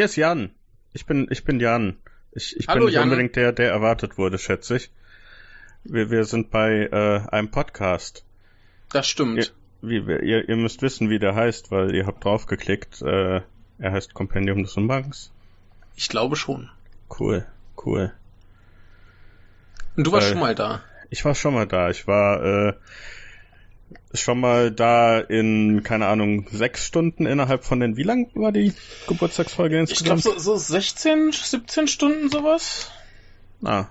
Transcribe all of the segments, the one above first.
Hier ist Jan. Ich bin, ich bin Jan. Ich, ich Hallo, bin nicht Jan. unbedingt der, der erwartet wurde, schätze ich. Wir, wir sind bei äh, einem Podcast. Das stimmt. Ihr, wie, ihr, ihr müsst wissen, wie der heißt, weil ihr habt draufgeklickt. Äh, er heißt Compendium des Umbangs. Ich glaube schon. Cool, cool. Und du warst äh, schon mal da. Ich war schon mal da. Ich war äh, schon mal da in, keine Ahnung, sechs Stunden innerhalb von den, wie lang war die Geburtstagsfolge insgesamt? Ich glaube so, so 16, 17 Stunden sowas. Ah.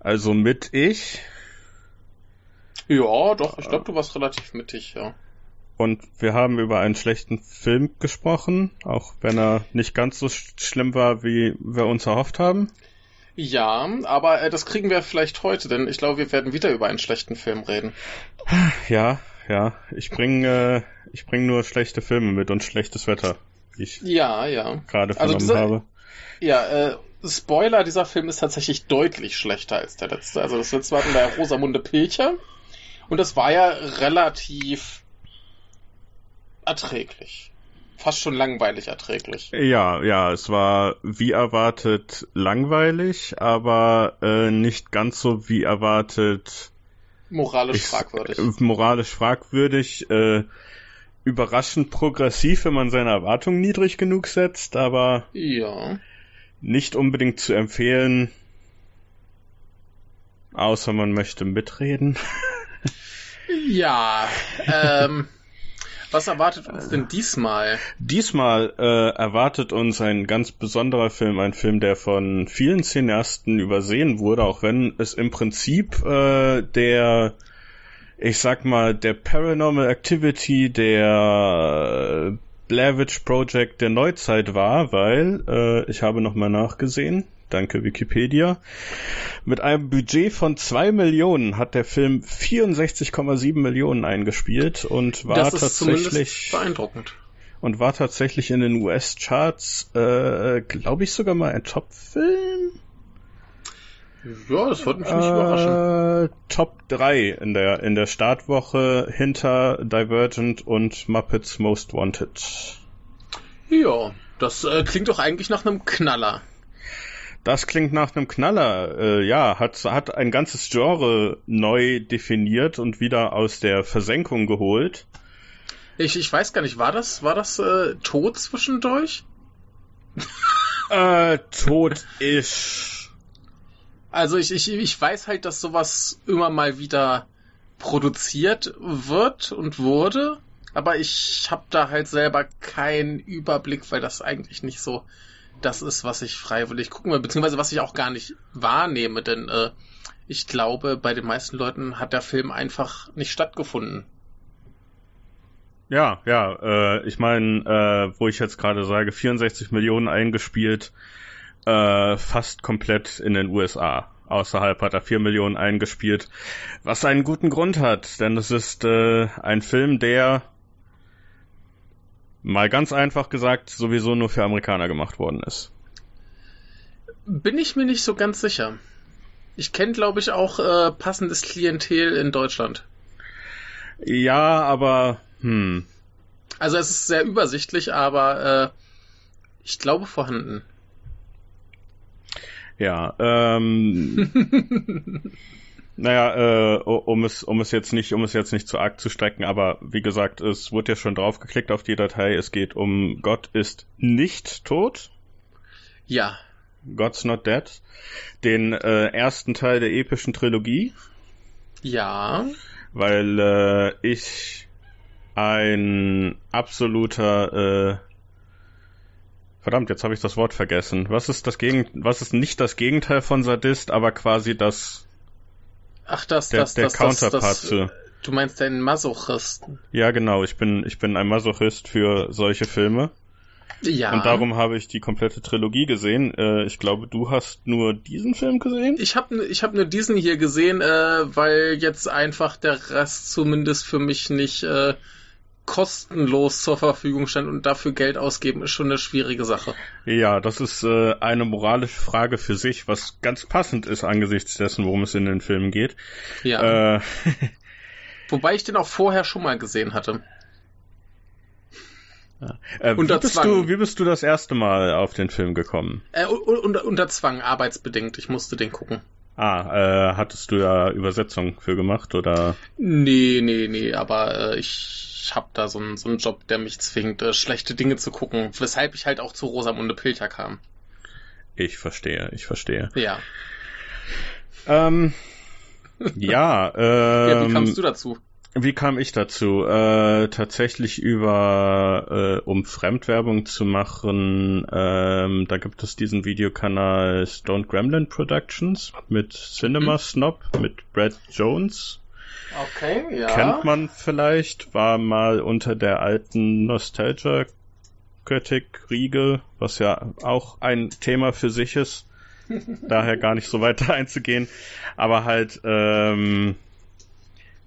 Also mit ich. Ja, doch, ich glaube, du warst relativ mittig, ja. Und wir haben über einen schlechten Film gesprochen, auch wenn er nicht ganz so schlimm war, wie wir uns erhofft haben. Ja, aber äh, das kriegen wir vielleicht heute, denn ich glaube, wir werden wieder über einen schlechten Film reden. Ja, ja. Ich bringe äh, ich bring nur schlechte Filme mit und schlechtes Wetter, ich ja, ja. gerade also vernommen dieser, habe. Ja, äh, Spoiler, dieser Film ist tatsächlich deutlich schlechter als der letzte. Also das letzte war in der Rosamunde Pilcher. Und das war ja relativ erträglich fast schon langweilig erträglich. Ja, ja, es war wie erwartet langweilig, aber äh, nicht ganz so wie erwartet. Moralisch ich, fragwürdig. Äh, moralisch fragwürdig, äh, überraschend progressiv, wenn man seine Erwartungen niedrig genug setzt, aber ja. nicht unbedingt zu empfehlen, außer man möchte mitreden. ja, ähm. Was erwartet uns denn diesmal? Diesmal äh, erwartet uns ein ganz besonderer Film, ein Film, der von vielen Cineasten übersehen wurde, auch wenn es im Prinzip äh, der, ich sag mal, der Paranormal Activity, der Blair Witch Project der Neuzeit war, weil äh, ich habe nochmal nachgesehen danke Wikipedia. Mit einem Budget von zwei Millionen hat der Film 64,7 Millionen eingespielt und war tatsächlich beeindruckend. Und war tatsächlich in den US-Charts, äh, glaube ich, sogar mal ein Top-Film. Ja, das würde mich nicht äh, überraschen. Top 3 in der, in der Startwoche hinter Divergent und Muppets Most Wanted. Ja, das äh, klingt doch eigentlich nach einem Knaller. Das klingt nach einem Knaller. Äh, ja, hat, hat ein ganzes Genre neu definiert und wieder aus der Versenkung geholt. Ich, ich weiß gar nicht, war das, war das äh, tot zwischendurch? äh, tot ist. Also ich, ich, ich weiß halt, dass sowas immer mal wieder produziert wird und wurde, aber ich habe da halt selber keinen Überblick, weil das eigentlich nicht so das ist, was ich freiwillig gucken will, beziehungsweise was ich auch gar nicht wahrnehme, denn äh, ich glaube, bei den meisten Leuten hat der Film einfach nicht stattgefunden. Ja, ja, äh, ich meine, äh, wo ich jetzt gerade sage, 64 Millionen eingespielt, äh, fast komplett in den USA. Außerhalb hat er 4 Millionen eingespielt, was einen guten Grund hat, denn es ist äh, ein Film, der mal ganz einfach gesagt, sowieso nur für Amerikaner gemacht worden ist. Bin ich mir nicht so ganz sicher. Ich kenne, glaube ich, auch äh, passendes Klientel in Deutschland. Ja, aber hm. Also es ist sehr übersichtlich, aber äh, ich glaube vorhanden. Ja, ähm, Naja, äh, um es, um es jetzt nicht, um es jetzt nicht zu arg zu strecken, aber wie gesagt, es wurde ja schon drauf geklickt auf die Datei. Es geht um Gott ist nicht tot. Ja. God's not dead. Den äh, ersten Teil der epischen Trilogie. Ja. Weil äh, ich ein absoluter äh, Verdammt, jetzt habe ich das Wort vergessen. Was ist das Gegen was ist nicht das Gegenteil von Sadist, aber quasi das Ach, das, der, das, der das, Counterpart das, das, zu. Du meinst einen Masochisten? Ja, genau. Ich bin, ich bin ein Masochist für solche Filme. Ja. Und darum habe ich die komplette Trilogie gesehen. Äh, ich glaube, du hast nur diesen Film gesehen? Ich habe ich hab nur diesen hier gesehen, äh, weil jetzt einfach der Rest zumindest für mich nicht äh, kostenlos zur Verfügung stand und dafür Geld ausgeben ist schon eine schwierige Sache. Ja, das ist äh, eine moralische Frage für sich, was ganz passend ist angesichts dessen, worum es in den Filmen geht. Ja. Äh, Wobei ich den auch vorher schon mal gesehen hatte. Ja. Äh, wie, bist du, wie bist du das erste Mal auf den Film gekommen? Äh, unter, unter Zwang, arbeitsbedingt. Ich musste den gucken. Ah, äh, hattest du ja Übersetzung für gemacht, oder? Nee, nee, nee, aber äh, ich hab da so einen, so einen Job, der mich zwingt, äh, schlechte Dinge zu gucken, weshalb ich halt auch zu Rosamunde Pilcher kam. Ich verstehe, ich verstehe. Ja. Ähm, ja, ähm, ja, wie kamst ähm, du dazu? Wie kam ich dazu? Äh, tatsächlich über, äh, um Fremdwerbung zu machen, ähm, da gibt es diesen Videokanal Stone Gremlin Productions mit Cinema mhm. Snob, mit Brad Jones. Okay, ja. Kennt man vielleicht, war mal unter der alten Nostalgia Critic Riege, was ja auch ein Thema für sich ist. Daher gar nicht so weiter einzugehen. Aber halt, ähm,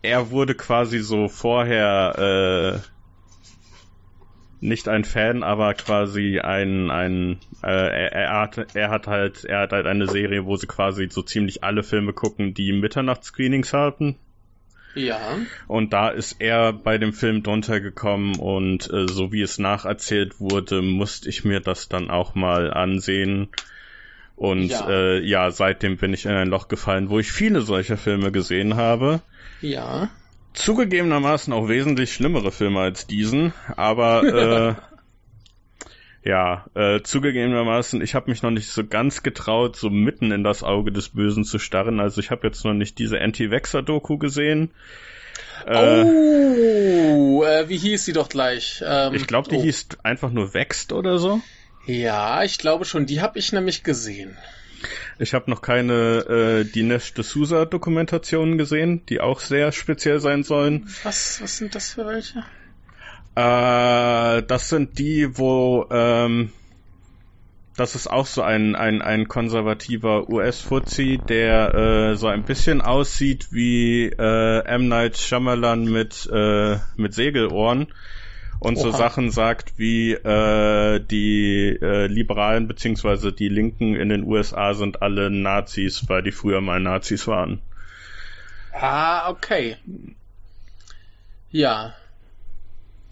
er wurde quasi so vorher äh, nicht ein Fan, aber quasi ein ein äh, er, er, hat er hat halt er hat halt eine Serie, wo sie quasi so ziemlich alle Filme gucken, die Mitternachtsscreenings hatten. Ja. Und da ist er bei dem Film drunter gekommen und äh, so wie es nacherzählt wurde, musste ich mir das dann auch mal ansehen. Und ja. Äh, ja, seitdem bin ich in ein Loch gefallen, wo ich viele solcher Filme gesehen habe. Ja. Zugegebenermaßen auch wesentlich schlimmere Filme als diesen, aber äh, ja, äh, zugegebenermaßen, ich habe mich noch nicht so ganz getraut, so mitten in das Auge des Bösen zu starren. Also ich habe jetzt noch nicht diese Anti-Vexer-Doku gesehen. Äh, oh, äh, wie hieß sie doch gleich? Ähm, ich glaube, die oh. hieß einfach nur Wächst oder so. Ja, ich glaube schon. Die habe ich nämlich gesehen. Ich habe noch keine äh, Dinesh D'Souza Dokumentationen gesehen, die auch sehr speziell sein sollen. Was, was sind das für welche? Äh, das sind die, wo ähm, das ist auch so ein, ein, ein konservativer US-Fuzzi, der äh, so ein bisschen aussieht wie äh, M. Night Shyamalan mit, äh, mit Segelohren und Oha. so Sachen sagt wie äh, die äh, Liberalen beziehungsweise die Linken in den USA sind alle Nazis, weil die früher mal Nazis waren. Ah, okay. Ja.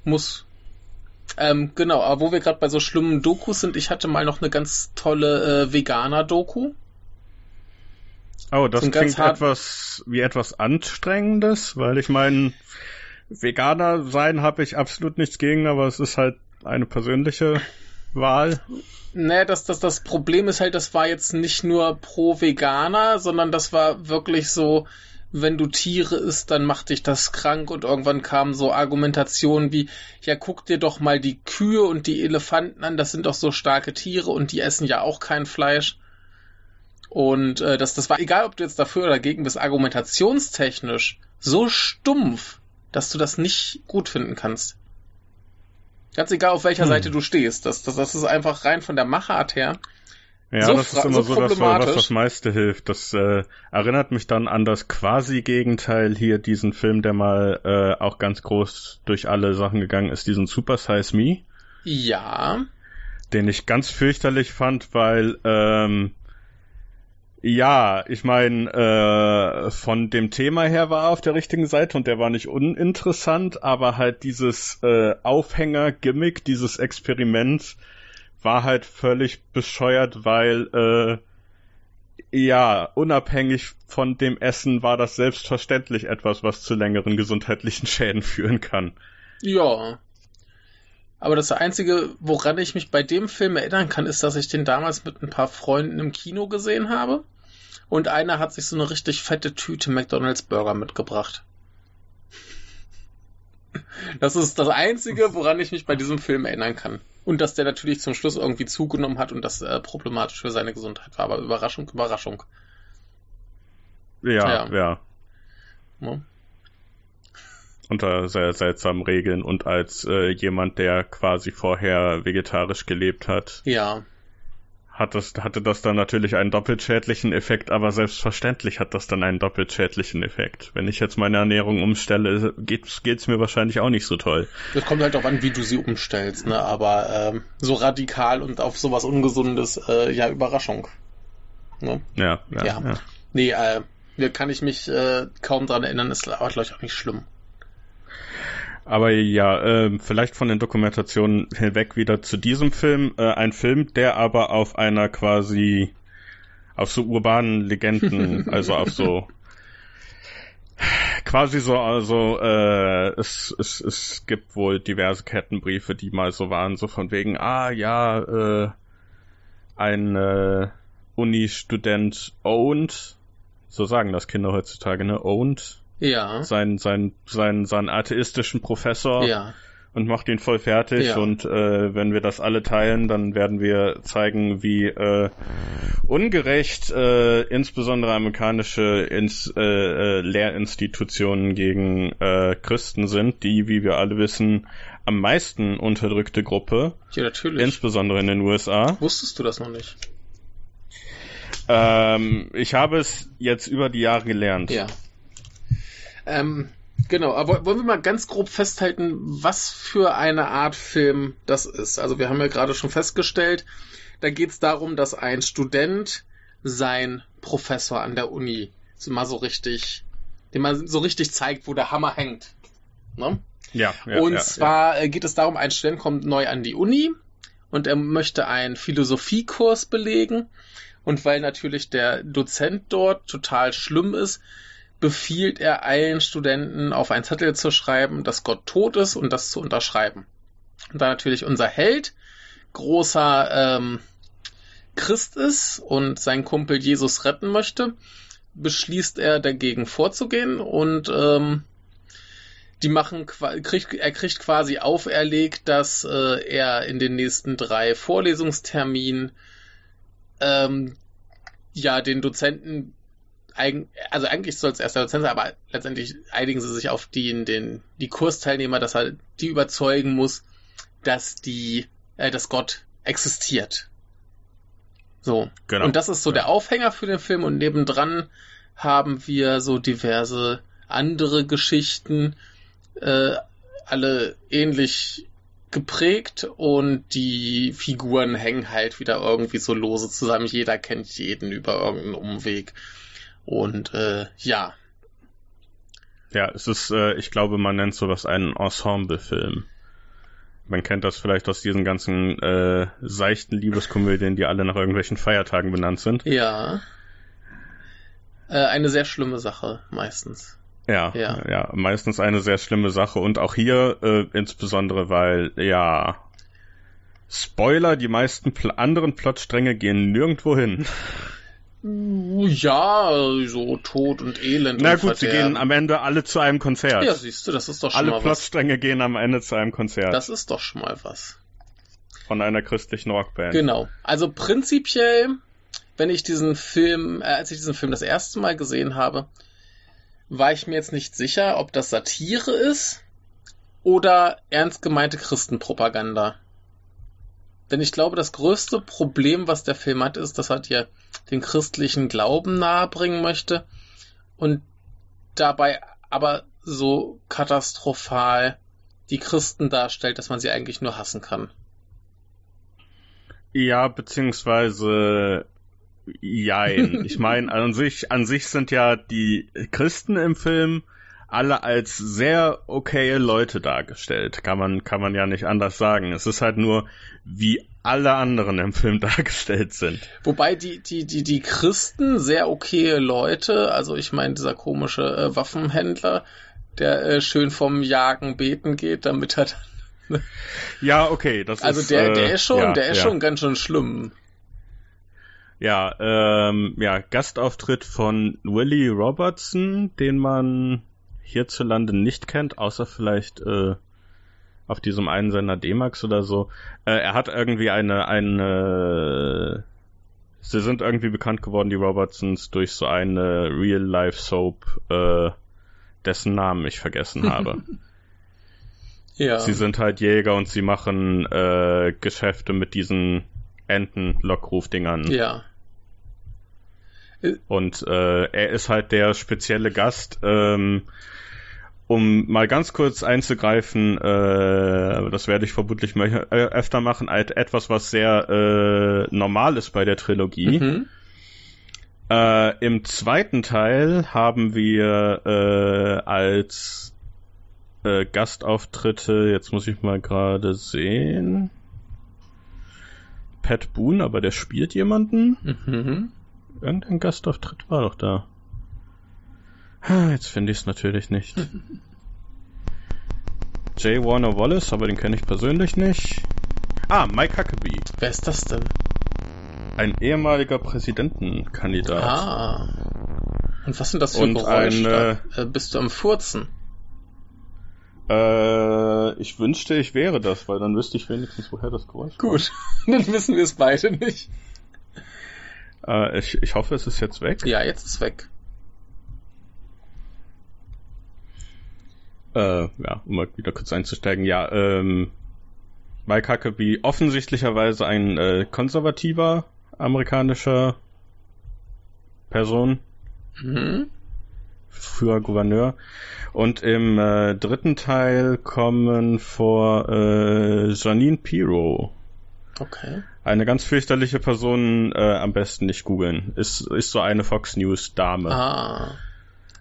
Muss. Ähm, genau, aber wo wir gerade bei so schlimmen Dokus sind, ich hatte mal noch eine ganz tolle äh, Veganer-Doku. Oh, das klingt etwas wie etwas Anstrengendes, weil ich meine, Veganer sein habe ich absolut nichts gegen, aber es ist halt eine persönliche Wahl. Nee, das, das, das Problem ist halt, das war jetzt nicht nur pro Veganer, sondern das war wirklich so, wenn du Tiere isst, dann macht dich das krank und irgendwann kamen so Argumentationen wie, ja, guck dir doch mal die Kühe und die Elefanten an, das sind doch so starke Tiere und die essen ja auch kein Fleisch. Und äh, das, das war egal, ob du jetzt dafür oder dagegen bist, argumentationstechnisch so stumpf, dass du das nicht gut finden kannst. Ganz egal, auf welcher hm. Seite du stehst. Das, das, das ist einfach rein von der Machart her. Ja, so das ist immer so, so das, was das meiste hilft. Das äh, erinnert mich dann an das quasi Gegenteil hier, diesen Film, der mal äh, auch ganz groß durch alle Sachen gegangen ist, diesen Super Size Me. Ja. Den ich ganz fürchterlich fand, weil ähm, ja, ich meine, äh, von dem Thema her war er auf der richtigen Seite und der war nicht uninteressant, aber halt dieses äh, Aufhänger-Gimmick, dieses Experiment war halt völlig bescheuert, weil äh, ja, unabhängig von dem Essen war das selbstverständlich etwas, was zu längeren gesundheitlichen Schäden führen kann. Ja. Aber das Einzige, woran ich mich bei dem Film erinnern kann, ist, dass ich den damals mit ein paar Freunden im Kino gesehen habe. Und einer hat sich so eine richtig fette Tüte McDonalds Burger mitgebracht. Das ist das Einzige, woran ich mich bei diesem Film erinnern kann. Und dass der natürlich zum Schluss irgendwie zugenommen hat und das äh, problematisch für seine Gesundheit war. Aber Überraschung, Überraschung. Ja, ja. ja. ja unter sehr seltsamen Regeln und als äh, jemand, der quasi vorher vegetarisch gelebt hat. Ja. Hat das, hatte das dann natürlich einen doppelt schädlichen Effekt, aber selbstverständlich hat das dann einen doppelt schädlichen Effekt. Wenn ich jetzt meine Ernährung umstelle, geht's, geht's mir wahrscheinlich auch nicht so toll. Das kommt halt auch an, wie du sie umstellst, ne? Aber ähm, so radikal und auf sowas Ungesundes, äh, ja, Überraschung. Ne? Ja, ja, ja. ja. Nee, äh, kann ich mich äh, kaum dran erinnern, ist aber, glaube ich, auch nicht schlimm. Aber ja, äh, vielleicht von den Dokumentationen hinweg wieder zu diesem Film. Äh, ein Film, der aber auf einer quasi auf so urbanen Legenden, also auf so quasi so, also äh, es, es, es gibt wohl diverse Kettenbriefe, die mal so waren, so von wegen, ah ja, äh, ein äh, Uni-Student owned, so sagen das Kinder heutzutage, ne? Owned. Ja. Sein, sein, sein, seinen atheistischen Professor. Ja und macht ihn voll fertig. Ja. Und äh, wenn wir das alle teilen, dann werden wir zeigen, wie äh, ungerecht äh, insbesondere amerikanische Ins, äh, äh, Lehrinstitutionen gegen äh, Christen sind, die, wie wir alle wissen, am meisten unterdrückte Gruppe. Ja, natürlich. Insbesondere in den USA. Wusstest du das noch nicht? Ähm, ich habe es jetzt über die Jahre gelernt. Ja. Ähm, Genau, aber wollen wir mal ganz grob festhalten, was für eine Art Film das ist. Also wir haben ja gerade schon festgestellt, da geht es darum, dass ein Student sein Professor an der Uni mal so richtig, dem man so richtig zeigt, wo der Hammer hängt. Ne? Ja, ja. Und ja, zwar ja. geht es darum, ein Student kommt neu an die Uni und er möchte einen Philosophiekurs belegen. Und weil natürlich der Dozent dort total schlimm ist, befiehlt er allen Studenten auf einen Zettel zu schreiben, dass Gott tot ist und das zu unterschreiben. Und da natürlich unser Held großer ähm, Christ ist und seinen Kumpel Jesus retten möchte, beschließt er dagegen vorzugehen und ähm, die machen kriegt, er kriegt quasi auferlegt, dass äh, er in den nächsten drei Vorlesungsterminen ähm, ja den Dozenten also eigentlich soll es erst der Dozent sein, aber letztendlich einigen sie sich auf die, den, die Kursteilnehmer, dass er die überzeugen muss, dass die, äh, dass Gott existiert. So. Genau. Und das ist so ja. der Aufhänger für den Film und nebendran haben wir so diverse andere Geschichten, äh, alle ähnlich geprägt und die Figuren hängen halt wieder irgendwie so lose zusammen. Jeder kennt jeden über irgendeinen Umweg. Und äh, ja. Ja, es ist, äh, ich glaube, man nennt sowas einen Ensemble-Film. Man kennt das vielleicht aus diesen ganzen äh, seichten Liebeskomödien, die alle nach irgendwelchen Feiertagen benannt sind. Ja. Äh, eine sehr schlimme Sache, meistens. Ja, ja, ja, meistens eine sehr schlimme Sache und auch hier äh, insbesondere, weil ja Spoiler, die meisten pl anderen Plotstränge gehen nirgendwo hin. Ja, so Tod und Elend. Na gut, sie gehen am Ende alle zu einem Konzert. Ja, siehst du, das ist doch schon alle mal was. Alle Plotstränge gehen am Ende zu einem Konzert. Das ist doch schon mal was. Von einer christlichen Rockband. Genau. Also prinzipiell, wenn ich diesen Film, äh, als ich diesen Film das erste Mal gesehen habe, war ich mir jetzt nicht sicher, ob das Satire ist oder ernst gemeinte Christenpropaganda. Denn ich glaube, das größte Problem, was der Film hat, ist, dass er dir den christlichen Glauben nahebringen möchte und dabei aber so katastrophal die Christen darstellt, dass man sie eigentlich nur hassen kann. Ja, beziehungsweise jein. ich meine, an sich, an sich sind ja die Christen im Film alle als sehr okaye Leute dargestellt. Kann man, kann man ja nicht anders sagen. Es ist halt nur, wie alle anderen im Film dargestellt sind. Wobei die, die, die, die Christen sehr okaye Leute, also ich meine, dieser komische äh, Waffenhändler, der äh, schön vom Jagen beten geht, damit er dann. ja, okay, das also ist. Also der, der äh, ist schon, ja, der ist ja. schon ganz schön schlimm. Ja, ähm, ja, Gastauftritt von Willie Robertson, den man hierzulande nicht kennt, außer vielleicht äh, auf diesem einen Sender D-Max oder so. Äh, er hat irgendwie eine, eine sie sind irgendwie bekannt geworden, die Robertsons, durch so eine Real-Life-Soap, äh, dessen Namen ich vergessen habe. ja. Sie sind halt Jäger und sie machen äh, Geschäfte mit diesen Enten-Lockruf-Dingern. Ja. Und äh, er ist halt der spezielle Gast, ähm, um mal ganz kurz einzugreifen, äh, das werde ich vermutlich äh, öfter machen, als etwas, was sehr äh, normal ist bei der Trilogie. Mhm. Äh, Im zweiten Teil haben wir äh, als äh, Gastauftritte, jetzt muss ich mal gerade sehen. Pat Boone, aber der spielt jemanden. Mhm. Irgendein Gastauftritt war doch da. Jetzt finde ich es natürlich nicht. J. Warner Wallace, aber den kenne ich persönlich nicht. Ah, Mike Huckabee, Wer ist das denn? ein ehemaliger Präsidentenkandidat. Ah. Und was sind das für Und Geräusche? da? Äh, bist du am Furzen? Äh, ich wünschte, ich wäre das, weil dann wüsste ich wenigstens, woher das Geräusch kommt. Gut, dann wissen wir es beide nicht. Äh, ich, ich hoffe, es ist jetzt weg. Ja, jetzt ist weg. Äh, ja, um mal wieder kurz einzusteigen. Ja, ähm, Mike Huckabee offensichtlicherweise ein äh, konservativer amerikanischer Person, Mhm. früher Gouverneur. Und im äh, dritten Teil kommen vor äh, Janine Pirro. Okay. Eine ganz fürchterliche Person, äh, am besten nicht googeln. Ist, ist so eine Fox News Dame. Ah.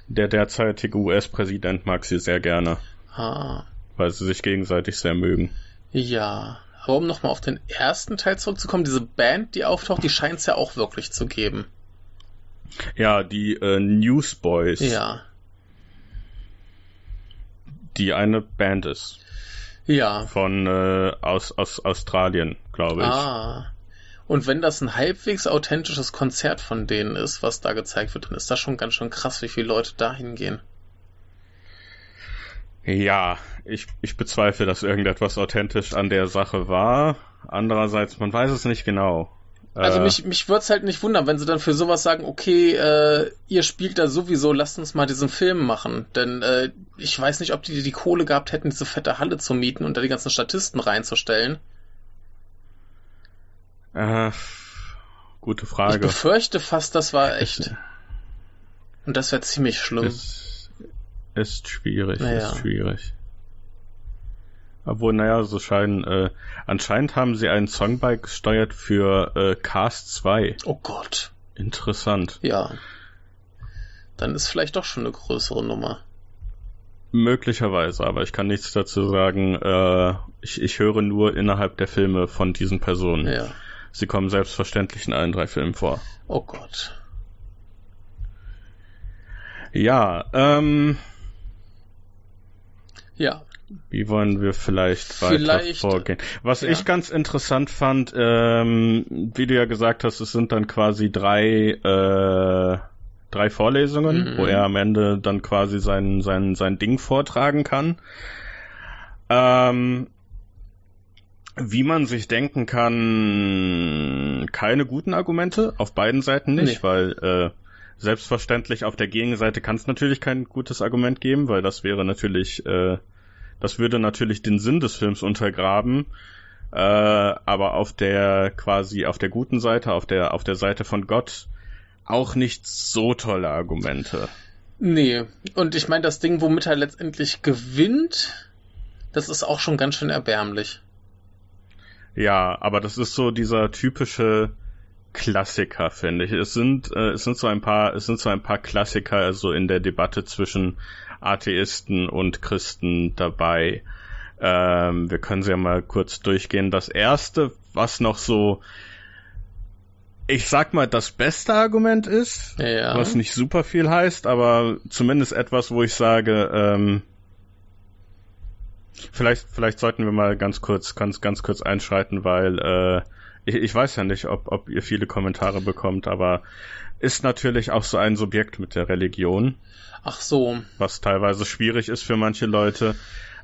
Der derzeitige US-Präsident mag sie sehr gerne, Ah. weil sie sich gegenseitig sehr mögen. Ja. Aber um nochmal auf den ersten Teil zurückzukommen, diese Band, die auftaucht, die scheint es ja auch wirklich zu geben. Ja, die äh, Newsboys, Ja. die eine Band ist. Ja. Von äh, aus, aus Australien, glaube ich. Ah. Und wenn das ein halbwegs authentisches Konzert von denen ist, was da gezeigt wird, dann ist das schon ganz schön krass, wie viele Leute da hingehen. Ja, ich, ich bezweifle, dass irgendetwas authentisch an der Sache war. Andererseits, man weiß es nicht genau. Also Äh, mich, mich würde es halt nicht wundern, wenn sie dann für sowas sagen, okay, äh, ihr spielt da sowieso, lasst uns mal diesen Film machen. Denn äh, ich weiß nicht, ob die die Kohle gehabt hätten, diese fette Halle zu mieten und da die ganzen Statisten reinzustellen. Äh, gute Ich Frage. befürchte fast, das war echt. Und das wäre ziemlich schlimm. Ist, ist schwierig, Naja. ist schwierig. Obwohl, naja, so scheinen, äh, anscheinend haben sie einen Song beigesteuert für äh, Cast 2. Oh Gott. Interessant. Ja. Dann ist vielleicht doch schon eine größere Nummer. Möglicherweise, aber ich kann nichts dazu sagen. Äh, ich, ich höre nur innerhalb der Filme von diesen Personen. Ja. Sie kommen selbstverständlich in allen drei Filmen vor. Oh Gott. Ja, ähm, Ja. wie wollen wir vielleicht weiter Vielleicht, vorgehen? Was ja. ich ganz interessant fand, ähm, wie du ja gesagt hast, es sind dann quasi drei, äh, drei Vorlesungen, Mhm. wo er am Ende dann quasi sein, sein, sein Ding vortragen kann. Ähm, wie man sich denken kann, keine guten Argumente, auf beiden Seiten nicht, Nee. weil äh, selbstverständlich auf der Gegenseite kann es natürlich kein gutes Argument geben, weil das wäre natürlich, äh, das würde natürlich den Sinn des Films untergraben. Äh, aber auf der quasi auf der guten Seite, auf der auf der Seite von Gott auch nicht so tolle Argumente. Nee. Und ich meine, das Ding, womit er letztendlich gewinnt, das ist auch schon ganz schön erbärmlich. Ja, aber das ist so dieser typische Klassiker, finde ich. Es sind, äh, es sind so ein paar, es sind so ein paar Klassiker, also in der Debatte zwischen Atheisten und Christen dabei. Ähm, wir können sie ja mal kurz durchgehen. Das erste, was noch so, ich sag mal, das beste Argument ist, Ja. was nicht super viel heißt, aber zumindest etwas, wo ich sage, ähm, vielleicht, vielleicht sollten wir mal ganz kurz, ganz, ganz kurz einschreiten, weil äh, ich, ich weiß ja nicht, ob, ob ihr viele Kommentare bekommt, aber ist natürlich auch so ein Subjekt mit der Religion, Ach so. was teilweise schwierig ist für manche Leute.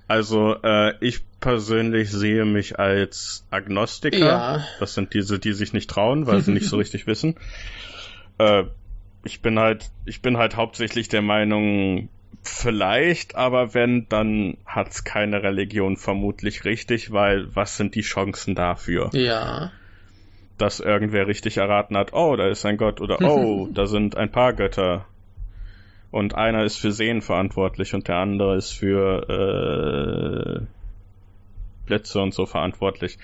Also äh, ich persönlich sehe mich als Agnostiker. Ja. Das sind diese, die sich nicht trauen, weil sie nicht so richtig wissen. Äh, ich bin halt, ich bin halt hauptsächlich der Meinung, vielleicht, aber wenn, dann hat's keine Religion vermutlich richtig, weil was sind die Chancen dafür? Ja. Dass irgendwer richtig erraten hat, oh, da ist ein Gott oder oh, da sind ein paar Götter. Und einer ist für Sehen verantwortlich und der andere ist für äh, Blitze und so verantwortlich.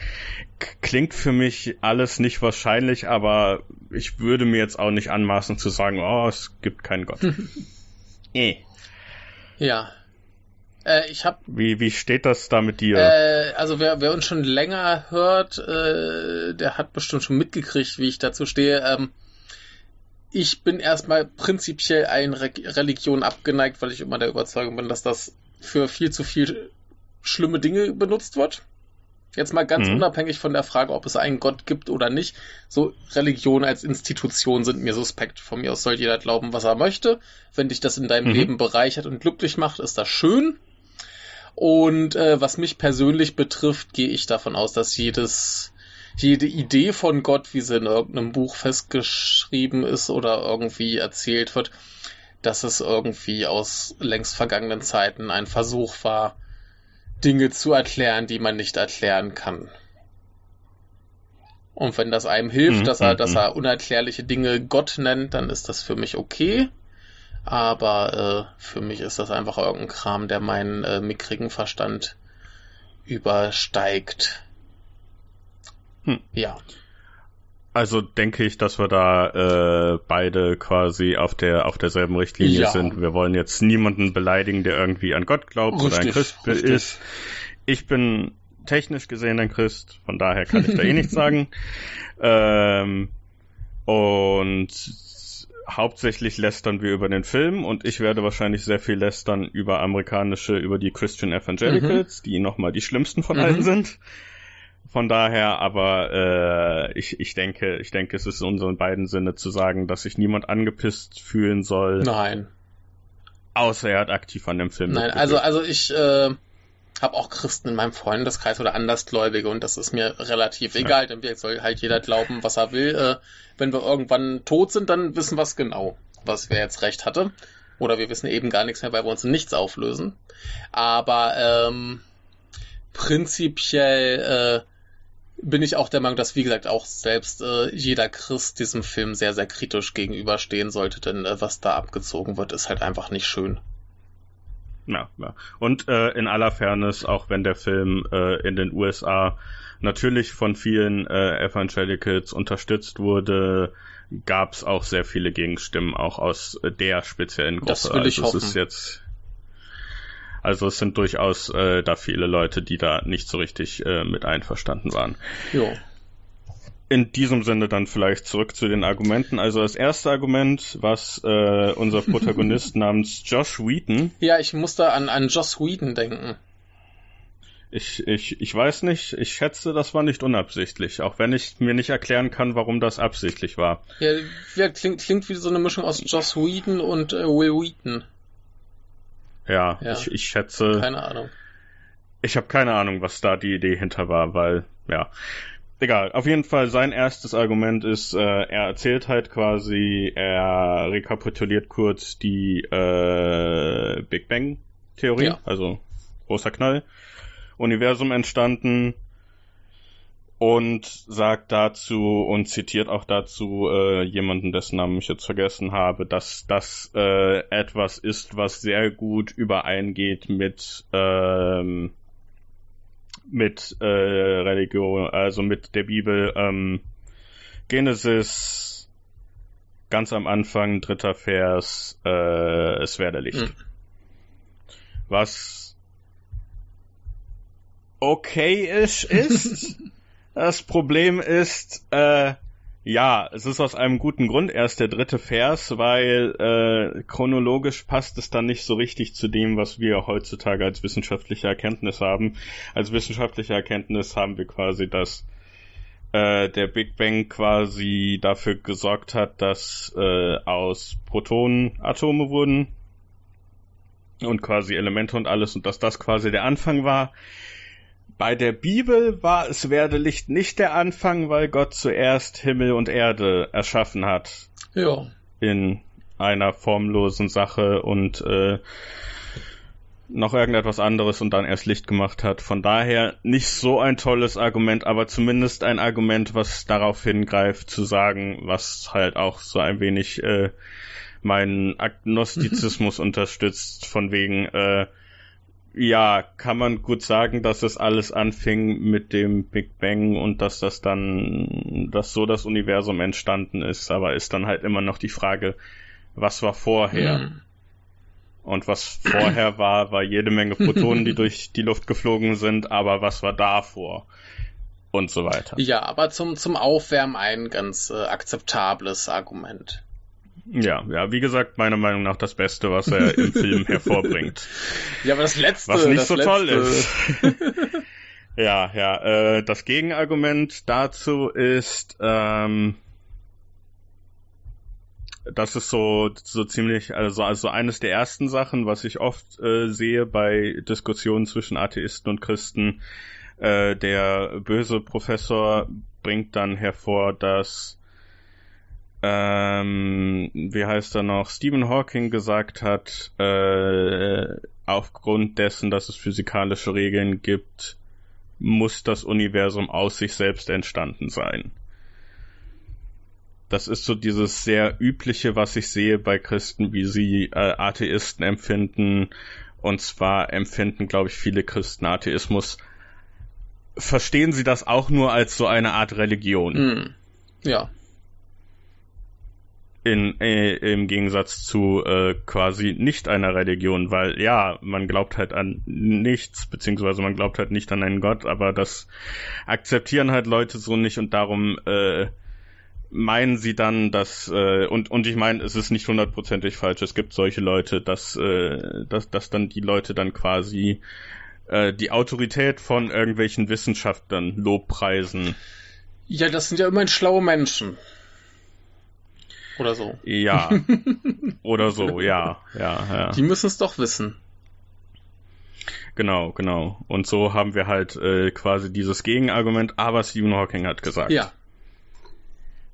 Klingt für mich alles nicht wahrscheinlich, aber ich würde mir jetzt auch nicht anmaßen zu sagen, oh, es gibt keinen Gott. eh. Ja. Äh, ich hab, wie, wie steht das da mit dir? Äh, also wer, wer uns schon länger hört, äh, der hat bestimmt schon mitgekriegt, wie ich dazu stehe. Ähm, ich bin erstmal prinzipiell ein Re Religion abgeneigt, weil ich immer der Überzeugung bin, dass das für viel zu viel schlimme Dinge benutzt wird. Jetzt mal ganz mhm. unabhängig von der Frage, ob es einen Gott gibt oder nicht. So Religion als Institution sind mir suspekt. Von mir aus soll jeder glauben, was er möchte. Wenn dich das in deinem mhm. Leben bereichert und glücklich macht, ist das schön. Und äh, was mich persönlich betrifft, gehe ich davon aus, dass jedes jede Idee von Gott, wie sie in irgendeinem Buch festgeschrieben ist oder irgendwie erzählt wird, dass es irgendwie aus längst vergangenen Zeiten ein Versuch war, Dinge zu erklären, die man nicht erklären kann. Und wenn das einem hilft, mhm, dass er, dass mhm. er unerklärliche Dinge Gott nennt, dann ist das für mich okay. Aber äh, für mich ist das einfach irgendein Kram, der meinen äh, mickrigen Verstand übersteigt. Hm. Ja. Also denke ich, dass wir da äh, beide quasi auf der auf derselben Richtlinie ja. sind. Wir wollen jetzt niemanden beleidigen, der irgendwie an Gott glaubt richtig, oder ein Christ richtig. ist. Ich bin technisch gesehen ein Christ, von daher kann ich da eh nichts sagen. Ähm, und hauptsächlich lästern wir über den Film und ich werde wahrscheinlich sehr viel lästern über amerikanische, über die Christian Evangelicals, mhm. die nochmal die schlimmsten von mhm. allen sind. Von daher, aber äh, ich, ich denke, ich denke, es ist in unseren beiden Sinne zu sagen, dass sich niemand angepisst fühlen soll. Nein. Außer er hat aktiv an dem Film. Nein, also also ich äh, habe auch Christen in meinem Freundeskreis oder Andersgläubige und das ist mir relativ ja. egal, denn wir soll halt jeder glauben, was er will. Äh, wenn wir irgendwann tot sind, dann wissen wir es genau, was wer jetzt recht hatte. Oder wir wissen eben gar nichts mehr, weil wir uns nichts auflösen. Aber ähm, prinzipiell äh, bin ich auch der Meinung, dass, wie gesagt, auch selbst äh, jeder Christ diesem Film sehr, sehr kritisch gegenüberstehen sollte, denn äh, was da abgezogen wird, ist halt einfach nicht schön. Ja, ja. Und äh, in aller Fairness, auch wenn der Film äh, in den USA natürlich von vielen äh, Evangelicals unterstützt wurde, gab es auch sehr viele Gegenstimmen, auch aus äh, der speziellen Gruppe. Das will ich also hoffen. Es ist jetzt also es sind durchaus äh, da viele Leute, die da nicht so richtig äh, mit einverstanden waren. Jo. In diesem Sinne dann vielleicht zurück zu den Argumenten. Also das erste Argument, was äh, unser Protagonist namens Josh Wheaton. Ja, ich musste an, an Josh Wheaton denken. Ich, ich, ich weiß nicht, ich schätze, das war nicht unabsichtlich, auch wenn ich mir nicht erklären kann, warum das absichtlich war. Ja, ja klingt, klingt wie so eine Mischung aus Joss Whedon und äh, Will Wheaton. Ja, ja. Ich, ich schätze. Keine Ahnung. Ich habe keine Ahnung, was da die Idee hinter war, weil, ja. Egal, auf jeden Fall sein erstes Argument ist, äh, er erzählt halt quasi, er rekapituliert kurz die äh, Big Bang Theorie, ja. also großer Knall, Universum entstanden, und sagt dazu und zitiert auch dazu äh, jemanden, dessen Namen ich jetzt vergessen habe, dass das äh, etwas ist, was sehr gut übereingeht mit ähm, mit äh, Religion, also mit der Bibel. Ähm, Genesis ganz am Anfang, dritter Vers, äh, es werde Licht. Hm. Was okay ist, ist Das Problem ist, äh, ja, es ist aus einem guten Grund erst der dritte Vers, weil äh, chronologisch passt es dann nicht so richtig zu dem, was wir heutzutage als wissenschaftliche Erkenntnis haben. Als wissenschaftliche Erkenntnis haben wir quasi, dass äh, der Big Bang quasi dafür gesorgt hat, dass äh, aus Protonen Atome wurden und quasi Elemente und alles und dass das quasi der Anfang war. Bei der Bibel war es werde Licht nicht der Anfang, weil Gott zuerst Himmel und Erde erschaffen hat. Ja. In einer formlosen Sache und äh, noch irgendetwas anderes und dann erst Licht gemacht hat. Von daher nicht so ein tolles Argument, aber zumindest ein Argument, was darauf hingreift zu sagen, was halt auch so ein wenig äh, meinen Agnostizismus unterstützt, von wegen, äh, ja, kann man gut sagen, dass es alles anfing mit dem Big Bang und dass das dann, dass so das Universum entstanden ist, aber ist dann halt immer noch die Frage, was war vorher? Mhm. Und was vorher war, war jede Menge Protonen, die durch die Luft geflogen sind, aber was war davor? Und so weiter. Ja, aber zum, zum Aufwärmen ein ganz äh, akzeptables Argument. Ja, ja, wie gesagt, meiner Meinung nach das Beste, was er im Film hervorbringt. Ja, aber das letzte, was nicht so letzte... toll ist. ja, ja, äh, das Gegenargument dazu ist, ähm, das ist so, so ziemlich, also, also eines der ersten Sachen, was ich oft äh, sehe bei Diskussionen zwischen Atheisten und Christen. Äh, der böse Professor bringt dann hervor, dass, ähm, wie heißt er noch, Stephen Hawking gesagt hat, äh, aufgrund dessen, dass es physikalische Regeln gibt, muss das Universum aus sich selbst entstanden sein. Das ist so dieses sehr übliche, was ich sehe bei Christen, wie sie äh, Atheisten empfinden. Und zwar empfinden, glaube ich, viele Christen Atheismus. Verstehen sie das auch nur als so eine Art Religion? Hm. Ja. In, äh, Im Gegensatz zu äh, quasi nicht einer Religion, weil ja, man glaubt halt an nichts, beziehungsweise man glaubt halt nicht an einen Gott, aber das akzeptieren halt Leute so nicht und darum äh, meinen sie dann, dass äh, und und ich meine, es ist nicht hundertprozentig falsch. Es gibt solche Leute, dass äh, dass dass dann die Leute dann quasi äh, die Autorität von irgendwelchen Wissenschaftlern lobpreisen. Ja, das sind ja immerhin schlaue Menschen. Oder so. Ja. Oder so, ja, ja, ja. Die müssen es doch wissen. Genau, genau. Und so haben wir halt äh, quasi dieses Gegenargument, aber Stephen Hawking hat gesagt. Ja,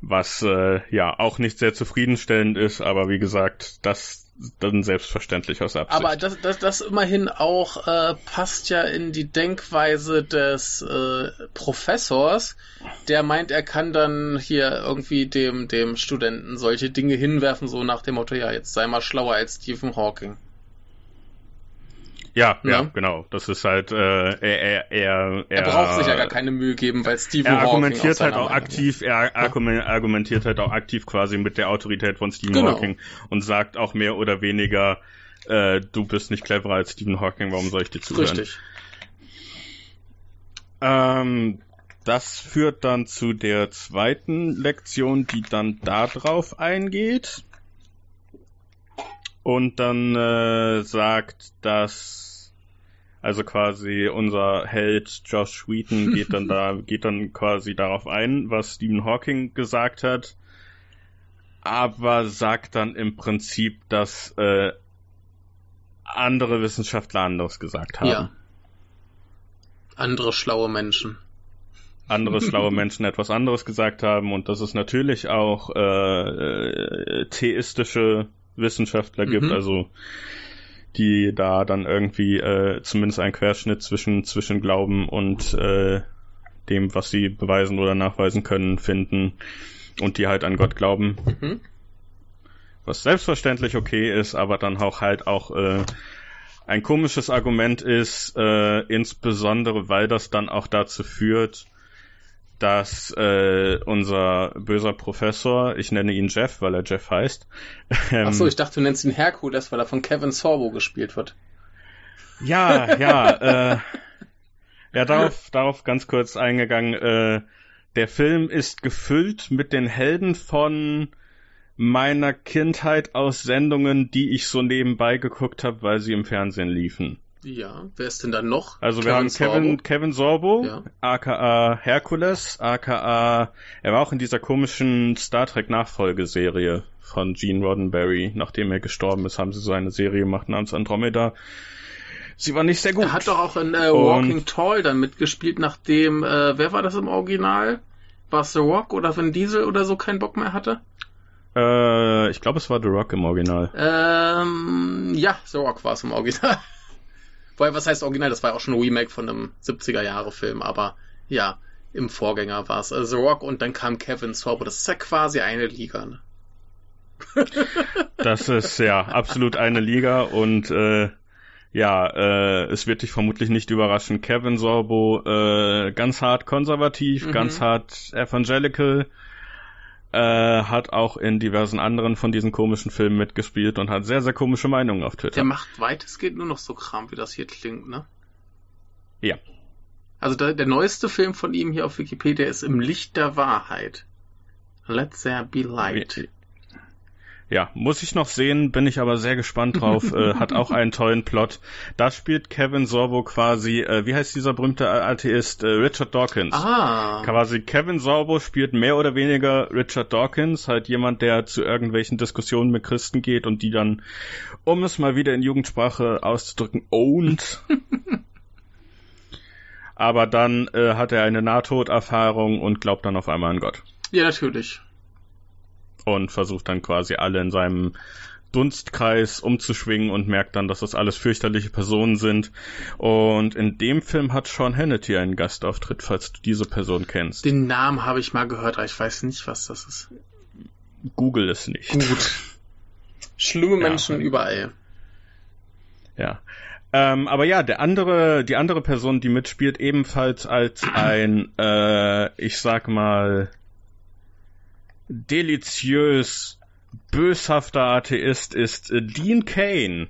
was äh, ja auch nicht sehr zufriedenstellend ist, aber wie gesagt, das dann selbstverständlich aus Absicht. Aber das, das, das immerhin auch äh, passt ja in die Denkweise des äh, Professors, der meint, er kann dann hier irgendwie dem, dem Studenten solche Dinge hinwerfen, so nach dem Motto, ja, jetzt sei mal schlauer als Stephen Hawking. Ja, ja, ja, genau. Das ist halt, äh, er, er, er, er braucht sich ja gar keine Mühe geben, weil Stephen er argumentiert halt auch aktiv, er argumentiert halt auch aktiv quasi mit der Autorität von Stephen genau. Hawking und sagt auch mehr oder weniger, äh, du bist nicht cleverer als Stephen Hawking, warum soll ich dir zuhören? Richtig. Ähm, das führt dann zu der zweiten Lektion, die dann da drauf eingeht und dann äh, sagt, dass also quasi unser Held Josh Wheaton geht dann da geht dann quasi darauf ein, was Stephen Hawking gesagt hat, aber sagt dann im Prinzip, dass äh, andere Wissenschaftler anderes gesagt haben. Ja. Andere schlaue Menschen. Andere schlaue Menschen etwas anderes gesagt haben und dass es natürlich auch äh, äh, theistische Wissenschaftler gibt, mhm. also die da dann irgendwie äh, zumindest einen Querschnitt zwischen, zwischen Glauben und äh, dem, was sie beweisen oder nachweisen können, finden und die halt an Gott glauben. Mhm. Was selbstverständlich okay ist, aber dann auch halt auch äh, ein komisches Argument ist, äh, insbesondere weil das dann auch dazu führt, dass äh, unser böser Professor, ich nenne ihn Jeff, weil er Jeff heißt. Ähm, Achso, ich dachte, du nennst ihn Herkules, weil er von Kevin Sorbo gespielt wird. Ja, ja, äh, ja, darauf, darauf ganz kurz eingegangen. Äh, der Film ist gefüllt mit den Helden von meiner Kindheit aus Sendungen, die ich so nebenbei geguckt habe, weil sie im Fernsehen liefen. Ja, wer ist denn da noch? Also Kevin wir haben Kevin Sorbo, Kevin Sorbo ja. aka Hercules, aka er war auch in dieser komischen Star Trek Nachfolgeserie von Gene Roddenberry. Nachdem er gestorben ist, haben sie so eine Serie gemacht namens Andromeda. Sie war nicht sehr gut. Er hat doch auch in äh, Walking Und, Tall dann mitgespielt, nachdem äh, wer war das im Original? War es The Rock oder Vin Diesel oder so keinen Bock mehr hatte? Äh, ich glaube, es war The Rock im Original. Ähm, ja, The Rock war es im Original. Wobei, was heißt original? Das war ja auch schon ein Remake von einem 70er-Jahre-Film, aber ja, im Vorgänger war es also Rock und dann kam Kevin Sorbo. Das ist ja quasi eine Liga, ne? das ist ja absolut eine Liga und äh, ja, äh, es wird dich vermutlich nicht überraschen. Kevin Sorbo äh, ganz hart konservativ, mhm. ganz hart evangelical, äh, hat auch in diversen anderen von diesen komischen Filmen mitgespielt und hat sehr, sehr komische Meinungen auf Twitter. Der macht weitestgehend nur noch so Kram, wie das hier klingt, ne? Ja. Also der, der neueste Film von ihm hier auf Wikipedia ist Im Licht der Wahrheit. Let there be light. Ja, muss ich noch sehen, bin ich aber sehr gespannt drauf. äh, hat auch einen tollen Plot. Da spielt Kevin Sorbo quasi, äh, wie heißt dieser berühmte Atheist? Äh, Richard Dawkins. Ah. Quasi Kevin Sorbo spielt mehr oder weniger Richard Dawkins, halt jemand, der zu irgendwelchen Diskussionen mit Christen geht und die dann, um es mal wieder in Jugendsprache auszudrücken, owned. aber dann äh, hat er eine Nahtoderfahrung und glaubt dann auf einmal an Gott. Ja, natürlich und versucht dann quasi alle in seinem Dunstkreis umzuschwingen und merkt dann, dass das alles fürchterliche Personen sind. Und in dem Film hat Sean Hannity einen Gastauftritt, falls du diese Person kennst. Den Namen habe ich mal gehört, aber ich weiß nicht, was das ist. Google es nicht. Gut. Schlimme Menschen ja. überall. Ja. Ähm, aber ja, der andere, die andere Person, die mitspielt, ebenfalls als ein, äh, ich sag mal, deliziös böshafter Atheist ist äh, Dean Kane,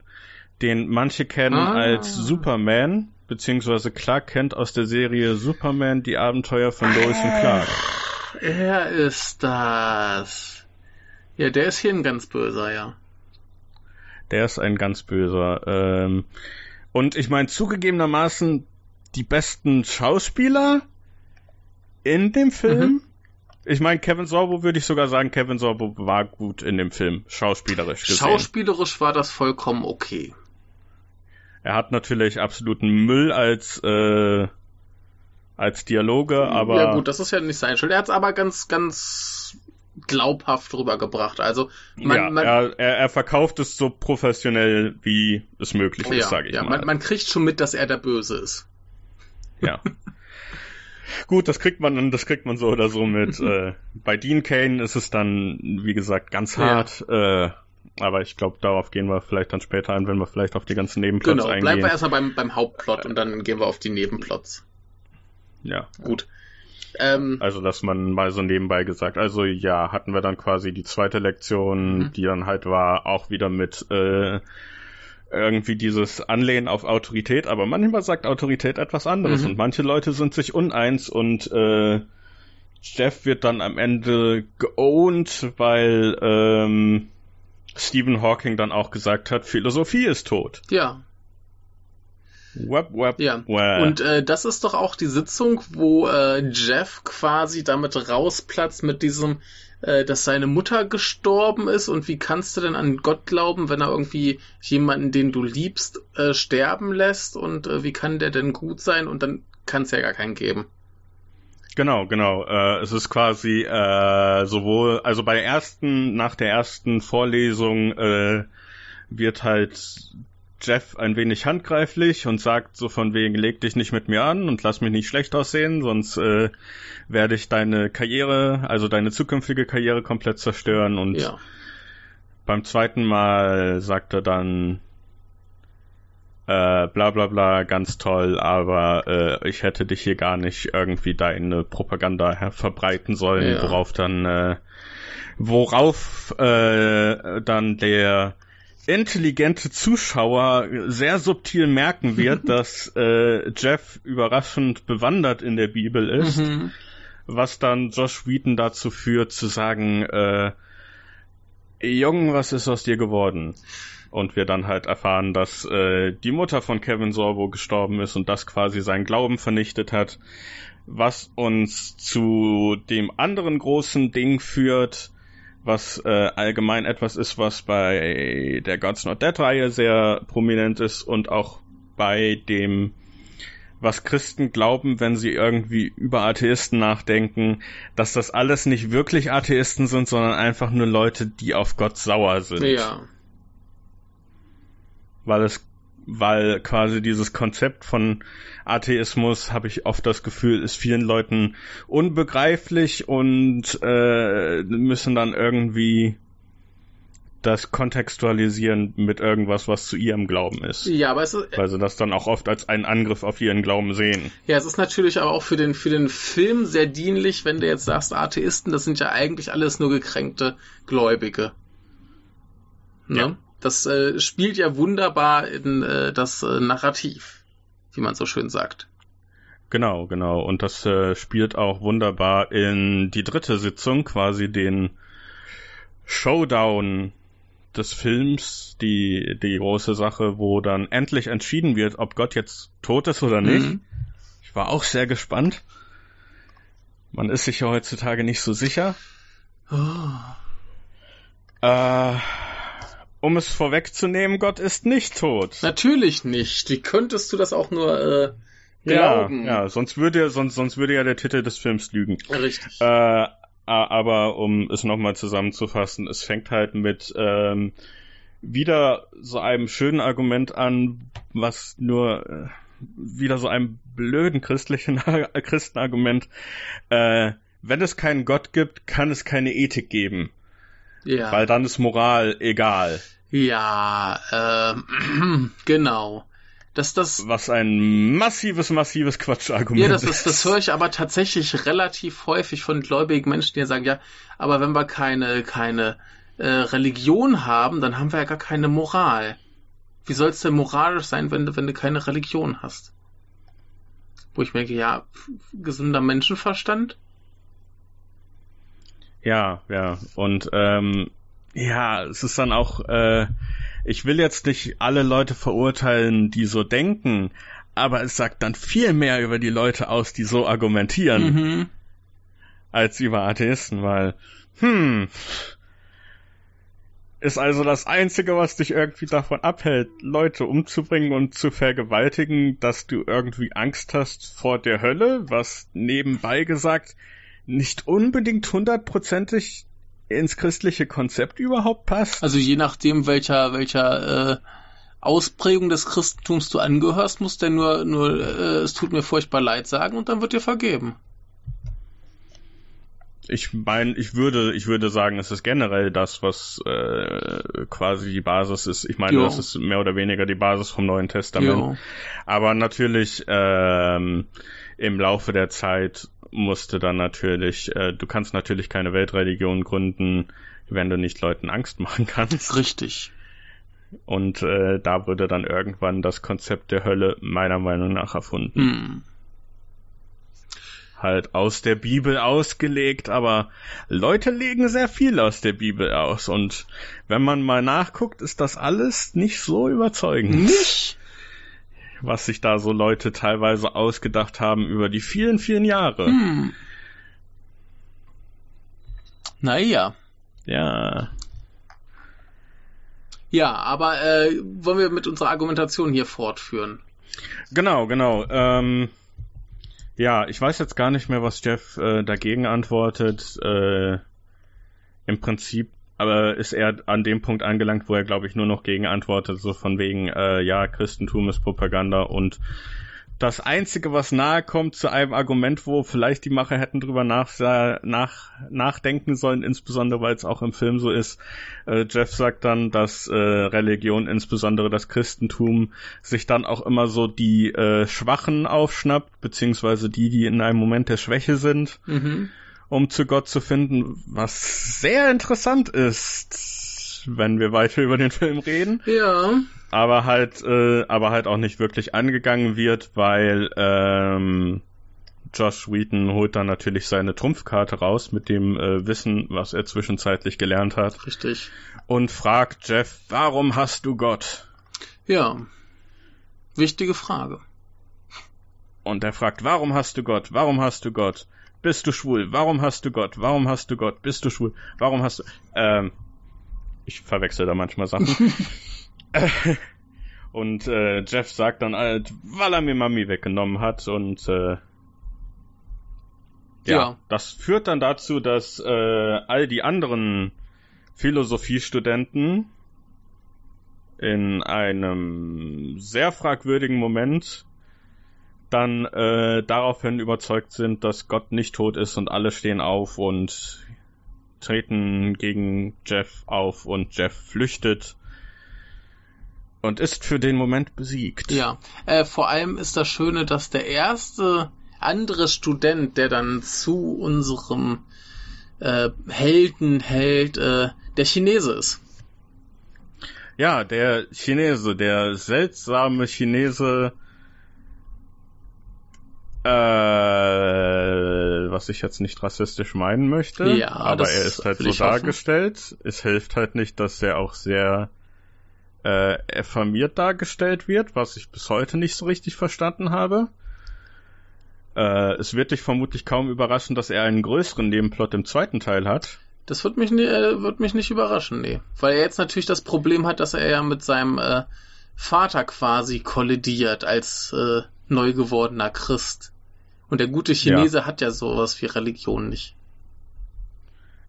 den manche kennen ah. als Superman, beziehungsweise Clark kennt aus der Serie Superman die Abenteuer von Lois und Clark. Er ist das. Ja, der ist hier ein ganz böser, ja. Der ist ein ganz böser. Ähm, und ich meine, zugegebenermaßen die besten Schauspieler in dem Film mhm. Ich meine, Kevin Sorbo würde ich sogar sagen, Kevin Sorbo war gut in dem Film, schauspielerisch gesehen. Schauspielerisch war das vollkommen okay. Er hat natürlich absoluten Müll als äh, als Dialoge, aber ja gut, das ist ja nicht sein Schuld. Er hat es aber ganz ganz glaubhaft rübergebracht. Also man, ja, man, er, er, er verkauft es so professionell wie es möglich ist, ja, sage ich ja, mal. Man, man kriegt schon mit, dass er der Böse ist. Ja. Gut, das kriegt man, das kriegt man so oder so mit. äh, bei Dean Kane ist es dann, wie gesagt, ganz hart. Ja. Äh, aber ich glaube, darauf gehen wir vielleicht dann später ein, wenn wir vielleicht auf die ganzen Nebenplots genau, eingehen. Genau, bleiben wir erstmal beim, beim Hauptplot und dann gehen wir auf die Nebenplots. Ja. Gut. Ähm, also, dass man mal so nebenbei gesagt, also ja, hatten wir dann quasi die zweite Lektion, mhm. die dann halt war, auch wieder mit äh, irgendwie dieses Anlehnen auf Autorität, aber manchmal sagt Autorität etwas anderes mhm. und manche Leute sind sich uneins und äh, Jeff wird dann am Ende geowned, weil ähm, Stephen Hawking dann auch gesagt hat, Philosophie ist tot. Ja. Web, web, ja. Web. Und äh, das ist doch auch die Sitzung, wo äh, Jeff quasi damit rausplatzt mit diesem, dass seine Mutter gestorben ist und wie kannst du denn an Gott glauben, wenn er irgendwie jemanden, den du liebst, äh, sterben lässt und äh, wie kann der denn gut sein und dann kann es ja gar keinen geben. Genau, genau. Äh, es ist quasi äh, sowohl, also bei ersten, nach der ersten Vorlesung äh, wird halt Jeff ein wenig handgreiflich und sagt so von wegen, leg dich nicht mit mir an und lass mich nicht schlecht aussehen, sonst äh, werde ich deine Karriere, also deine zukünftige Karriere komplett zerstören. Und ja. beim zweiten Mal sagt er dann, äh, bla bla bla, ganz toll, aber äh, ich hätte dich hier gar nicht irgendwie deine Propaganda verbreiten sollen, ja. worauf dann, äh, worauf äh, dann der intelligente Zuschauer sehr subtil merken wird, dass äh, Jeff überraschend bewandert in der Bibel ist, mhm. was dann Josh Wheaton dazu führt zu sagen, äh, Jung, was ist aus dir geworden? Und wir dann halt erfahren, dass äh, die Mutter von Kevin Sorbo gestorben ist und das quasi seinen Glauben vernichtet hat, was uns zu dem anderen großen Ding führt, was äh, allgemein etwas ist, was bei der Gods Not Dead Reihe sehr prominent ist und auch bei dem, was Christen glauben, wenn sie irgendwie über Atheisten nachdenken, dass das alles nicht wirklich Atheisten sind, sondern einfach nur Leute, die auf Gott sauer sind. Ja. Weil es weil quasi dieses Konzept von Atheismus, habe ich oft das Gefühl, ist vielen Leuten unbegreiflich und äh, müssen dann irgendwie das kontextualisieren mit irgendwas, was zu ihrem Glauben ist. Ja, aber es ist, Weil sie das dann auch oft als einen Angriff auf ihren Glauben sehen. ja, es ist natürlich aber auch für den, für den Film sehr dienlich, wenn du jetzt sagst, Atheisten, das sind ja eigentlich alles nur gekränkte Gläubige. Ne? Ja. Das äh, spielt ja wunderbar in äh, das äh, Narrativ, wie man so schön sagt. Genau, genau. Und das äh, spielt auch wunderbar in die dritte Sitzung, quasi den Showdown des Films, die, die große Sache, wo dann endlich entschieden wird, ob Gott jetzt tot ist oder nicht. Mhm. Ich war auch sehr gespannt. Man ist sich ja heutzutage nicht so sicher. Oh. Äh, um es vorwegzunehmen, Gott ist nicht tot. Natürlich nicht. Wie könntest du das auch nur äh, Ja, glauben? ja, sonst würde, sonst, sonst würde ja der Titel des Films lügen. Richtig. Äh, aber um es nochmal zusammenzufassen, es fängt halt mit ähm, wieder so einem schönen Argument an, was nur äh, wieder so einem blöden christlichen Christenargument. Äh, wenn es keinen Gott gibt, kann es keine Ethik geben, ja. weil dann ist Moral egal. Ja, ähm, genau. Das, das, Was ein massives, massives Quatschargument ja, das, das, ist. das höre ich aber tatsächlich relativ häufig von gläubigen Menschen, die sagen, ja, aber wenn wir keine, keine äh, Religion haben, dann haben wir ja gar keine Moral. Wie soll es denn moralisch sein, wenn du, wenn du keine Religion hast? Wo ich merke, ja, gesunder Menschenverstand? Ja, ja. Und ähm, ja, es ist dann auch, äh, ich will jetzt nicht alle Leute verurteilen, die so denken, aber es sagt dann viel mehr über die Leute aus, die so argumentieren, Mhm. als über Atheisten, weil, hm, ist also das Einzige, was dich irgendwie davon abhält, Leute umzubringen und zu vergewaltigen, dass du irgendwie Angst hast vor der Hölle, was nebenbei gesagt nicht unbedingt hundertprozentig ins christliche Konzept überhaupt passt. Also je nachdem, welcher, welcher äh, Ausprägung des Christentums du angehörst, musst du nur, nur äh, es tut mir furchtbar leid sagen und dann wird dir vergeben. Ich meine, ich würde, ich würde sagen, es ist generell das, was äh, quasi die Basis ist. Ich meine, Jo. das ist mehr oder weniger die Basis vom Neuen Testament. Jo. Aber natürlich ähm, im Laufe der Zeit musste dann natürlich, äh, du kannst natürlich keine Weltreligion gründen, wenn du nicht Leuten Angst machen kannst. Richtig. Und äh, da wurde dann irgendwann das Konzept der Hölle meiner Meinung nach erfunden. Hm. Halt aus der Bibel ausgelegt, aber Leute legen sehr viel aus der Bibel aus. Und wenn man mal nachguckt, ist das alles nicht so überzeugend. Nicht? Was sich da so Leute teilweise ausgedacht haben über die vielen, vielen Jahre. Hm. Naja. Ja. Ja, aber äh, wollen wir mit unserer Argumentation hier fortführen? Genau, genau. Ähm, ja, ich weiß jetzt gar nicht mehr, was Jeff äh, dagegen antwortet. Äh, Im Prinzip aber ist er an dem Punkt angelangt, wo er, glaube ich, nur noch gegen antwortet, so von wegen, äh, ja, Christentum ist Propaganda und das Einzige, was nahe kommt zu einem Argument, wo vielleicht die Macher hätten drüber nach, nach, nachdenken sollen, insbesondere weil es auch im Film so ist. Äh, Jeff sagt dann, dass äh, Religion, insbesondere das Christentum, sich dann auch immer so die äh, Schwachen aufschnappt, beziehungsweise die, die in einem Moment der Schwäche sind, Mhm. Um zu Gott zu finden, was sehr interessant ist, wenn wir weiter über den Film reden Ja. aber halt, äh, aber halt auch nicht wirklich angegangen wird, weil ähm, Josh Wheaton holt dann natürlich seine Trumpfkarte raus mit dem äh, Wissen, was er zwischenzeitlich gelernt hat Richtig. und fragt Jeff, warum hast du Gott? Ja. Wichtige Frage. Und er fragt, warum hast du Gott? Warum hast du Gott? Bist du schwul? Warum hast du Gott? Warum hast du Gott? Bist du schwul? Warum hast du... Ähm, ich verwechsel da manchmal Sachen. und äh, Jeff sagt dann halt, weil er mir Mami weggenommen hat und äh, ja, Ja. das führt dann dazu, dass äh, all die anderen Philosophiestudenten in einem sehr fragwürdigen Moment dann äh, daraufhin überzeugt sind, dass Gott nicht tot ist und alle stehen auf und treten gegen Jeff auf und Jeff flüchtet und ist für den Moment besiegt. Ja, äh, vor allem ist das Schöne, dass der erste andere Student, der dann zu unserem äh, Helden hält, äh, der Chinese ist. Ja, der Chinese, der seltsame Chinese, äh, was ich jetzt nicht rassistisch meinen möchte, Ja, aber er ist halt so ich hoffen. dargestellt. Es hilft halt nicht, dass er auch sehr äh, affirmiert dargestellt wird, was ich bis heute nicht so richtig verstanden habe. Äh, es wird dich vermutlich kaum überraschen, dass er einen größeren Nebenplot im zweiten Teil hat. Das wird mich, nie, äh, wird mich nicht überraschen, nee. Weil er jetzt natürlich das Problem hat, dass er ja mit seinem äh, Vater quasi kollidiert als äh, neu gewordener Christ. Und der gute Chinese hat ja sowas wie Religion nicht.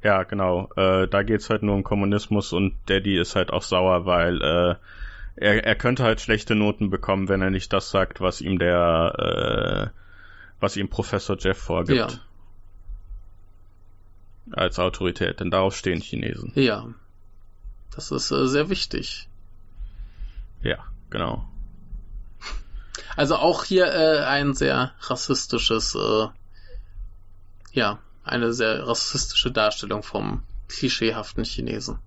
Ja, genau. Äh, da geht's halt nur um Kommunismus und Daddy ist halt auch sauer, weil äh, er, er könnte halt schlechte Noten bekommen, wenn er nicht das sagt, was ihm der, äh, was ihm Professor Jeff vorgibt. Ja. Als Autorität, denn darauf stehen Chinesen. Ja. Das ist äh, sehr wichtig. Ja, genau. Also auch hier äh, ein sehr rassistisches, äh, ja, eine sehr rassistische Darstellung vom klischeehaften Chinesen.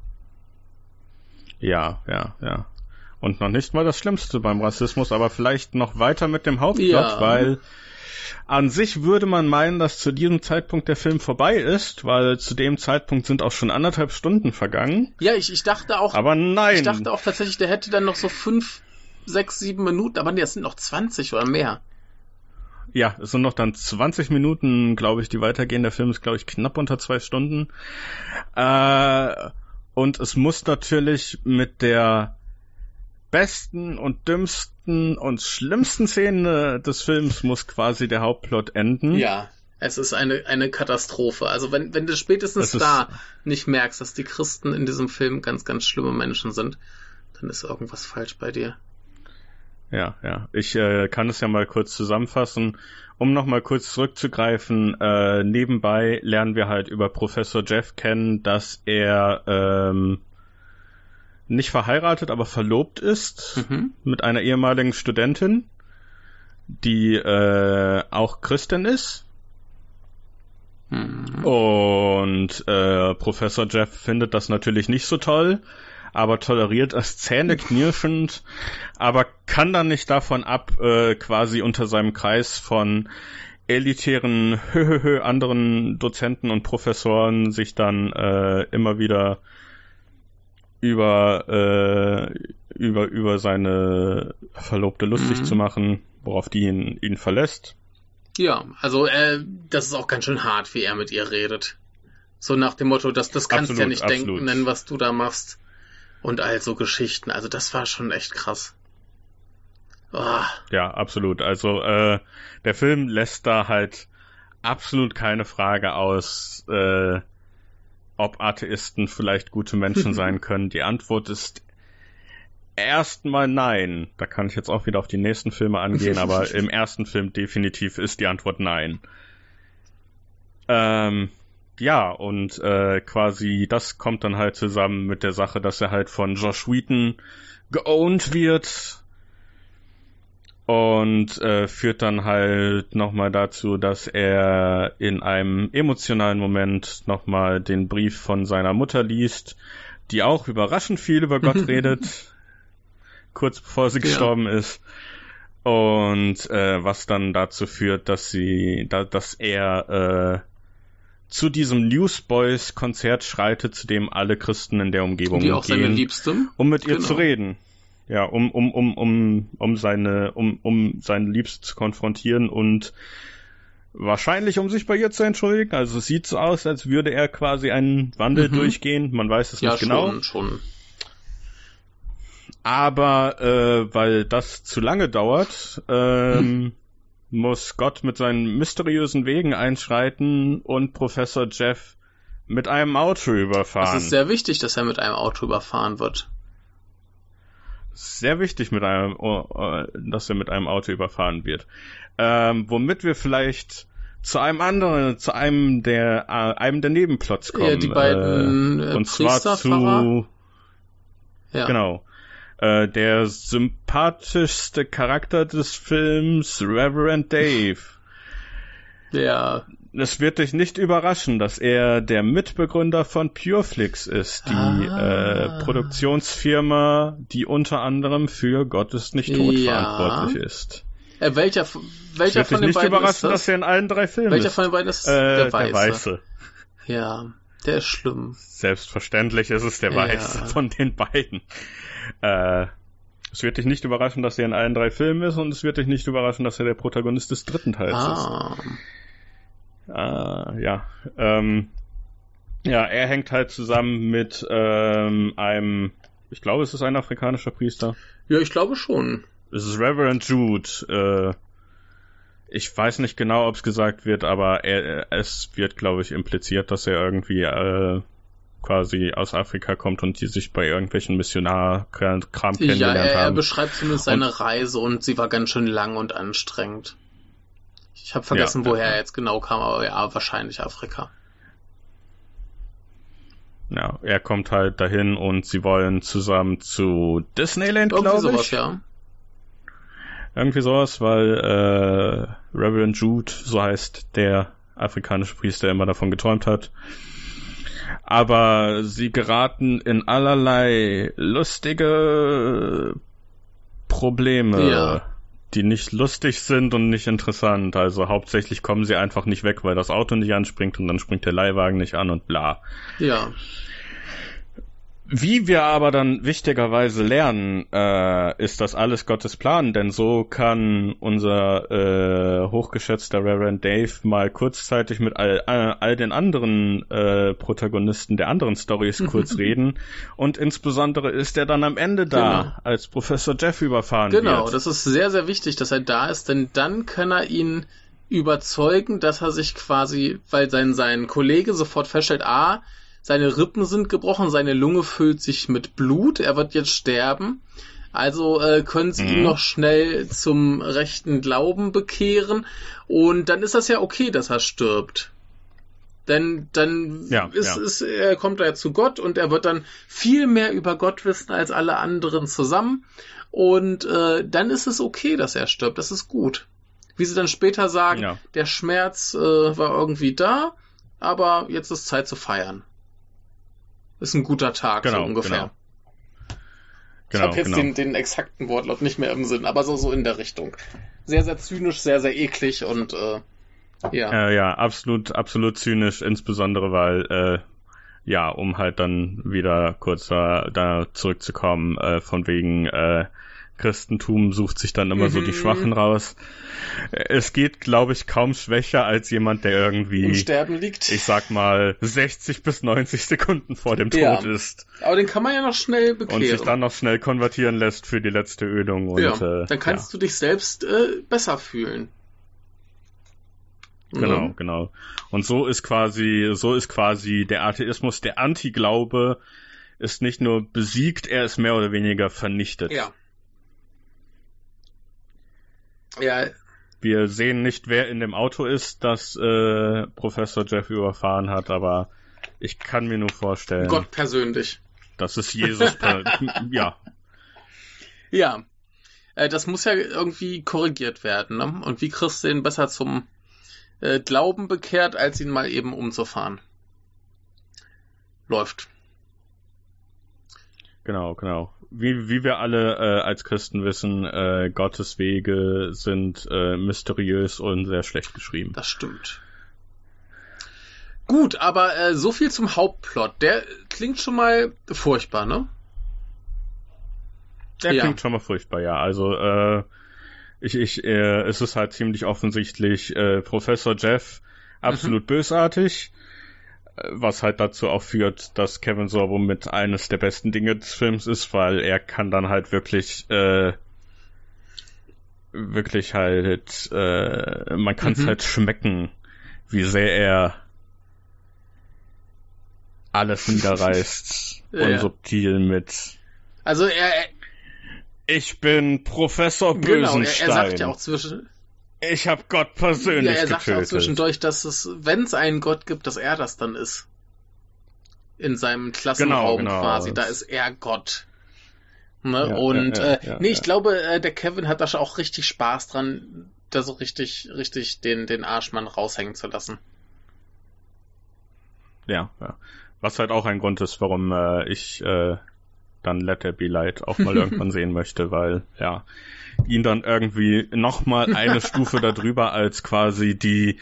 Ja, ja, ja. Und noch nicht mal das Schlimmste beim Rassismus, aber vielleicht noch weiter mit dem Hauptplot, Ja. weil an sich würde man meinen, dass zu diesem Zeitpunkt der Film vorbei ist, weil zu dem Zeitpunkt sind auch schon anderthalb Stunden vergangen. Ja, ich, ich dachte auch, Aber nein. ich dachte auch tatsächlich, der hätte dann noch so fünf, sechs, sieben Minuten, aber nee, es sind noch 20 oder mehr. Ja, es sind noch dann 20 Minuten, glaube ich, die weitergehen. Der Film ist, glaube ich, knapp unter zwei Stunden. Äh, und es muss natürlich mit der besten und dümmsten und schlimmsten Szene des Films muss quasi der Hauptplot enden. Ja. Es ist eine, eine Katastrophe. Also wenn, wenn du spätestens Es ist- da nicht merkst, dass die Christen in diesem Film ganz, ganz schlimme Menschen sind, dann ist irgendwas falsch bei dir. Ja, ja. Ich äh, kann es ja mal kurz zusammenfassen. Um nochmal kurz zurückzugreifen, äh, nebenbei lernen wir halt über Professor Jeff kennen, dass er ähm, nicht verheiratet, aber verlobt ist Mhm. mit einer ehemaligen Studentin, die äh, auch Christin ist. Mhm. Und äh, Professor Jeff findet das natürlich nicht so toll, aber toleriert es zähneknirschend, aber kann dann nicht davon ab, äh, quasi unter seinem Kreis von elitären höhöhö anderen Dozenten und Professoren sich dann äh, immer wieder über äh, über über seine Verlobte lustig Mhm. zu machen, worauf die ihn, ihn verlässt. Ja, also äh, das ist auch ganz schön hart, wie er mit ihr redet. So nach dem Motto, das, das kannst du ja nicht absolut. denken, was du da machst. Und all so Geschichten. Also das war schon echt krass. Oh, Ja, absolut. Also äh, der Film lässt da halt absolut keine Frage aus, äh, ob Atheisten vielleicht gute Menschen sein können. Die Antwort ist erstmal nein. Da kann ich jetzt auch wieder auf die nächsten Filme angehen, aber im ersten Film definitiv ist die Antwort nein. Ähm, ja, und äh, quasi das kommt dann halt zusammen mit der Sache, dass er halt von Josh Wheaton geowned wird und äh, führt dann halt nochmal dazu, dass er in einem emotionalen Moment nochmal den Brief von seiner Mutter liest, die auch überraschend viel über Gott redet, kurz bevor sie Ja. gestorben ist. Und äh, was dann dazu führt, dass sie, da, dass er äh, zu diesem Newsboys-Konzert schreitet, zu dem alle Christen in der Umgebung die auch seine gehen Liebste. um mit ihr Genau. zu reden. Ja, um, um, um, um, um seine, um, um seine Liebste zu konfrontieren und wahrscheinlich um sich bei ihr zu entschuldigen. Also es sieht so aus, als würde er quasi einen Wandel Mhm. durchgehen. Man weiß es Ja, nicht genau. schon, schon. Aber äh, weil das zu lange dauert, ähm, muss Gott mit seinen mysteriösen Wegen einschreiten und Professor Jeff mit einem Auto Es überfahren. ist sehr wichtig, dass er mit einem Auto überfahren wird. sehr wichtig, mit einem, oh, äh, dass er mit einem Auto überfahren wird. Ähm, womit wir vielleicht zu einem anderen, zu einem der, äh, einem der Nebenplots kommen. Ja, die beiden äh, äh, und zwar Priesterpfarrer. zu, Ja. genau, äh, der sympathischste Charakter des Films, Reverend Dave. Der, Es wird dich nicht überraschen, dass er der Mitbegründer von Pureflix ist, die Ah. äh, Produktionsfirma, die unter anderem für Gott ist nicht tot Ja. verantwortlich ist. äh, welcher, welcher von den nicht beiden ist überraschen, das? dass er in allen drei Filmen welcher ist. von den beiden ist äh, der Weiße? Der Weiße. Ja, der ist schlimm. Selbstverständlich ist es der Ja. Weiße von den beiden. Äh, es wird dich nicht überraschen, dass er in allen drei Filmen ist und es wird dich nicht überraschen, dass er der Protagonist des dritten Teils ist. Ah, Ah, ja. Ähm, ja, er hängt halt zusammen mit ähm, einem, ich glaube, es ist ein afrikanischer Priester. ja, ich glaube schon. Es ist Reverend Jude. Äh, ich weiß nicht genau, ob es gesagt wird, aber er, es wird, glaube ich, impliziert, dass er irgendwie äh, quasi aus Afrika kommt und die sich bei irgendwelchen Missionar-Kram Ja, kennengelernt er, er haben. beschreibt zumindest seine Reise und sie war ganz schön lang und anstrengend. Ich habe vergessen, Ja. woher er jetzt genau kam, aber ja, wahrscheinlich Afrika. Ja, er kommt halt dahin und sie wollen zusammen zu Disneyland, Irgendwie glaube sowas, ich. ja. Irgendwie sowas, weil äh, Reverend Jude, so heißt der afrikanische Priester, immer davon geträumt hat. Aber sie geraten in allerlei lustige Probleme, Ja. die nicht lustig sind und nicht interessant. Also hauptsächlich kommen sie einfach nicht weg, weil das Auto nicht anspringt und dann springt der Leihwagen nicht an und bla. Ja. Wie wir aber dann wichtigerweise lernen, äh, ist das alles Gottes Plan, denn so kann unser äh, hochgeschätzter Reverend Dave mal kurzzeitig mit all, all, all den anderen äh, Protagonisten der anderen Stories kurz reden und insbesondere ist er dann am Ende da, Genau. als Professor Jeff überfahren Genau, wird. das ist sehr, sehr wichtig, dass er da ist, denn dann kann er ihn überzeugen, dass er sich quasi, weil sein, sein Kollege sofort feststellt, ah, seine Rippen sind gebrochen, seine Lunge füllt sich mit Blut, er wird jetzt sterben. Also äh, können sie ihn Mhm. noch schnell zum rechten Glauben bekehren und dann ist das ja okay, dass er stirbt. Denn dann Ja, ist, ja. ist, er kommt er zu Gott und er wird dann viel mehr über Gott wissen als alle anderen zusammen. Und äh, dann ist es okay, dass er stirbt. Das ist gut. Wie sie dann später sagen, Ja. der Schmerz äh, war irgendwie da, aber jetzt ist Zeit zu feiern. Ist ein guter Tag, Genau, so ungefähr. genau. ich Genau, habe jetzt genau. den, den exakten Wortlaut nicht mehr im Sinn, aber so, so in der Richtung. Sehr, sehr zynisch, sehr, sehr eklig und äh, ja. Äh, ja, absolut, absolut zynisch, insbesondere weil, äh, ja, um halt dann wieder kurz da, da zurückzukommen, äh, von wegen, äh, Christentum sucht sich dann immer so die Mhm. Schwachen raus. Es geht, glaube ich, kaum schwächer als jemand, der Im irgendwie, Sterben liegt. ich sag mal, 60 bis 90 Sekunden vor dem Tod Ja. ist aber den kann man ja noch schnell bekehren. und sich dann noch schnell konvertieren lässt für die letzte Ölung und, ja, äh, dann kannst du dich selbst äh, besser fühlen. Genau, Ja. genau. Und so ist quasi, so ist quasi der Atheismus, der Antiglaube ist nicht nur besiegt, er ist mehr oder weniger vernichtet. Ja. Ja, Wir sehen nicht, wer in dem Auto ist, das äh, Professor Jeff überfahren hat, aber ich kann mir nur vorstellen, Gott persönlich. das ist Jesus. ja, Ja. Äh, das muss ja irgendwie korrigiert werden, ne? Und wie kriegst du ihn besser zum äh, Glauben bekehrt, als ihn mal eben umzufahren? Läuft. genau, genau. Wie, wie wir alle äh, als Christen wissen, äh, Gottes Wege sind äh, mysteriös und sehr schlecht geschrieben. Das stimmt. Gut, aber äh, so viel zum Hauptplot. Der klingt schon mal furchtbar, ne? Der Ja. klingt schon mal furchtbar, ja. Also, äh, ich, ich, äh, es ist halt ziemlich offensichtlich, äh, Professor Jeff absolut bösartig, äh, was halt dazu auch führt, dass Kevin Sorbo mit eines der besten Dinge des Films ist, weil er kann dann halt wirklich, äh, wirklich halt, äh, man kann es Mhm. halt schmecken, wie sehr er alles niederreißt, Ja, ja. unsubtil mit Also er, er ich bin Professor genau, er, Bösenstein. er sagt ja auch zwischen ich habe Gott persönlich Ja, er sagt auch getötet. zwischendurch, dass es, wenn es einen Gott gibt, dass er das dann ist. In seinem Klassenraum Genau, genau. quasi. Da ist er Gott. Ne? Ja, Und ja, ja, äh, ja, nee, ich glaube, äh, der Kevin hat da schon auch richtig Spaß dran, da so richtig, richtig den, den Arschmann raushängen zu lassen. Ja, ja. Was halt auch ein Grund ist, warum äh, ich äh, dann Let There Be Light auch mal irgendwann sehen möchte, weil ja ihn dann irgendwie nochmal eine Stufe darüber als quasi die,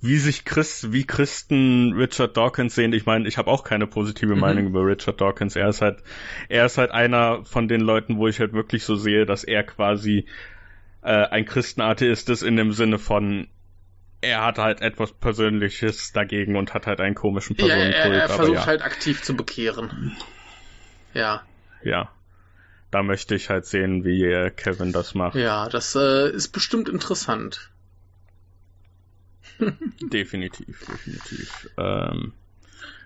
wie sich Christ, wie Christen Richard Dawkins sehen. Ich meine, ich habe auch keine positive Mhm. Meinung über Richard Dawkins. Er ist halt, er ist halt einer von den Leuten, wo ich halt wirklich so sehe, dass er quasi äh, ein Christenatheist ist in dem Sinne von er hat halt etwas Persönliches dagegen und hat halt einen komischen Ja, Personenkult. er, er aber versucht ja, halt aktiv zu bekehren. Ja, ja, da möchte ich halt sehen, wie Kevin das macht. ja, das äh, ist bestimmt interessant. Definitiv, definitiv. Ähm,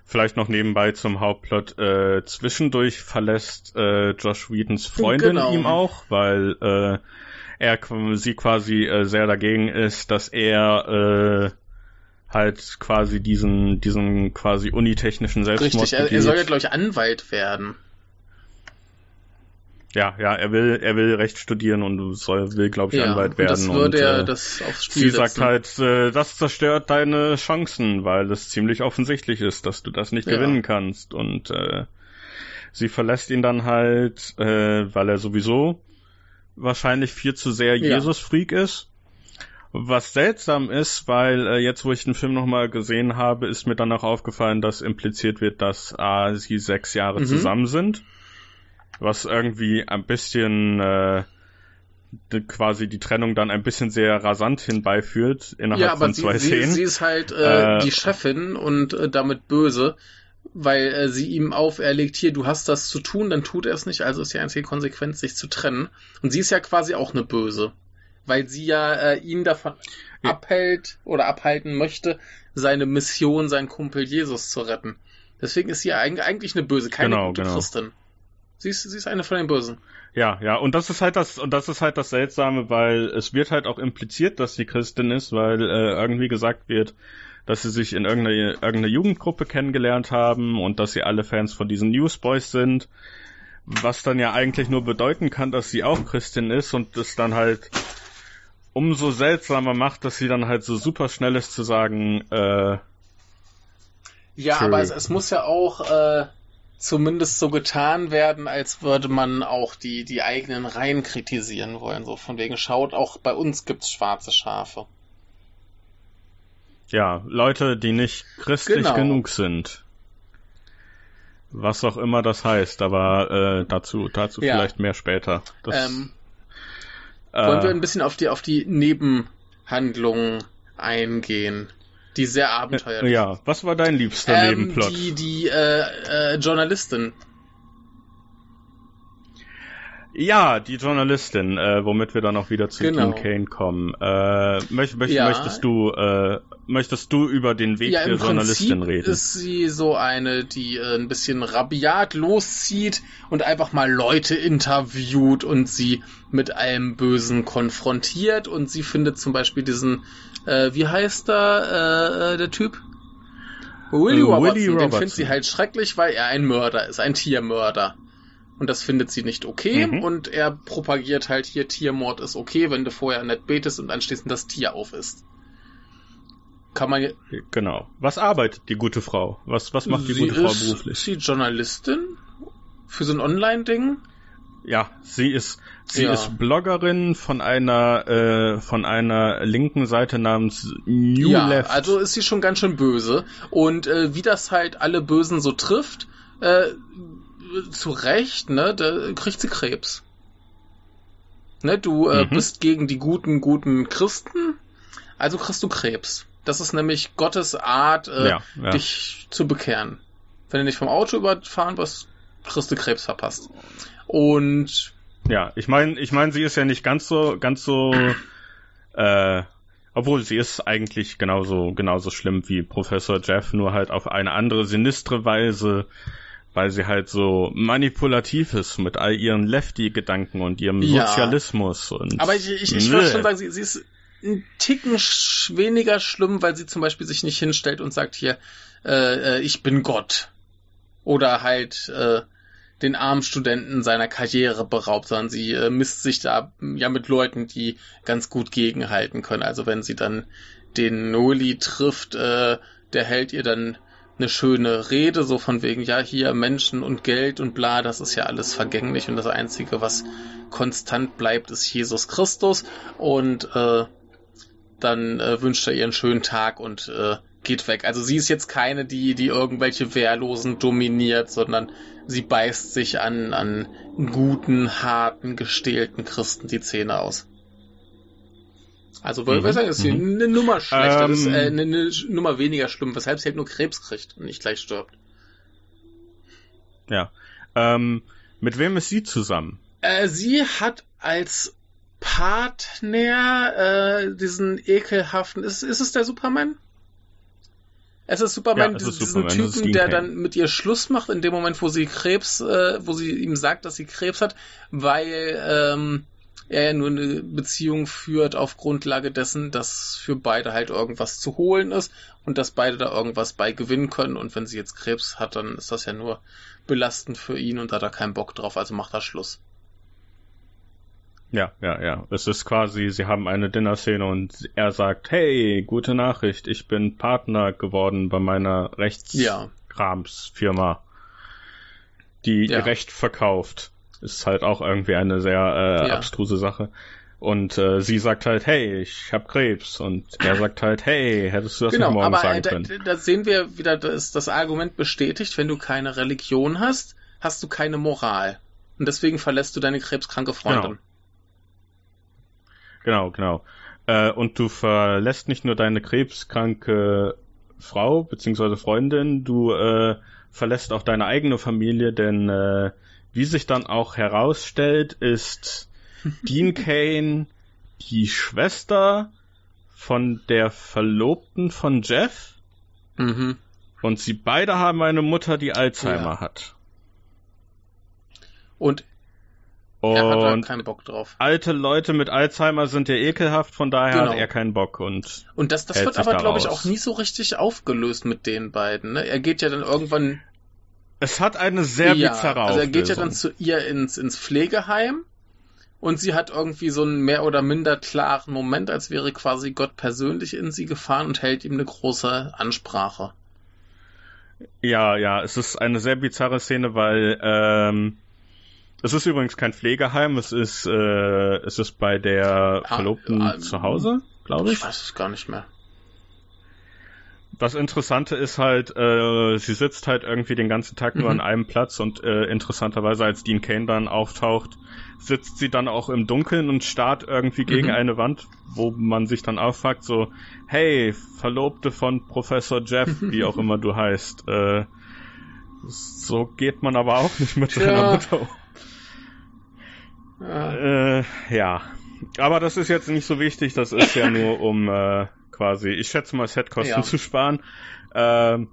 vielleicht noch nebenbei zum Hauptplot. Äh, zwischendurch verlässt äh, Josh Whedons Freundin Genau. ihm auch, weil äh, er sie quasi äh, sehr dagegen ist, dass er äh, halt quasi diesen diesen quasi unitechnischen Selbstmord Richtig, er, er soll ja, glaube ich, Anwalt werden. Ja, ja, er will, er will Recht studieren und soll, will, glaube ich, ja, Anwalt werden. das würde und, er äh, das aufs Spiel sie setzen. sagt halt, äh, das zerstört deine Chancen, weil es ziemlich offensichtlich ist, dass du das nicht Ja. gewinnen kannst. Und äh, sie verlässt ihn dann halt, äh, weil er sowieso wahrscheinlich viel zu sehr Ja. Jesus-Freak ist. Was seltsam ist, weil äh, jetzt, wo ich den Film nochmal gesehen habe, ist mir dann auch aufgefallen, dass impliziert wird, dass A, sie sechs Jahre Mhm. zusammen sind. Was irgendwie ein bisschen äh, quasi die Trennung dann ein bisschen sehr rasant hinbeiführt innerhalb ja, aber von sie, zwei sie, Szenen. sie ist halt äh, Äh, die Chefin und äh, damit böse, weil äh, sie ihm auferlegt, hier, du hast das zu tun, dann tut er es nicht, also ist die einzige Konsequenz, sich zu trennen. Und sie ist ja quasi auch eine Böse, weil sie ja äh, ihn davon Ja. abhält oder abhalten möchte, seine Mission, seinen Kumpel Jesus zu retten. Deswegen ist sie ja eig- eigentlich eine Böse, keine Genau, gute genau. Christin. Sie ist, sie ist eine von den Bösen. Ja, ja, und das ist halt das, und das ist halt das Seltsame, weil es wird halt auch impliziert, dass sie Christin ist, weil äh, irgendwie gesagt wird, dass sie sich in irgendeiner, irgendeiner Jugendgruppe kennengelernt haben und dass sie alle Fans von diesen Newsboys sind, was dann ja eigentlich nur bedeuten kann, dass sie auch Christin ist und das dann halt umso seltsamer macht, dass sie dann halt so super schnell ist zu sagen, äh, Ja, True. aber es, es muss ja auch äh, zumindest so getan werden, als würde man auch die, die eigenen Reihen kritisieren wollen. So von wegen, schaut, auch bei uns gibt's schwarze Schafe. ja, Leute, die nicht christlich Genau. genug sind. Was auch immer das heißt, aber äh, dazu, dazu Ja. vielleicht mehr später. Das, Ähm, äh, wollen wir ein bisschen auf die, auf die Nebenhandlungen eingehen, die sehr abenteuerlich ja, was war dein liebster Ähm, Nebenplot? die die äh, äh, Journalistin. Ja, die Journalistin, äh, womit wir dann auch wieder zu Genau. Dean Kane kommen. Äh, möcht, möcht, Ja. Möchtest du, äh, möchtest du über den Weg Ja, der Journalistin Prinzip reden? ist sie so eine, die äh, ein bisschen rabiat loszieht und einfach mal Leute interviewt und sie mit allem Bösen konfrontiert und sie findet zum Beispiel diesen, äh, wie heißt da äh, äh, der Typ? Willie Äh, Robertson, Willie den Robertson. findet sie halt schrecklich, weil er ein Mörder ist, ein Tiermörder. Und das findet sie nicht okay Mhm. und er propagiert halt hier, Tiermord ist okay, wenn du vorher nett betest und anschließend das Tier auf isst. Kann man Genau. Was arbeitet die gute Frau? Was, was macht die sie gute Frau ist, beruflich? Ist sie Journalistin? Für so ein Online-Ding? Ja, sie ist sie Ja. ist Bloggerin von einer äh, von einer linken Seite namens New ja, Left. also ist sie schon ganz schön böse. Und äh, wie das halt alle Bösen so trifft, äh, zu Recht, ne, da kriegt sie Krebs. Ne, du äh, Mhm. bist gegen die guten, guten Christen, also kriegst du Krebs. Das ist nämlich Gottes Art, äh, ja, ja. dich zu bekehren. Wenn du nicht vom Auto überfahren wirst, kriegst du Krebs verpasst. Und ja, ich meine, ich meine, sie ist ja nicht ganz so ganz so äh, obwohl sie ist eigentlich genauso genauso schlimm wie Professor Jeff, nur halt auf eine andere sinistre Weise, weil sie halt so manipulativ ist mit all ihren Lefty-Gedanken und ihrem Ja. Sozialismus und Aber ich, ich, ich würde schon sagen, sie, sie ist ein Ticken weniger schlimm, weil sie zum Beispiel sich nicht hinstellt und sagt hier, äh, äh, ich bin Gott. Oder halt äh, den armen Studenten seiner Karriere beraubt, sondern sie äh, misst sich da ja mit Leuten, die ganz gut gegenhalten können. Also wenn sie dann den Noli trifft, äh, der hält ihr dann eine schöne Rede, so von wegen, ja, hier Menschen und Geld und bla, das ist ja alles vergänglich und das Einzige, was konstant bleibt, ist Jesus Christus und äh, dann äh, wünscht er ihr einen schönen Tag und äh, geht weg. Also sie ist jetzt keine, die, die irgendwelche Wehrlosen dominiert, sondern sie beißt sich an, an guten, harten, gestählten Christen die Zähne aus. Also wollte mhm. sagen, ist mhm. eine Nummer schlechter, ähm, ist, äh, eine, eine Nummer weniger schlimm, weshalb sie halt nur Krebs kriegt und nicht gleich stirbt. Ja. Ähm, mit wem ist sie zusammen? Äh, sie hat als Partner äh, diesen ekelhaften. Ist, ist es der Superman? Es ist Superman, ja, es ist diesen Superman, Typen, der dann mit ihr Schluss macht, in dem Moment, wo sie Krebs, äh, wo sie ihm sagt, dass sie Krebs hat, weil ähm, er ja nur eine Beziehung führt auf Grundlage dessen, dass für beide halt irgendwas zu holen ist und dass beide da irgendwas bei gewinnen können. Und wenn sie jetzt Krebs hat, dann ist das ja nur belastend für ihn und da hat er keinen Bock drauf, also macht er Schluss. Ja, ja, ja. Es ist quasi, sie haben eine Dinner-Szene und er sagt, hey, gute Nachricht, ich bin Partner geworden bei meiner Rechtskramsfirma, die ja. Recht verkauft. Ist halt auch irgendwie eine sehr äh, ja. abstruse Sache. Und äh, sie sagt halt, hey, ich hab Krebs. Und er sagt halt, hey, hättest du das genau, morgen aber, sagen äh, können. Da, da sehen wir wieder, dass das Argument bestätigt, wenn du keine Religion hast, hast du keine Moral. Und deswegen verlässt du deine krebskranke Freundin. Genau. Genau, genau. Äh, und du verlässt nicht nur deine krebskranke Frau bzw. Freundin, du äh, verlässt auch deine eigene Familie, denn äh, wie sich dann auch herausstellt, ist Dean Kane die Schwester von der Verlobten von Jeff. Mhm. Und sie beide haben eine Mutter, die Alzheimer ja. hat. Und und er hat halt keinen Bock drauf. Alte Leute mit Alzheimer sind ja ekelhaft, von daher genau. hat er keinen Bock und. Und das, das wird aber, glaube ich, auch nie so richtig aufgelöst mit den beiden. Ne? Er geht ja dann irgendwann. Es hat eine sehr ja, bizarre Also er geht ja dann zu ihr ins, ins Pflegeheim und sie hat irgendwie so einen mehr oder minder klaren Moment, als wäre quasi Gott persönlich in sie gefahren und hält ihm eine große Ansprache. Ja, ja, es ist eine sehr bizarre Szene, weil ähm, es ist übrigens kein Pflegeheim, es ist, äh, es ist bei der ah, Verlobten ah, zu Hause, glaube ich. Ich weiß es gar nicht mehr. Das Interessante ist halt, äh, sie sitzt halt irgendwie den ganzen Tag nur mhm. an einem Platz und äh, interessanterweise, als Dean Kane dann auftaucht, sitzt sie dann auch im Dunkeln und starrt irgendwie gegen mhm. eine Wand, wo man sich dann auffragt, so, hey, Verlobte von Professor Jeff, wie auch immer du heißt, äh, so geht man aber auch nicht mit seiner ja. Mutter um. Ja. Äh, ja. Aber das ist jetzt nicht so wichtig, das ist ja nur um äh, quasi, ich schätze mal, Setkosten ja. zu sparen. Ähm,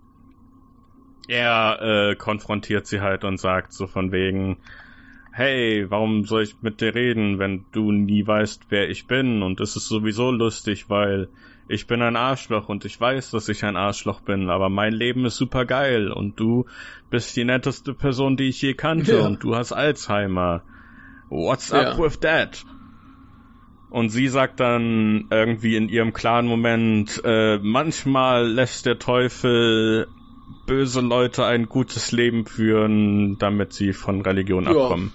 er äh, konfrontiert sie halt und sagt so von wegen, hey, warum soll ich mit dir reden, wenn du nie weißt, wer ich bin? Und es ist sowieso lustig, weil ich bin ein Arschloch und ich weiß, dass ich ein Arschloch bin, aber mein Leben ist super geil und du bist die netteste Person, die ich je kannte ja. und du hast Alzheimer. What's ja. up with that? Und sie sagt dann irgendwie in ihrem klaren Moment, äh, manchmal lässt der Teufel böse Leute ein gutes Leben führen, damit sie von Religion ja. abkommen.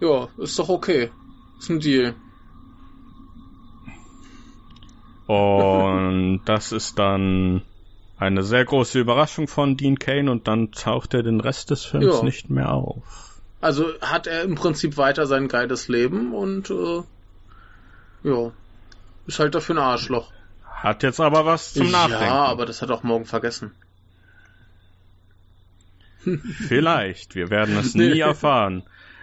Ja, ist doch okay. Ist ein Deal. Und das ist dann eine sehr große Überraschung von Dean Kane und dann taucht er den Rest des Films ja. nicht mehr auf. Also hat er im Prinzip weiter sein geiles Leben und äh, ja, ist halt dafür ein Arschloch. Hat jetzt aber was zum Nachdenken. Ja, aber das hat auch morgen vergessen. Vielleicht, wir werden es nie erfahren.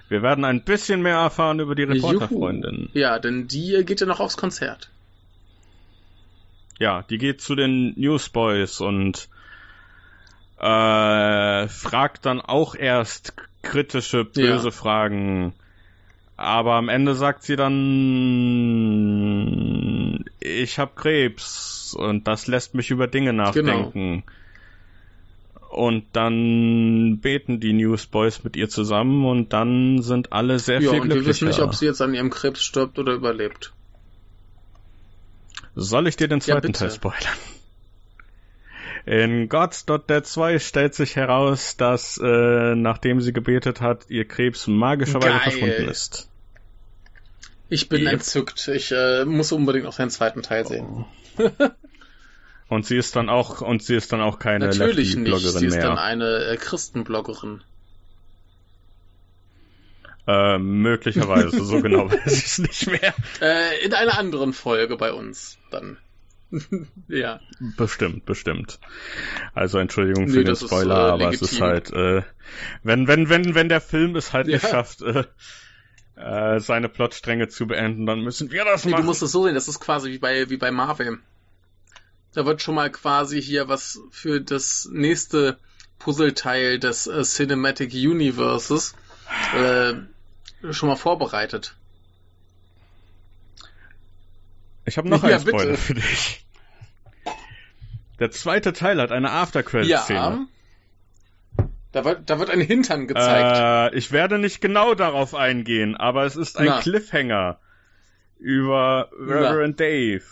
Wir werden ein bisschen mehr erfahren über die Reporterfreundin. Ja, denn die geht ja noch aufs Konzert. Ja, die geht zu den Newsboys und äh, fragt dann auch erst kritische, böse ja. Fragen. Aber am Ende sagt sie dann, ich habe Krebs und das lässt mich über Dinge nachdenken. Genau. Und dann beten die Newsboys mit ihr zusammen und dann sind alle sehr ja, viel glücklicher. Ja, und wir wissen nicht, ob sie jetzt an ihrem Krebs stirbt oder überlebt. Soll ich dir den zweiten ja, Teil spoilern? In God's Dead 2 stellt sich heraus, dass äh, nachdem sie gebetet hat, ihr Krebs magischerweise verschwunden ist. Ich bin yep. entzückt. Ich äh, muss unbedingt noch den zweiten Teil sehen. Oh. und sie ist dann auch und sie ist dann auch keine Natürlich nicht. Sie ist mehr. dann eine äh, Christenbloggerin. Äh, möglicherweise, so genau weiß ich es nicht mehr. Äh, in einer anderen Folge bei uns dann. Ja. Bestimmt, bestimmt. Also Entschuldigung für nee, den Spoiler, ist, äh, aber legitim. es ist halt, äh, wenn, wenn, wenn, wenn der Film es halt ja. nicht schafft, äh, äh, seine Plotstränge zu beenden, dann müssen wir das nee, machen. Du musst es so sehen, das ist quasi wie bei, wie bei Marvel. Da wird schon mal quasi hier was für das nächste Puzzleteil des äh, Cinematic Universes äh, schon mal vorbereitet. Ich habe noch ja, einen Spoiler bitte. für dich. Der zweite Teil hat eine After-Credit-Szene. Ja. Da wird, da wird ein Hintern gezeigt. Äh, ich werde nicht genau darauf eingehen, aber es ist ein Na. Cliffhanger über Reverend Na. Dave,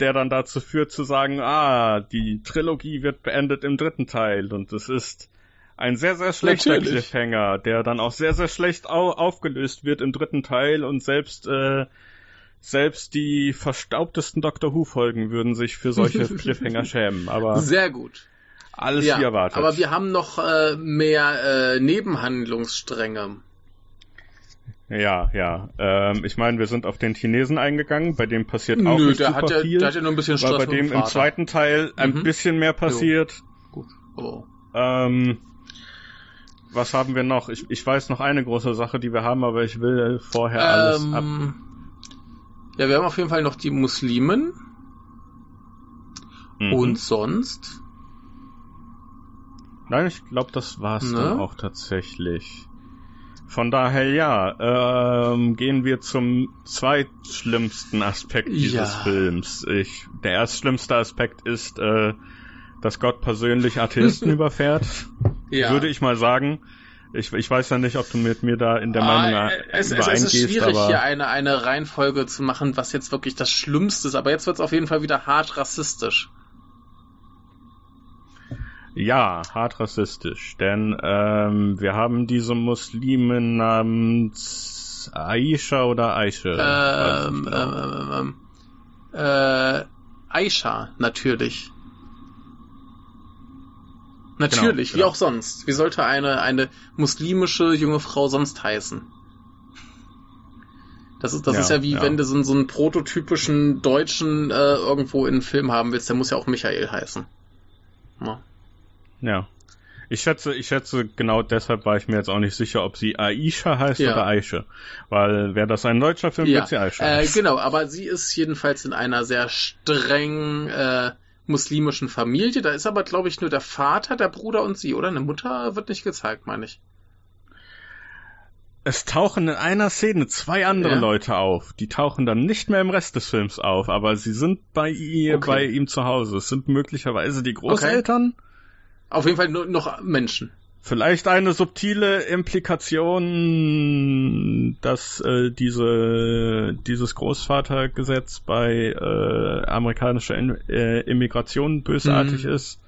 der dann dazu führt zu sagen, ah, die Trilogie wird beendet im dritten Teil und es ist ein sehr, sehr schlechter Natürlich. Cliffhanger, der dann auch sehr, sehr schlecht au aufgelöst wird im dritten Teil und selbst, äh, selbst die verstaubtesten Doctor Who Folgen würden sich für solche Cliffhanger schämen, aber. Sehr gut. Alles ja, wie erwartet. Aber wir haben noch äh, mehr äh, Nebenhandlungsstränge. Ja, ja. Ähm, ich meine, wir sind auf den Chinesen eingegangen, bei dem passiert auch Nö, nicht der super hat ja, viel. Der hat ja nur ein bisschen Stress weil bei dem im zweiten Teil ein mhm. bisschen mehr passiert. Jo. Gut. Oh. Ähm, was haben wir noch? Ich, ich weiß noch eine große Sache, die wir haben, aber ich will vorher alles ähm, ab. Ja, wir haben auf jeden Fall noch die Muslimen. Mhm. Und sonst? Nein, ich glaube, das war's ne? dann auch tatsächlich. Von daher ja, ähm, gehen wir zum zweitschlimmsten Aspekt dieses ja. Films. Ich, der erstschlimmste Aspekt ist, äh, dass Gott persönlich Atheisten überfährt. Ja. Würde ich mal sagen. Ich, ich weiß ja nicht, ob du mit mir da in der ah, Meinung es, es, es ist schwierig, aber... hier eine, eine Reihenfolge zu machen, was jetzt wirklich das Schlimmste ist. Aber jetzt wird es auf jeden Fall wieder hart rassistisch. Ja, hart rassistisch, denn ähm, wir haben diese Muslime namens Aisha oder Aisha. Ähm, ähm, ähm, äh, Aisha, natürlich. Natürlich, genau, wie genau. auch sonst. Wie sollte eine, eine muslimische junge Frau sonst heißen? Das ist, das ja, ist ja wie ja. wenn du so, so einen prototypischen Deutschen äh, irgendwo in einem Film haben willst, der muss ja auch Michael heißen. Na? Ja. Ich schätze, ich schätze, genau deshalb war ich mir jetzt auch nicht sicher, ob sie Aisha heißt ja. oder Aisha. Weil wäre das ein deutscher Film, ja. wird sie Aisha. Äh, genau, aber sie ist jedenfalls in einer sehr streng äh, muslimischen Familie. Da ist aber, glaube ich, nur der Vater, der Bruder und sie, oder? Eine Mutter wird nicht gezeigt, meine ich. Es tauchen in einer Szene zwei andere ja. Leute auf. Die tauchen dann nicht mehr im Rest des Films auf, aber sie sind bei ihr, okay. bei ihm zu Hause. Es sind möglicherweise die Großeltern. Okay. Auf jeden Fall nur noch Menschen. Vielleicht eine subtile Implikation, dass äh, diese, dieses Großvatergesetz bei äh, amerikanischer In äh, Immigration bösartig mhm. ist.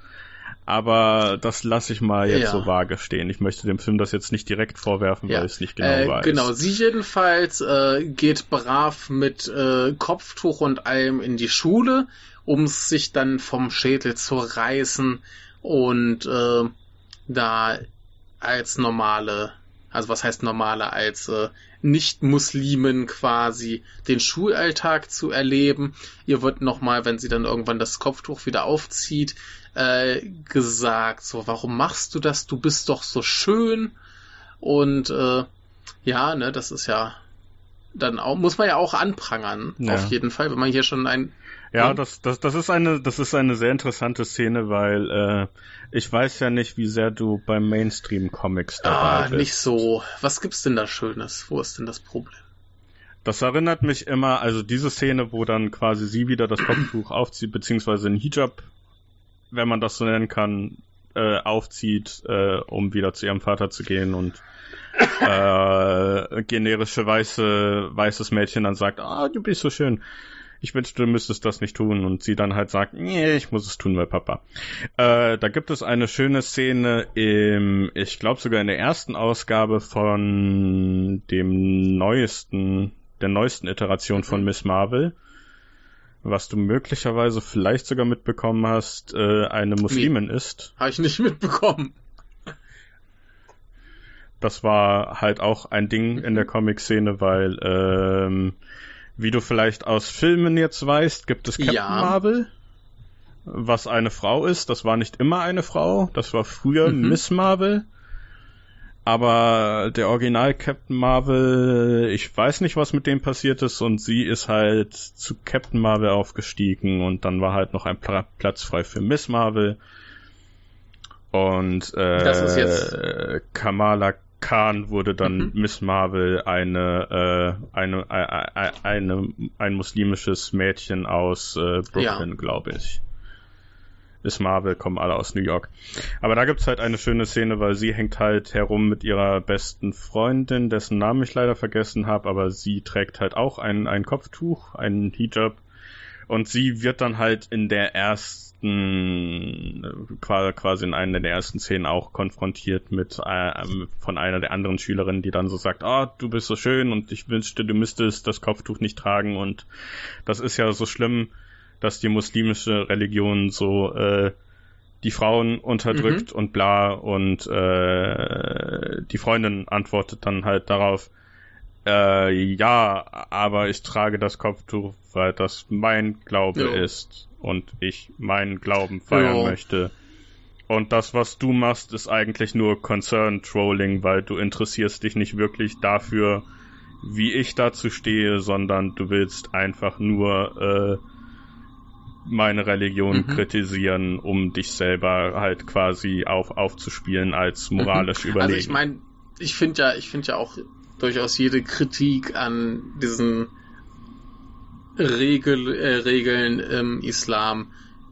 Aber das lasse ich mal jetzt ja. so vage stehen. Ich möchte dem Film das jetzt nicht direkt vorwerfen, ja. weil ich es nicht genau äh, weiß. Genau, sie jedenfalls äh, geht brav mit äh, Kopftuch und allem in die Schule, um sich dann vom Schädel zu reißen und äh, da als normale, also was heißt normale, als äh, Nicht-Muslimen quasi den Schulalltag zu erleben. Ihr wird nochmal, wenn sie dann irgendwann das Kopftuch wieder aufzieht, äh, gesagt, so, warum machst du das? Du bist doch so schön. Und äh, ja, ne, das ist ja dann auch, muss man ja auch anprangern, ja. auf jeden Fall, wenn man hier schon ein ja, das, das, das ist eine, das ist eine sehr interessante Szene, weil äh, ich weiß ja nicht, wie sehr du beim Mainstream-Comics dabei ah, bist. nicht so. Was gibt's denn da Schönes? Wo ist denn das Problem? Das erinnert mich immer, also diese Szene, wo dann quasi sie wieder das Kopftuch aufzieht, beziehungsweise ein Hijab, wenn man das so nennen kann, äh, aufzieht, äh, um wieder zu ihrem Vater zu gehen und äh, generische weiße weißes Mädchen dann sagt, ah, du bist so schön ich wünschte, du müsstest das nicht tun. Und sie dann halt sagt, nee, ich muss es tun, weil Papa. Äh, da gibt es eine schöne Szene im, ich glaube sogar in der ersten Ausgabe von dem neuesten, der neuesten Iteration von mhm. Miss Marvel was du möglicherweise vielleicht sogar mitbekommen hast, äh, eine Muslimin nee, ist. Habe ich nicht mitbekommen. Das war halt auch ein Ding in der mhm. Comic-Szene, weil ähm, wie du vielleicht aus Filmen jetzt weißt, gibt es Captain ja. Marvel, was eine Frau ist. Das war nicht immer eine Frau, das war früher mhm. Miss Marvel. Aber der Original Captain Marvel, ich weiß nicht, was mit dem passiert ist und sie ist halt zu Captain Marvel aufgestiegen und dann war halt noch ein Platz frei für Miss Marvel. Und äh, Kamala Khan wurde dann mhm. Miss Marvel eine, äh, eine, eine, äh, äh, eine, ein muslimisches Mädchen aus äh, Brooklyn, ja. glaube ich. Miss Marvel kommen alle aus New York. Aber da gibt's halt eine schöne Szene, weil sie hängt halt herum mit ihrer besten Freundin, dessen Namen ich leider vergessen habe, aber sie trägt halt auch ein, ein Kopftuch, einen Hijab. Und sie wird dann halt in der ersten ersten, quasi in einer der ersten Szenen auch konfrontiert mit äh, von einer der anderen Schülerinnen, die dann so sagt, ah, oh, du bist so schön und ich wünschte, du müsstest das Kopftuch nicht tragen und das ist ja so schlimm, dass die muslimische Religion so äh, die Frauen unterdrückt mhm. und bla und äh, die Freundin antwortet dann halt darauf, äh, ja, aber ich trage das Kopftuch, weil das mein Glaube ja. ist und ich meinen Glauben feiern ja. möchte. Und das, was du machst, ist eigentlich nur Concern-Trolling, weil du interessierst dich nicht wirklich dafür, wie ich dazu stehe, sondern du willst einfach nur äh, meine Religion mhm. kritisieren, um dich selber halt quasi auf, aufzuspielen als moralisch mhm. überlegen. Also ich meine, ich finde ja, ich finde ja auch durchaus jede Kritik an diesen Regel, äh, Regeln im Islam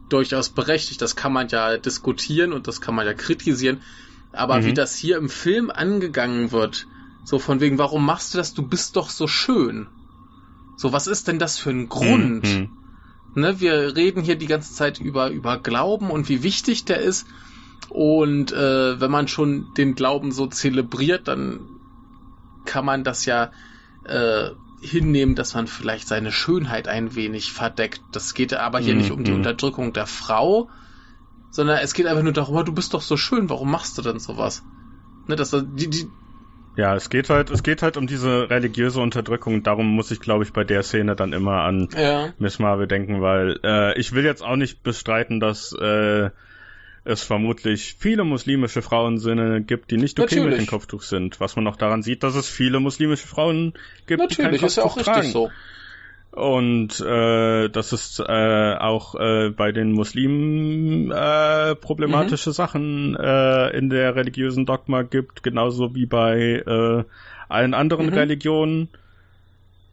durchaus berechtigt. Das kann man ja diskutieren und das kann man ja kritisieren. Aber mhm. wie das hier im Film angegangen wird, so von wegen, warum machst du das? Du bist doch so schön. So, was ist denn das für ein Grund? Mhm. Ne, wir reden hier die ganze Zeit über, über Glauben und wie wichtig der ist. Und äh, wenn man schon den Glauben so zelebriert, dann kann man das ja äh, hinnehmen, dass man vielleicht seine Schönheit ein wenig verdeckt. Das geht aber hier mm, nicht um die mhm. Unterdrückung der Frau, sondern es geht einfach nur darum, du bist doch so schön, warum machst du denn sowas? Ne, dass die, die ja, es geht halt, es geht halt um diese religiöse Unterdrückung. Darum muss ich, glaube ich, bei der Szene dann immer an ja. Miss Marvel denken, weil äh, ich will jetzt auch nicht bestreiten, dass äh, es vermutlich viele muslimische Frauensinne gibt, die nicht okay Natürlich. mit dem Kopftuch sind. Was man noch daran sieht, dass es viele muslimische Frauen gibt, Natürlich, die kein Kopftuch ist ja auch tragen. richtig so. Und äh, dass es äh, auch äh, bei den Muslimen äh, problematische mhm. Sachen äh, in der religiösen Dogma gibt, genauso wie bei äh, allen anderen mhm. Religionen.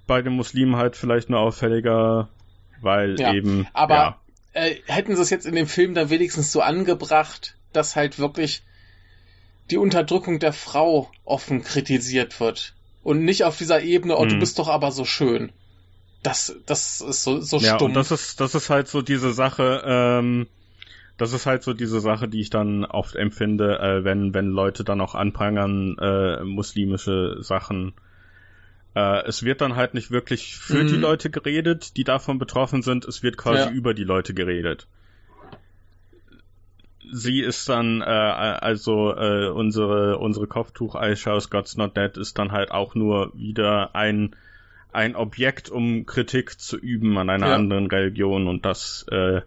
Bei den Muslimen halt vielleicht nur auffälliger, weil ja, eben. Aber ja äh, hätten sie es jetzt in dem Film dann wenigstens so angebracht, dass halt wirklich die Unterdrückung der Frau offen kritisiert wird. Und nicht auf dieser Ebene, oh, hm. du bist doch aber so schön. Das, das ist so, so ja, stumpf. Und das ist, das ist halt so diese Sache, ähm, das ist halt so diese Sache, die ich dann oft empfinde, äh, wenn, wenn Leute dann auch anprangern, äh, muslimische Sachen äh, es wird dann halt nicht wirklich für mhm. die Leute geredet, die davon betroffen sind, es wird quasi ja. über die Leute geredet. Sie ist dann, äh, also äh, unsere, unsere Kopftuch aus God's Not Dead ist dann halt auch nur wieder ein, ein Objekt, um Kritik zu üben an einer ja. anderen Religion und das, äh,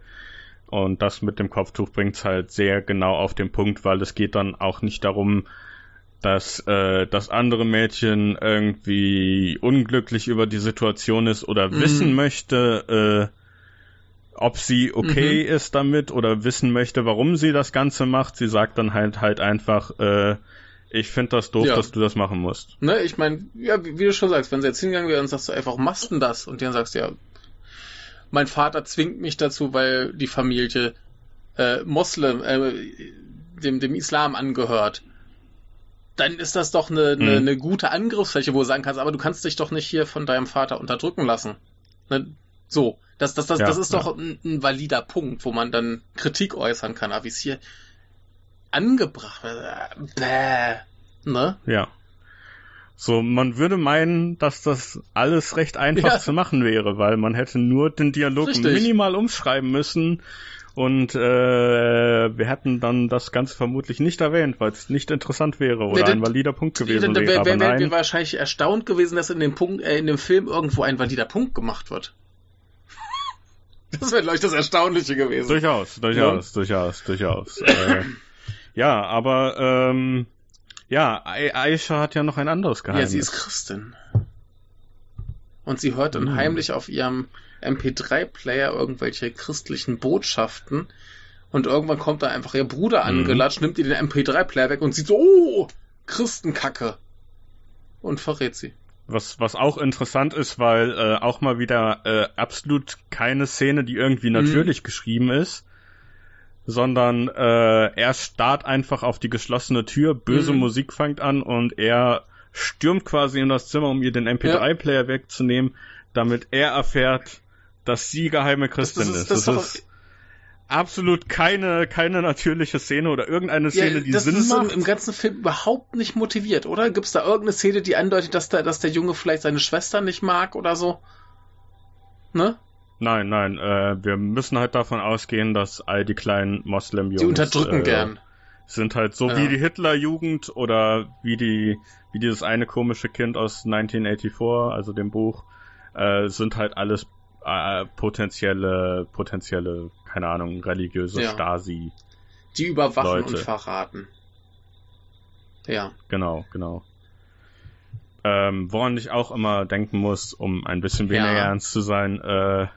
und das mit dem Kopftuch bringt's halt sehr genau auf den Punkt, weil es geht dann auch nicht darum, dass äh, das andere Mädchen irgendwie unglücklich über die Situation ist oder Mhm. wissen möchte, äh, ob sie okay Mhm. ist damit oder wissen möchte, warum sie das Ganze macht. Sie sagt dann halt halt einfach, äh, ich finde das doof, Ja. dass du das machen musst. Ne, ich meine, ja, wie, wie du schon sagst, wenn sie jetzt hingegangen wäre und sagst du einfach, machst denn das? Und dann sagst du ja, mein Vater zwingt mich dazu, weil die Familie äh, Moslem, äh, dem, dem Islam angehört. Dann ist das doch eine, eine, Mhm. eine gute Angriffsfläche, wo du sagen kannst, aber du kannst dich doch nicht hier von deinem Vater unterdrücken lassen. Ne? So, das, das, das, Ja, das ist ja. doch ein, ein valider Punkt, wo man dann Kritik äußern kann. Aber wie es hier angebracht wird, äh, bäh, ne? Ja. So, man würde meinen, dass das alles recht einfach Ja. zu machen wäre, weil man hätte nur den Dialog Richtig. minimal umschreiben müssen und äh, wir hätten dann das Ganze vermutlich nicht erwähnt, weil es nicht interessant wäre oder Nee, ein valider Punkt Ja, gewesen wäre. wären wär, wär wir wahrscheinlich erstaunt gewesen, dass in dem Punkt, äh, in dem Film irgendwo ein valider Punkt gemacht wird. Das wäre, glaube ich, das Erstaunliche gewesen. durchaus, durchaus, durchaus, durchaus. äh, ja, aber ähm, ja, Ai- Aisha hat ja noch ein anderes ja, Geheimnis. sie ist Christin. Und sie hört dann Hm. heimlich auf ihrem MP3-Player irgendwelche christlichen Botschaften. Und irgendwann kommt da einfach ihr Bruder Mhm. angelatscht, nimmt ihr den MP3-Player weg und sieht so, oh, Christenkacke. Und verrät sie. Was, was auch interessant ist, weil äh, auch mal wieder äh, absolut keine Szene, die irgendwie Mhm. natürlich geschrieben ist, sondern äh, er starrt einfach auf die geschlossene Tür, böse Mhm. Musik fängt an und er stürmt quasi in das Zimmer, um ihr den MP3-Player wegzunehmen, damit er erfährt, dass sie geheime Christin das ist- ist. das Das, ist ist absolut keine, keine natürliche Szene oder irgendeine Szene, die das Sinn ist im, macht. im ganzen Film überhaupt nicht motiviert, oder? Gibt es da irgendeine Szene, die andeutet, dass der, dass der Junge vielleicht seine Schwester nicht mag oder so? Ne? Nein, nein, äh, wir müssen halt davon ausgehen, dass all die kleinen Moslem-Jungs Die unterdrücken äh, gern. sind halt so Ja. wie die Hitlerjugend oder wie die wie dieses eine komische Kind aus 1984, also dem Buch, äh, sind halt alles äh, potenzielle potenzielle keine Ahnung religiöse Ja. Stasi. Die überwachen Leute. und verraten. Ja. Genau, genau. Ähm, woran ich auch immer denken muss, um ein bisschen weniger Ja. ernst zu sein, äh,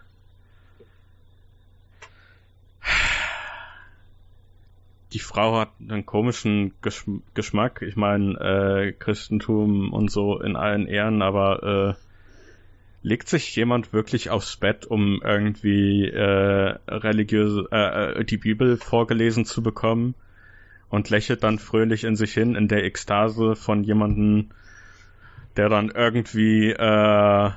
die Frau hat einen komischen Geschm Geschmack. Ich meine, äh, Christentum und so in allen Ehren, aber äh, legt sich jemand wirklich aufs Bett, um irgendwie äh, religiöse, äh, äh, die Bibel vorgelesen zu bekommen? Und lächelt dann fröhlich in sich hin in der Ekstase von jemandem, der dann irgendwie äh,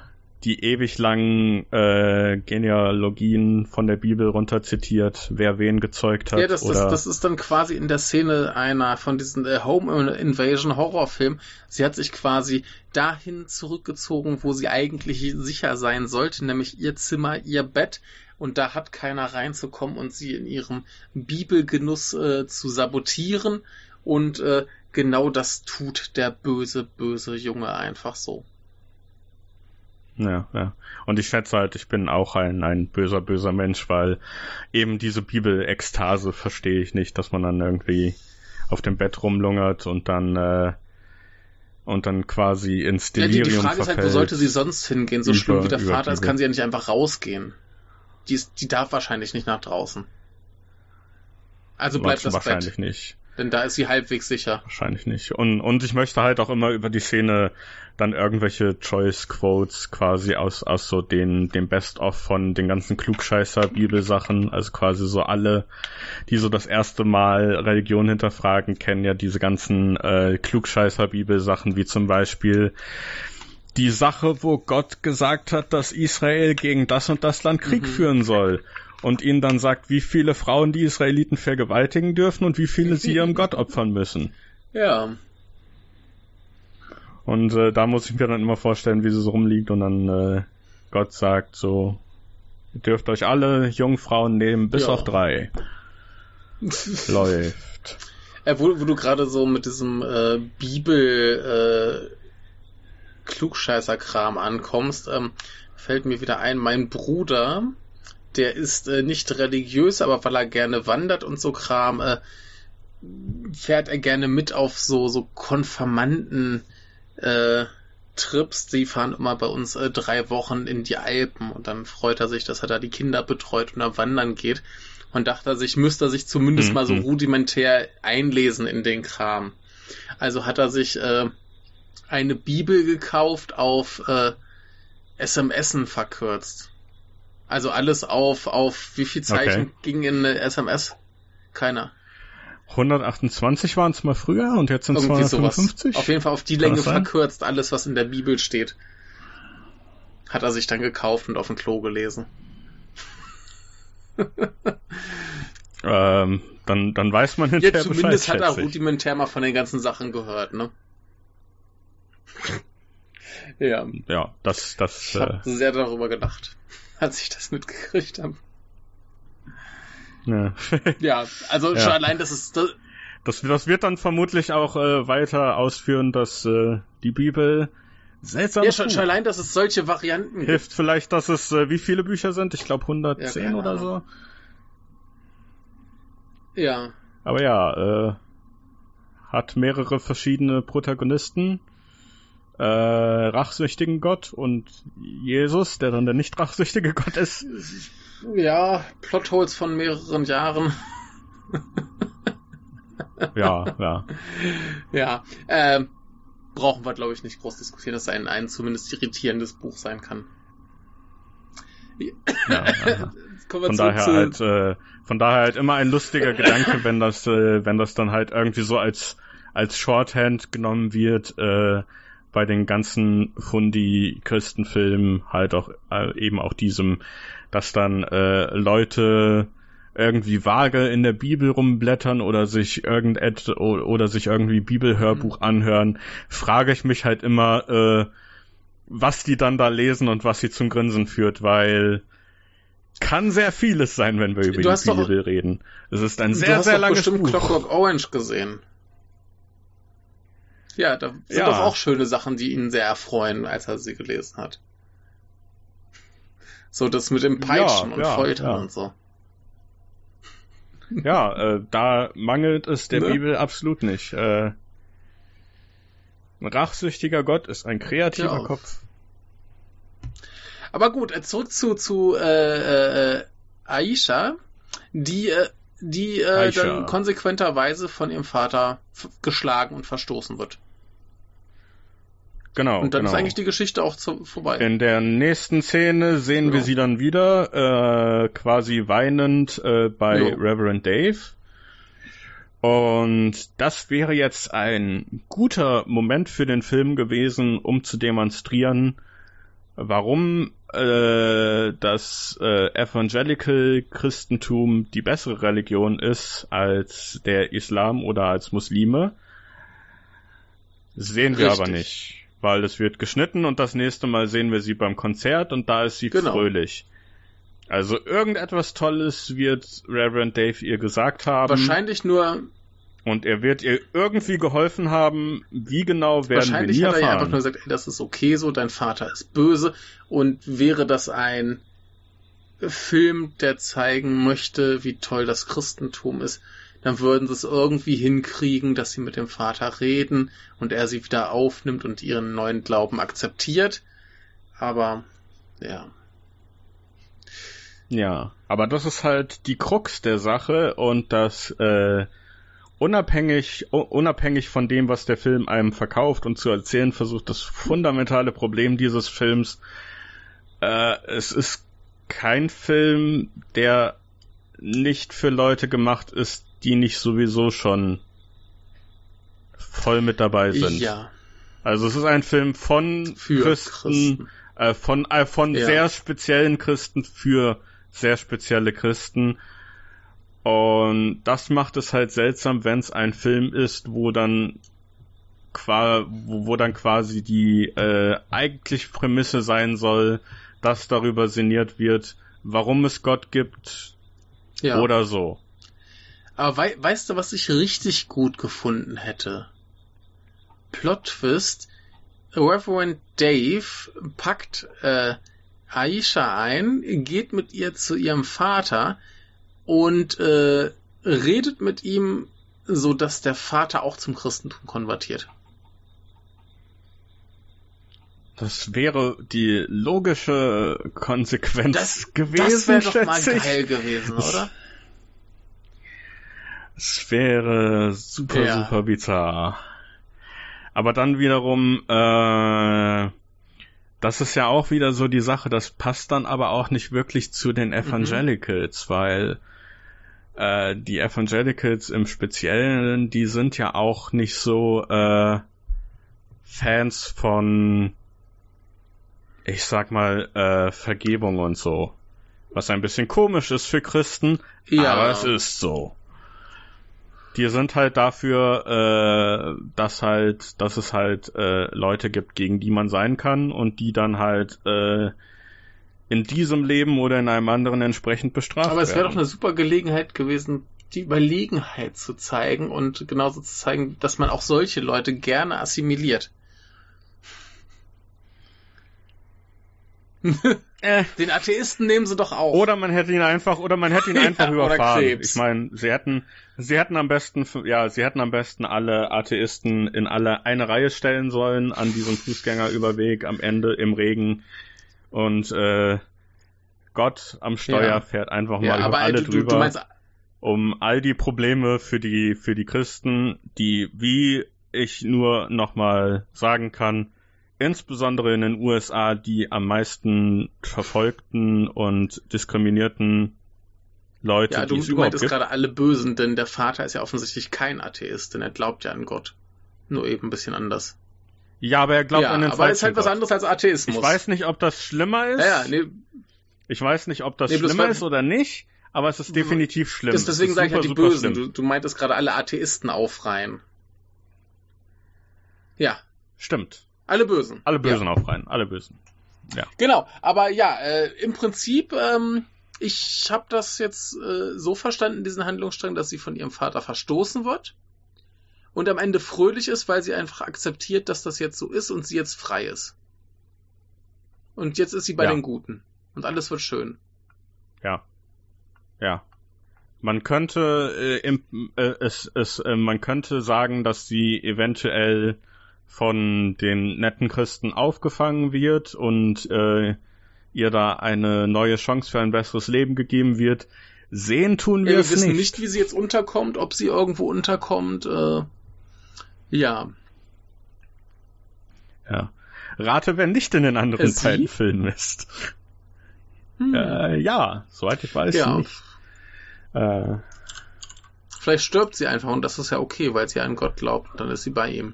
die ewig langen äh, Genealogien von der Bibel runterzitiert, wer wen gezeugt hat. Ja, das, oder das, das ist dann quasi in der Szene einer von diesen äh, Home Invasion Horrorfilmen. Sie hat sich quasi dahin zurückgezogen, wo sie eigentlich sicher sein sollte, nämlich ihr Zimmer, ihr Bett. Und da hat keiner reinzukommen und sie in ihrem Bibelgenuss äh, zu sabotieren. Und äh, genau das tut der böse, böse Junge einfach so. Ja, ja. Und ich schätze halt, ich bin auch ein, ein böser, böser Mensch, weil eben diese Bibel-Ekstase verstehe ich nicht, dass man dann irgendwie auf dem Bett rumlungert und dann äh, und dann quasi ins Ja, die, Delirium die Frage ist halt, wo sollte sie sonst hingehen? So Über- schlimm wie der Vater ist, kann sie ja nicht einfach rausgehen. Die, ist, die darf wahrscheinlich nicht nach draußen. Also bleibt das wahrscheinlich Bett, nicht. Denn da ist sie halbwegs sicher. Wahrscheinlich nicht. Und, und ich möchte halt auch immer über die Szene dann irgendwelche Choice-Quotes quasi aus, aus so den, dem Best-of von den ganzen Klugscheißer-Bibelsachen, also quasi so alle, die so das erste Mal Religion hinterfragen, kennen ja diese ganzen äh, Klugscheißer-Bibelsachen, wie zum Beispiel die Sache, wo Gott gesagt hat, dass Israel gegen das und das Land Krieg Mhm. führen soll. Und ihnen dann sagt, wie viele Frauen die Israeliten vergewaltigen dürfen und wie viele sie ihrem Gott opfern müssen. Ja, Und äh, da muss ich mir dann immer vorstellen, wie sie so rumliegt und dann äh, Gott sagt so, ihr dürft euch alle Jungfrauen nehmen, bis Ja. auf drei. Läuft. äh, wo, wo du gerade so mit diesem äh, Bibel äh, Klugscheißer-Kram ankommst, ähm, fällt mir wieder ein, mein Bruder, der ist äh, nicht religiös, aber weil er gerne wandert und so Kram, äh, fährt er gerne mit auf so, so Konfirmanden, äh, Trips, die fahren immer bei uns äh, drei Wochen in die Alpen und dann freut er sich, dass er da die Kinder betreut und da wandern geht und dachte er sich, müsste er sich zumindest mhm. mal so mhm. rudimentär einlesen in den Kram. Also hat er sich äh, eine Bibel gekauft auf äh, SMSen verkürzt. Also alles auf, auf wie viel Zeichen okay. ging in eine SMS? Keiner. 128 waren es mal früher und jetzt sind es 255. Sowas. Auf jeden Fall auf die Länge verkürzt alles, was in der Bibel steht. Hat er sich dann gekauft und auf dem Klo gelesen. ähm, dann, dann weiß man hinterher ja, zumindest Bescheid, hat er rudimentär mal von den ganzen Sachen gehört, ne? ja. Ja, das, das. Ich habe äh, sehr darüber gedacht, als ich das mitgekriegt habe. Ja, ja also ja. schon allein, dass es. Das, das, das wird dann vermutlich auch äh, weiter ausführen, dass äh, die Bibel seltsam Ja, schon, schon, allein, dass es solche Varianten Hilft gibt. Hilft vielleicht, dass es, äh, wie viele Bücher sind? Ich glaube 110 ja, oder so. Ja. Aber ja, äh, hat mehrere verschiedene Protagonisten. Äh, rachsüchtigen Gott und Jesus, der dann der nicht rachsüchtige Gott ist. Ja, Plotholes von mehreren Jahren. ja, ja. Ja, äh, brauchen wir, glaube ich, nicht groß diskutieren, dass ein, ein zumindest irritierendes Buch sein kann. Ja, von daher halt, äh, von daher halt immer ein lustiger Gedanke, wenn das, äh, wenn das dann halt irgendwie so als als Shorthand genommen wird, äh, bei den ganzen Fundi-Christenfilmen halt auch äh, eben auch diesem dass dann äh, Leute irgendwie vage in der Bibel rumblättern oder sich irgendet oder sich irgendwie Bibelhörbuch mhm. anhören, frage ich mich halt immer, äh, was die dann da lesen und was sie zum Grinsen führt, weil kann sehr vieles sein, wenn wir über du die Bibel doch, reden. Es ist ein sehr, sehr langes Buch. Du hast bestimmt Clockwork Orange gesehen. Ja, da sind ja. doch auch schöne Sachen, die ihn sehr erfreuen, als er sie gelesen hat. So das mit dem Peitschen ja, und ja, Foltern und so. Ja, äh, da mangelt es der ne? Bibel absolut nicht. Äh, ein rachsüchtiger Gott ist ein kreativer Kopf. Aber gut, äh, zurück zu, zu äh, äh, Aisha, die, äh, die äh, dann konsequenterweise von ihrem Vater geschlagen und verstoßen wird. Genau. Und dann genau. ist eigentlich die Geschichte auch zu, vorbei. In der nächsten Szene sehen genau. wir sie dann wieder, äh, quasi weinend äh, bei jo. Reverend Dave. Und das wäre jetzt ein guter Moment für den Film gewesen, um zu demonstrieren, warum äh, das äh, Evangelical Christentum die bessere Religion ist als der Islam oder als Muslime. Sehen wir Richtig. aber nicht weil es wird geschnitten und das nächste Mal sehen wir sie beim Konzert und da ist sie genau. fröhlich. Also irgendetwas Tolles wird Reverend Dave ihr gesagt haben. Wahrscheinlich nur. Und er wird ihr irgendwie geholfen haben. Wie genau werden wir nie. Wahrscheinlich hat er ihr einfach nur gesagt, ey, das ist okay so, dein Vater ist böse. Und wäre das ein Film, der zeigen möchte, wie toll das Christentum ist, dann würden sie es irgendwie hinkriegen, dass sie mit dem Vater reden und er sie wieder aufnimmt und ihren neuen Glauben akzeptiert. Aber ja. Ja, aber das ist halt die Krux der Sache und das äh, unabhängig unabhängig von dem, was der Film einem verkauft und zu erzählen versucht, das fundamentale Problem dieses Films. Äh, es ist kein Film, der nicht für Leute gemacht ist, die nicht sowieso schon voll mit dabei sind. Ja. Also es ist ein Film von für Christen, Christen. Äh, von äh, von ja. sehr speziellen Christen für sehr spezielle Christen. Und das macht es halt seltsam, wenn es ein Film ist, wo dann wo, wo dann quasi die äh, eigentlich Prämisse sein soll, dass darüber sinniert wird, warum es Gott gibt ja. oder so. Aber wei weißt du, was ich richtig gut gefunden hätte? Plot Twist. Reverend Dave packt äh, Aisha ein, geht mit ihr zu ihrem Vater und äh, redet mit ihm so dass der Vater auch zum Christentum konvertiert. Das wäre die logische Konsequenz Das, gewesen. das wäre doch mal ich. geil gewesen, oder? Es wäre super, Ja. super bizarr. Aber dann wiederum, äh, das ist ja auch wieder so die Sache, das passt dann aber auch nicht wirklich zu den Evangelicals, weil äh, die Evangelicals im Speziellen, die sind ja auch nicht so äh, Fans von, ich sag mal, äh, Vergebung und so. Was ein bisschen komisch ist für Christen, Ja. aber es ist so. Die sind halt dafür, äh, dass halt, dass es halt äh, Leute gibt, gegen die man sein kann und die dann halt äh, in diesem Leben oder in einem anderen entsprechend bestraft Aber es wäre doch werden. eine super Gelegenheit gewesen, die Überlegenheit zu zeigen und genauso zu zeigen, dass man auch solche Leute gerne assimiliert. Äh, Den Atheisten nehmen sie doch auch. oder man hätte ihn einfach, oder man hätte ihn einfach Ja, oder überfahren. Krebs. Ich meine, sie hätten, sie hätten am besten, ja, sie hätten am besten alle Atheisten in alle eine Reihe stellen sollen an diesem Fußgängerüberweg am Ende im Regen und äh, Gott am Steuer Ja. fährt einfach ja, mal über aber alle du, du, drüber. du meinst, um all die Probleme für die für die Christen, die wie ich nur nochmal sagen kann, insbesondere in den USA die am meisten verfolgten und diskriminierten Leute, ja, du, die es du überhaupt meintest gibt. gerade alle Bösen, denn der Vater ist ja offensichtlich kein Atheist, denn er glaubt ja an Gott. Nur eben ein bisschen anders. Ja, aber er glaubt ja, an den aber ist falschen halt was anderes als Atheismus. Ich weiß nicht, ob das schlimmer ist. Ja, ja, nee, Ich weiß nicht, ob das Nee, schlimmer ist oder nicht, aber es ist definitiv schlimm. das, Es deswegen ist sage ich halt die Bösen. Du, du meintest gerade alle Atheisten aufreihen. Ja, Stimmt. Alle Bösen. Alle Bösen aufreihen, alle Bösen. Genau, aber ja, äh, im Prinzip, ähm, ich habe das jetzt äh, so verstanden, diesen Handlungsstrang, dass sie von ihrem Vater verstoßen wird und am Ende fröhlich ist, weil sie einfach akzeptiert, dass das jetzt so ist und sie jetzt frei ist. Und jetzt ist sie bei Ja. den Guten und alles wird schön. Ja. Ja. Man könnte äh, im, äh, es, es, äh, man könnte sagen, dass sie eventuell von den netten Christen aufgefangen wird und äh, ihr da eine neue Chance für ein besseres Leben gegeben wird. Sehen tun wir Wir es wissen nicht. wie sie jetzt unterkommt, ob sie irgendwo unterkommt. Äh, ja, Ja. Rate, wer nicht in den anderen Äh, sie? beiden Filmen ist. hm. Äh, ja, soweit ich weiß Ja. nicht. Äh, vielleicht stirbt sie einfach und das ist ja okay, weil sie an Gott glaubt. und Dann ist sie bei ihm.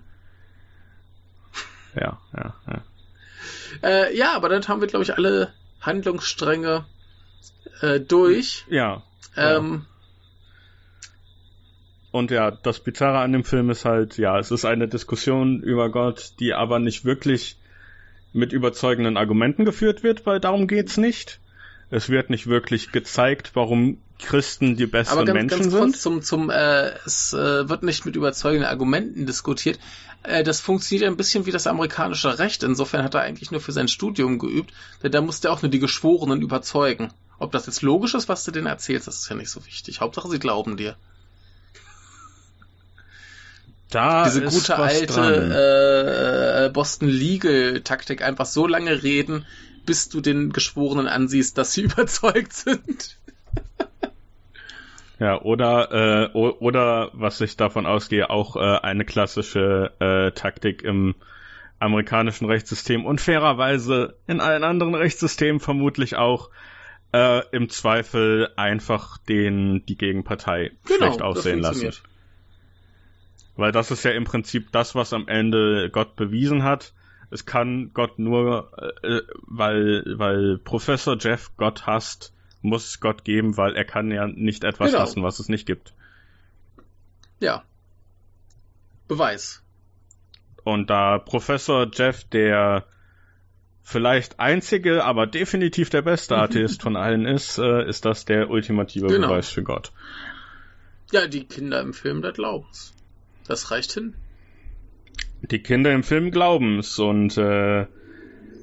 Ja, ja, ja. Äh, ja, aber dann haben wir, glaube ich, alle Handlungsstränge äh, durch. Ja, Ähm, Und ja, das Bizarre an dem Film ist halt, ja, es ist eine Diskussion über Gott, die aber nicht wirklich mit überzeugenden Argumenten geführt wird, weil darum geht's nicht. Es wird nicht wirklich gezeigt, warum Christen die aber besseren ganz, Menschen ganz kurz sind. zum, zum äh, es äh, wird nicht mit überzeugenden Argumenten diskutiert. Äh, das funktioniert ein bisschen wie das amerikanische Recht. Insofern hat er eigentlich nur für sein Studium geübt, denn da musste er auch nur die Geschworenen überzeugen. Ob das jetzt logisch ist, was du denen erzählst, das ist ja nicht so wichtig. Hauptsache, sie glauben dir. Da Diese ist gute alte dran. äh, Boston Legal Taktik, einfach so lange reden, bis du den Geschworenen ansiehst, dass sie überzeugt sind. Ja, oder, äh, oder was ich davon ausgehe, auch äh, eine klassische äh, Taktik im amerikanischen Rechtssystem und fairerweise in allen anderen Rechtssystemen vermutlich auch äh, im Zweifel einfach den die Gegenpartei schlecht aussehen lassen. Weil das ist ja im Prinzip das, was am Ende Gott bewiesen hat. Es kann Gott nur, äh, weil, weil Professor Jeff Gott hasst, muss es Gott geben, weil er kann ja nicht etwas Genau. hassen, was es nicht gibt. Ja. Beweis. Und da Professor Jeff der vielleicht einzige, aber definitiv der beste Atheist von allen ist, äh, ist das der ultimative Genau. Beweis für Gott. Ja, die Kinder im Film, da glauben's. Das reicht hin. Die Kinder im Film glauben es und äh,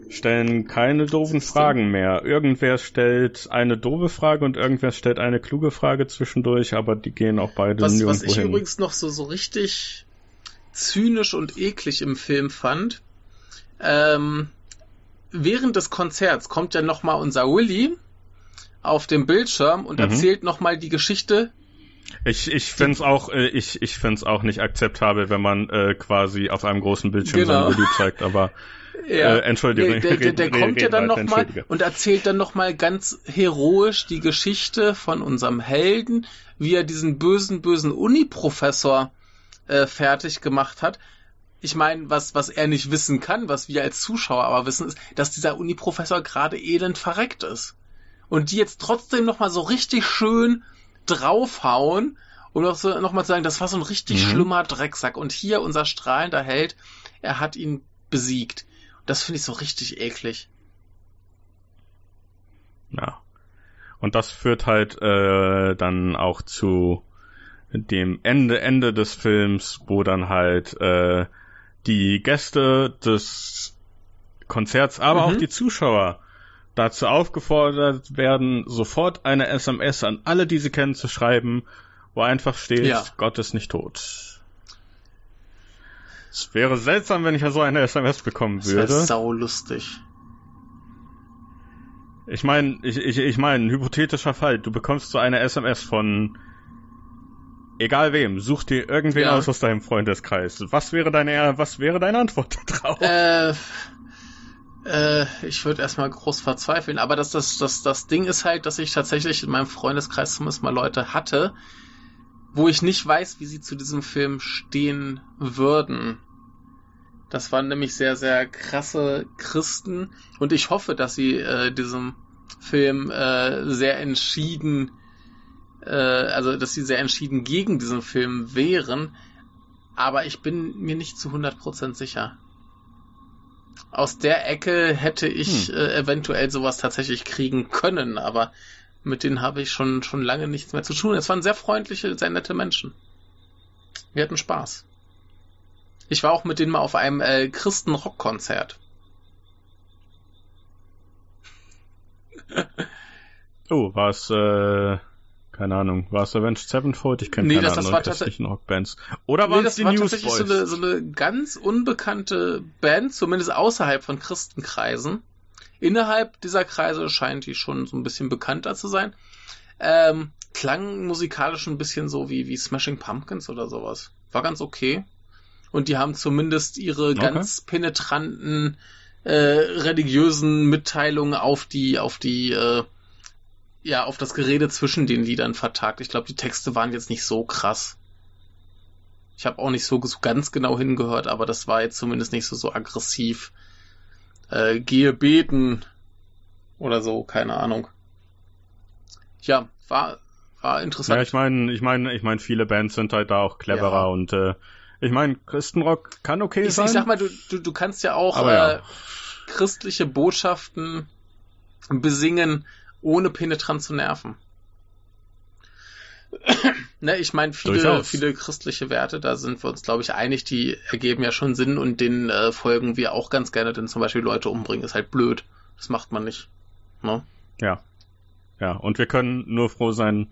stellen keine doofen Fragen mehr. Irgendwer stellt eine doofe Frage und irgendwer stellt eine kluge Frage zwischendurch, aber die gehen auch beide was, nirgendwo Was ich hin. übrigens noch so, so richtig zynisch und eklig im Film fand, ähm, während des Konzerts kommt ja nochmal unser Willy auf dem Bildschirm und Mhm. erzählt nochmal die Geschichte. Ich, ich find's auch, äh, ich, ich find's auch nicht akzeptabel, wenn man äh, quasi auf einem großen Bildschirm Genau. sein Video zeigt, aber äh, entschuldige, der, der, der, der kommt ja dann nochmal und erzählt dann nochmal ganz heroisch die Geschichte von unserem Helden, wie er diesen bösen, bösen Uni-Professor äh, fertig gemacht hat. Ich meine, was, was er nicht wissen kann, was wir als Zuschauer aber wissen, ist, dass dieser Uni-Professor gerade elend verreckt ist. Und die jetzt trotzdem nochmal so richtig schön draufhauen und auch so nochmal zu sagen, das war so ein richtig Mhm. schlimmer Drecksack. Und hier unser strahlender Held, er hat ihn besiegt. Das finde ich so richtig eklig. Ja. Und das führt halt äh, dann auch zu dem Ende, Ende des Films, wo dann halt äh, die Gäste des Konzerts, aber Mhm. auch die Zuschauer dazu aufgefordert werden, sofort eine SMS an alle, die sie kennen, zu schreiben, wo einfach steht, Ja. Gott ist nicht tot. Es wäre seltsam, wenn ich ja so eine SMS bekommen Das wäre würde. saulustig. Ich meine, ich, ich, ich meine, ein hypothetischer Fall. Du bekommst so eine SMS von egal wem. Such dir irgendwen Ja. aus aus deinem Freundeskreis. Was wäre deine, was wäre deine Antwort darauf? Äh, äh, ich würde erstmal groß verzweifeln, aber das, das, das, das Ding ist halt, dass ich tatsächlich in meinem Freundeskreis zumindest mal Leute hatte, wo ich nicht weiß, wie sie zu diesem Film stehen würden. Das waren nämlich sehr, sehr krasse Christen und ich hoffe, dass sie äh, diesem Film äh, sehr entschieden, äh, also dass sie sehr entschieden gegen diesen Film wären, aber ich bin mir nicht zu 100% sicher. Aus der Ecke hätte ich Hm. äh, eventuell sowas tatsächlich kriegen können, aber mit denen habe ich schon, schon lange nichts mehr zu tun. Es waren sehr freundliche, sehr nette Menschen. Wir hatten Spaß. Ich war auch mit denen mal auf einem äh, Christen-Rock-Konzert. Oh, war es, äh, keine Ahnung, war es Avenged Sevenfold? Ich kenne Nee, keine das- das anderen war christlichen Rockbands. Oder Nee, waren es die war tatsächlich so Newsboys? eine, so eine ganz unbekannte Band, zumindest außerhalb von Christenkreisen. Innerhalb dieser Kreise scheint die schon so ein bisschen bekannter zu sein. Ähm, klang musikalisch ein bisschen so wie, wie Smashing Pumpkins oder sowas. War ganz okay. Und die haben zumindest ihre Okay. ganz penetranten äh, religiösen Mitteilungen auf die, auf die, äh, ja, auf das Gerede zwischen den Liedern vertagt. Ich glaube, die Texte waren jetzt nicht so krass. Ich habe auch nicht so, so ganz genau hingehört, aber das war jetzt zumindest nicht so, so aggressiv. Äh, gehe beten oder so, keine Ahnung. Ja, war, war interessant. Ja, ich meine, ich meine, ich meine, viele Bands sind halt da auch cleverer Ja. und äh, ich meine, Christenrock kann okay ich, sein. ich sag mal, du, du, du kannst ja auch Aber äh, ja. christliche Botschaften besingen, ohne penetrant zu nerven. ne, ich meine, viele, Durchaus. viele christliche Werte, da sind wir uns, glaube ich, einig, die ergeben ja schon Sinn und denen äh, folgen wir auch ganz gerne, denn zum Beispiel Leute umbringen ist halt blöd. Das macht man nicht. Ne? Ja. Ja, und wir können nur froh sein,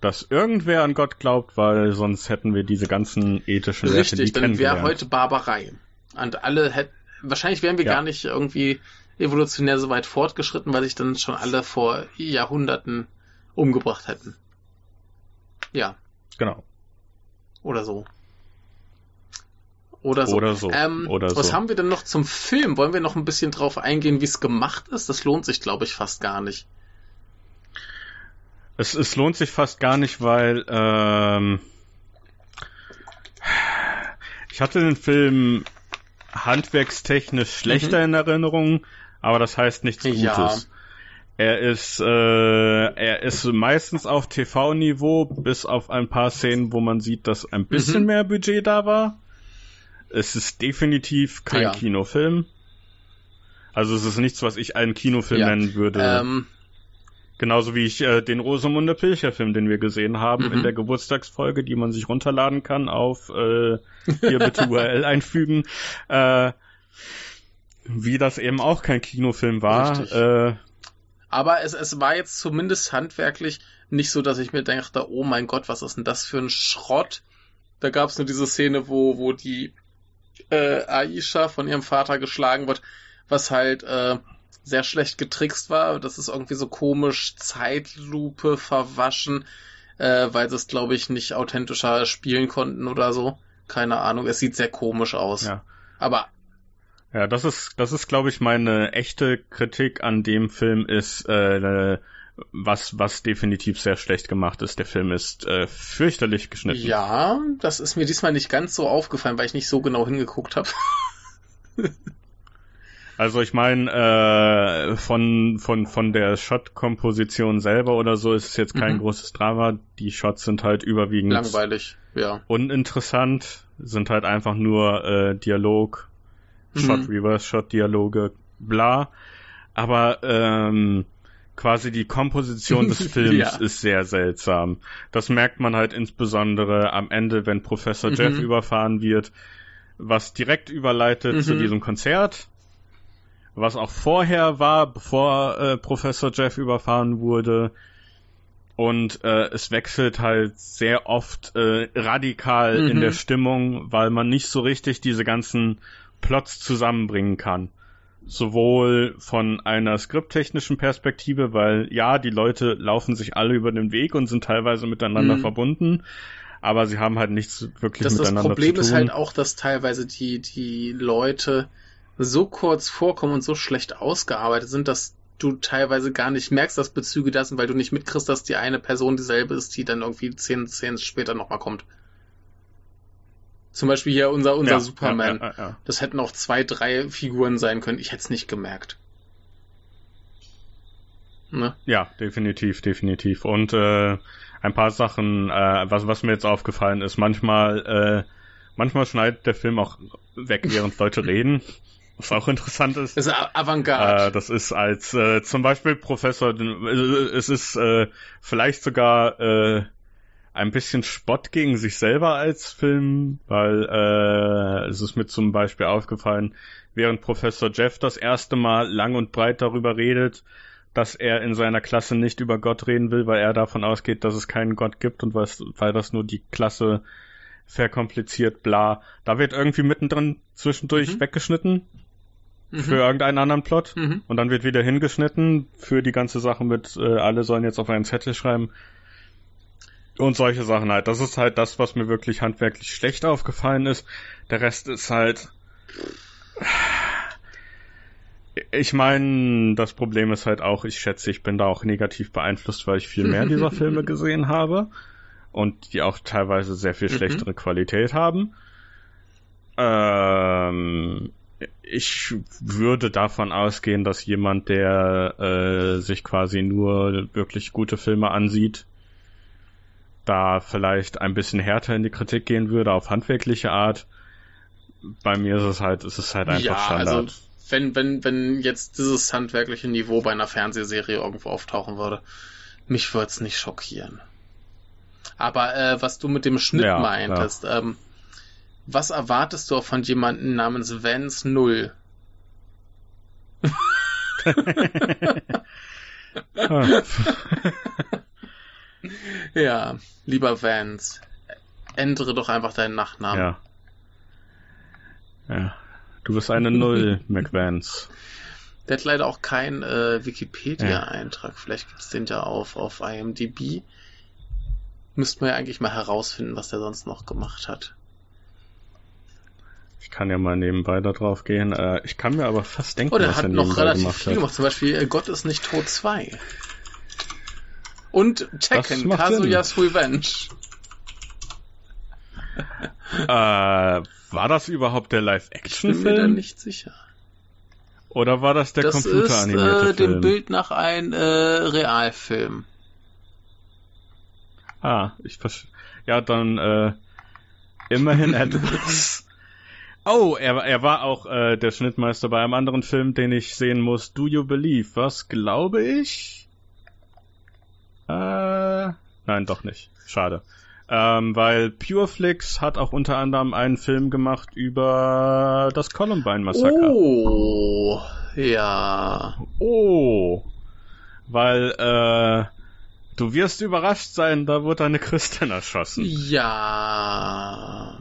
dass irgendwer an Gott glaubt, weil sonst hätten wir diese ganzen ethischen Werte Richtig, dann wäre heute Barbarei. Und alle hätten, wahrscheinlich wären wir Ja. gar nicht irgendwie evolutionär so weit fortgeschritten, weil sich dann schon alle vor Jahrhunderten umgebracht hätten. Ja, Genau. oder so. Oder so. Oder so. Ähm, Oder was so. haben wir denn noch zum Film? Wollen wir noch ein bisschen drauf eingehen, wie es gemacht ist? Das lohnt sich, glaube ich, fast gar nicht. Es, es lohnt sich fast gar nicht, weil ähm, ich hatte den Film handwerkstechnisch schlechter in Erinnerung, aber das heißt nichts Gutes. Ja. Er ist, äh, er ist meistens auf TV-Niveau, bis auf ein paar Szenen, wo man sieht, dass ein bisschen Mhm. mehr Budget da war. Es ist definitiv kein Ja. Kinofilm. Also es ist nichts, was ich einen Kinofilm Ja. nennen würde. Ähm, Genauso wie ich äh, den Rosamunde Pilcher Film, den wir gesehen haben Mhm. in der Geburtstagsfolge, die man sich runterladen kann auf äh, hier bitte URL einfügen. Äh, Wie das eben auch kein Kinofilm war. Äh, Aber es, es war jetzt zumindest handwerklich nicht so, dass ich mir dachte, oh mein Gott, was ist denn das für ein Schrott? Da gab es nur diese Szene, wo, wo die äh, Aisha von ihrem Vater geschlagen wird, was halt äh, sehr schlecht getrickst war. Das ist irgendwie so komisch, Zeitlupe verwaschen, äh, weil sie es, glaube ich, nicht authentischer spielen konnten oder so. Keine Ahnung, es sieht sehr komisch aus. Ja. Aber ja, das ist, das ist, glaube ich, meine echte Kritik an dem Film ist, äh, was, was definitiv sehr schlecht gemacht ist. Der Film ist äh, fürchterlich geschnitten. Ja, das ist mir diesmal nicht ganz so aufgefallen, weil ich nicht so genau hingeguckt habe. Also ich meine, äh, von, von, von der Shot-Komposition selber oder so ist es jetzt kein mhm. großes Drama. Die Shots sind halt überwiegend langweilig, ja. Uninteressant, sind halt einfach nur äh, Dialog. Shot, Reverse Shot, Dialoge, bla. Aber ähm, quasi die Komposition des Films ja. ist sehr seltsam. Das merkt man halt insbesondere am Ende, wenn Professor mhm. Jeff überfahren wird, was direkt überleitet mhm. zu diesem Konzert was auch vorher war, bevor äh, Professor Jeff überfahren wurde. Und äh, es wechselt halt sehr oft äh, radikal mhm. in der Stimmung, weil man nicht so richtig diese ganzen Plots zusammenbringen kann. Sowohl von einer skripttechnischen Perspektive, weil ja, die Leute laufen sich alle über den Weg und sind teilweise miteinander mhm. verbunden, aber sie haben halt nichts wirklich das, miteinander zu tun. Das Problem ist halt auch, dass teilweise die, die Leute so kurz vorkommen und so schlecht ausgearbeitet sind, dass du teilweise gar nicht merkst, dass Bezüge da sind, weil du nicht mitkriegst, dass die eine Person dieselbe ist, die dann irgendwie zehn Szenen später nochmal kommt. Zum Beispiel hier unser, unser ja, Superman. Ja, ja, das hätten auch zwei, drei Figuren sein können. Ich hätte es nicht gemerkt. Ne? Ja, definitiv, definitiv. Und äh, ein paar Sachen, äh, was, was mir jetzt aufgefallen ist, manchmal, äh, manchmal schneidet der Film auch weg, während Leute reden. Was auch interessant ist. Das ist Avantgarde. Äh, das ist als äh, zum Beispiel Professor, äh, es ist äh, vielleicht sogar äh, ein bisschen Spott gegen sich selber als Film, weil äh, es ist mir zum Beispiel aufgefallen, während Professor Jeff das erste Mal lang und breit darüber redet, dass er in seiner Klasse nicht über Gott reden will, weil er davon ausgeht, dass es keinen Gott gibt und weil das nur die Klasse verkompliziert, bla. Da wird irgendwie mittendrin zwischendurch mhm. weggeschnitten mhm. für irgendeinen anderen Plot mhm. und dann wird wieder hingeschnitten für die ganze Sache mit, äh, alle sollen jetzt auf einen Zettel schreiben. Und solche Sachen halt. Das ist halt das, was mir wirklich handwerklich schlecht aufgefallen ist. Der Rest ist halt. Ich meine, das Problem ist halt auch, ich schätze, ich bin da auch negativ beeinflusst, weil ich viel mehr dieser Filme gesehen habe und die auch teilweise sehr viel mhm. schlechtere mhm. Qualität haben. Ähm, ich würde davon ausgehen, dass jemand, der äh, sich quasi nur wirklich gute Filme ansieht, da vielleicht ein bisschen härter in die Kritik gehen würde, auf handwerkliche Art. Bei mir ist es halt, ist es halt einfach ja, Standard. Also wenn, wenn, wenn jetzt dieses handwerkliche Niveau bei einer Fernsehserie irgendwo auftauchen würde, mich würde es nicht schockieren. Aber äh, was du mit dem Schnitt ja, meintest, ja. Ähm, was erwartest du auch von jemandem namens Vance Null? ja, lieber Vance, ändere doch einfach deinen Nachnamen. Ja. Ja. Du bist eine Null, McVance. Der hat leider auch keinen äh, Wikipedia-Eintrag. Ja. Vielleicht gibt's den ja auf, auf IMDb. Müssten wir ja eigentlich mal herausfinden, was der sonst noch gemacht hat. Ich kann ja mal nebenbei da drauf gehen. Äh, ich kann mir aber fast denken, oh, der was hat er noch relativ gemacht viel hat. gemacht. Zum Beispiel äh, Gott ist nicht tot 2. Und Tekken, Kazuyas Revenge. äh, war das überhaupt der Live-Action-Film? Ich bin mir da nicht sicher. Oder war das der das computeranimierte ist, äh, Film? dem Bild nach ein äh, Realfilm. Ah, ich verstehe. Ja, dann äh, immerhin etwas. Oh, er, er war auch äh, der Schnittmeister bei einem anderen Film, den ich sehen muss. Do You Believe? Was glaube ich? Äh, nein, doch nicht. Schade. Ähm, weil Pureflix hat auch unter anderem einen Film gemacht über das Columbine-Massaker. Oh, ja. Oh. Weil, äh, du wirst überrascht sein, da wurde eine Christin erschossen. Ja.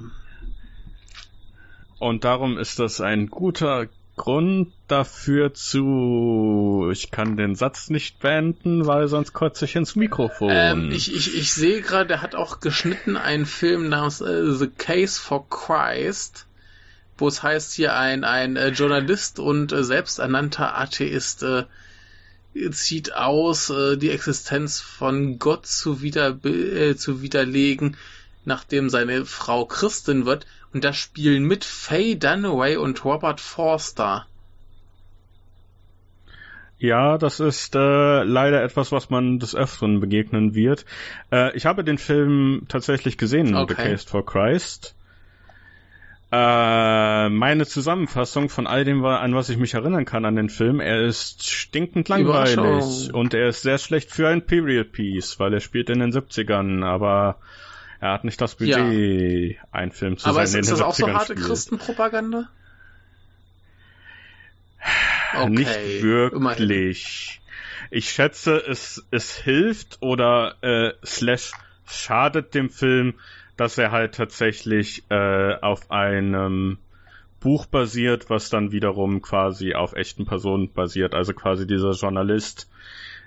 Und darum ist das ein guter Grund dafür zu. Ich kann den Satz nicht beenden, weil sonst kotze ich ins Mikrofon. Ähm, ich ich, ich sehe gerade, er hat auch geschnitten einen Film namens äh, The Case for Christ, wo es heißt hier ein, ein äh, Journalist und äh, selbsternannter Atheist äh, zieht aus, äh, die Existenz von Gott zu, wieder, äh, zu widerlegen, nachdem seine Frau Christin wird. Und da spielen mit Faye Dunaway und Robert Forster. Ja, das ist äh, leider etwas, was man des Öfteren begegnen wird. Äh, ich habe den Film tatsächlich gesehen, Okay. The Case for Christ. Äh, meine Zusammenfassung von all dem, an was ich mich erinnern kann an den Film, er ist stinkend langweilig und er ist sehr schlecht für ein Period Piece, weil er spielt in den 70ern, aber er hat nicht das Budget, ein Film zu Aber sein, ist, der ist in das auch so 70ern harte spielt. Christenpropaganda? Okay, Nicht wirklich. Ich schätze, es, es hilft oder äh, slash schadet dem Film, dass er halt tatsächlich äh, auf einem Buch basiert, was dann wiederum quasi auf echten Personen basiert. Also quasi dieser Journalist,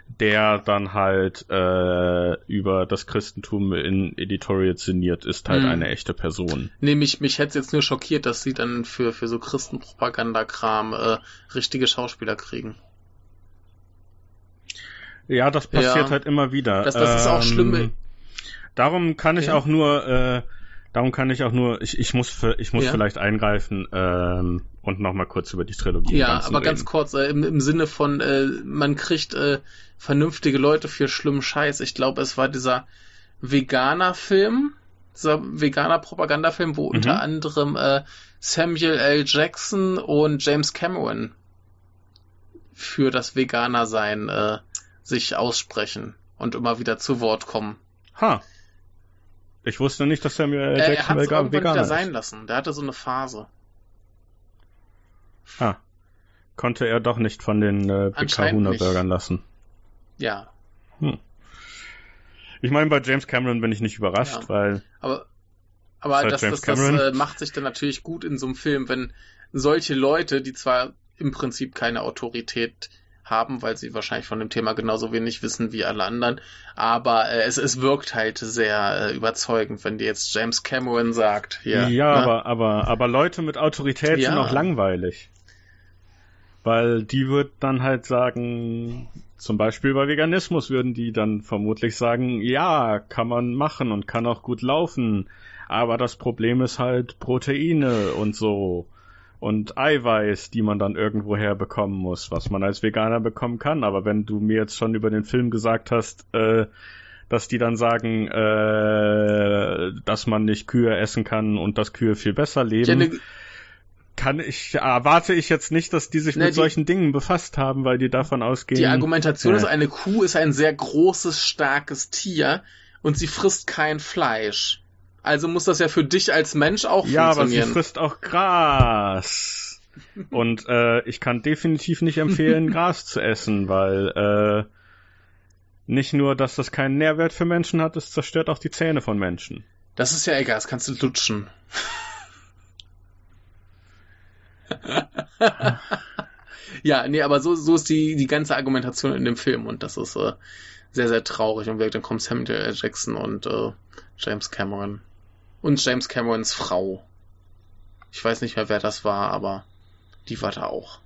der dann halt äh, über das Christentum in Editorial sinniert, ist halt Hm. eine echte Person. Nee, mich, mich hätte jetzt nur schockiert, dass sie dann für, für so Christenpropagandakram äh, richtige Schauspieler kriegen. Ja, das passiert Ja. halt immer wieder. Das- das ist auch Ähm, schlimm. Darum kann ich auch nur, äh, darum kann ich auch nur, ich, ich muss, für, ich muss Ja. vielleicht eingreifen ähm, und nochmal kurz über die Trilogie. Ja, aber ganz reden. kurz, äh, im, im Sinne von, äh, man kriegt äh, vernünftige Leute für schlimmen Scheiß. Ich glaube, es war dieser Veganer-Film, dieser Veganer-Propagandafilm, wo Mhm. unter anderem äh, Samuel L. Jackson und James Cameron für das Veganer-Sein äh, sich aussprechen und immer wieder zu Wort kommen. Ha. Ich wusste nicht, dass Samuel L. Er, er Jackson hat es Vegan, irgendwann wieder Veganer sein ist. lassen. Der hatte so eine Phase. Ah. Konnte er doch nicht von den äh, Big Anscheinend Kahuna nicht. Burgern lassen. Ja, Ich meine, bei James Cameron bin ich nicht überrascht, Ja. weil Aber, aber das, das, das äh, macht sich dann natürlich gut in so einem Film, wenn solche Leute, die zwar im Prinzip keine Autorität haben, weil sie wahrscheinlich von dem Thema genauso wenig wissen wie alle anderen, aber äh, es, es wirkt halt sehr äh, überzeugend, wenn dir jetzt James Cameron sagt, hier, Ja, ne? aber, aber, aber Leute mit Autorität Ja. sind auch langweilig. Weil die würden dann halt sagen, zum Beispiel bei Veganismus würden die dann vermutlich sagen, ja, kann man machen und kann auch gut laufen. Aber das Problem ist halt Proteine und so. Und Eiweiß, die man dann irgendwoher bekommen muss, was man als Veganer bekommen kann. Aber wenn du mir jetzt schon über den Film gesagt hast, äh, dass die dann sagen, äh, dass man nicht Kühe essen kann und dass Kühe viel besser leben, Ja, ne, kann ich, erwarte ich jetzt nicht, dass die sich Ne, mit die- solchen Dingen befasst haben, weil die davon ausgehen. die Argumentation Ja. ist, eine Kuh ist ein sehr großes, starkes Tier und sie frisst kein Fleisch. Also muss das ja für dich als Mensch auch ja, aber sie funktionieren. frisst auch Gras. Und äh, ich kann definitiv nicht empfehlen, Gras zu essen, weil äh, nicht nur, dass das keinen Nährwert für Menschen hat, es zerstört auch die Zähne von Menschen. Das ist ja egal, das kannst du lutschen. ja, nee, aber so, so ist die, die ganze Argumentation in dem Film und das ist äh, sehr, sehr traurig. Und dann kommt Samuel L. Jackson und äh, James Cameron. Und James Camerons Frau. Ich weiß nicht mehr, wer das war, aber die war da auch.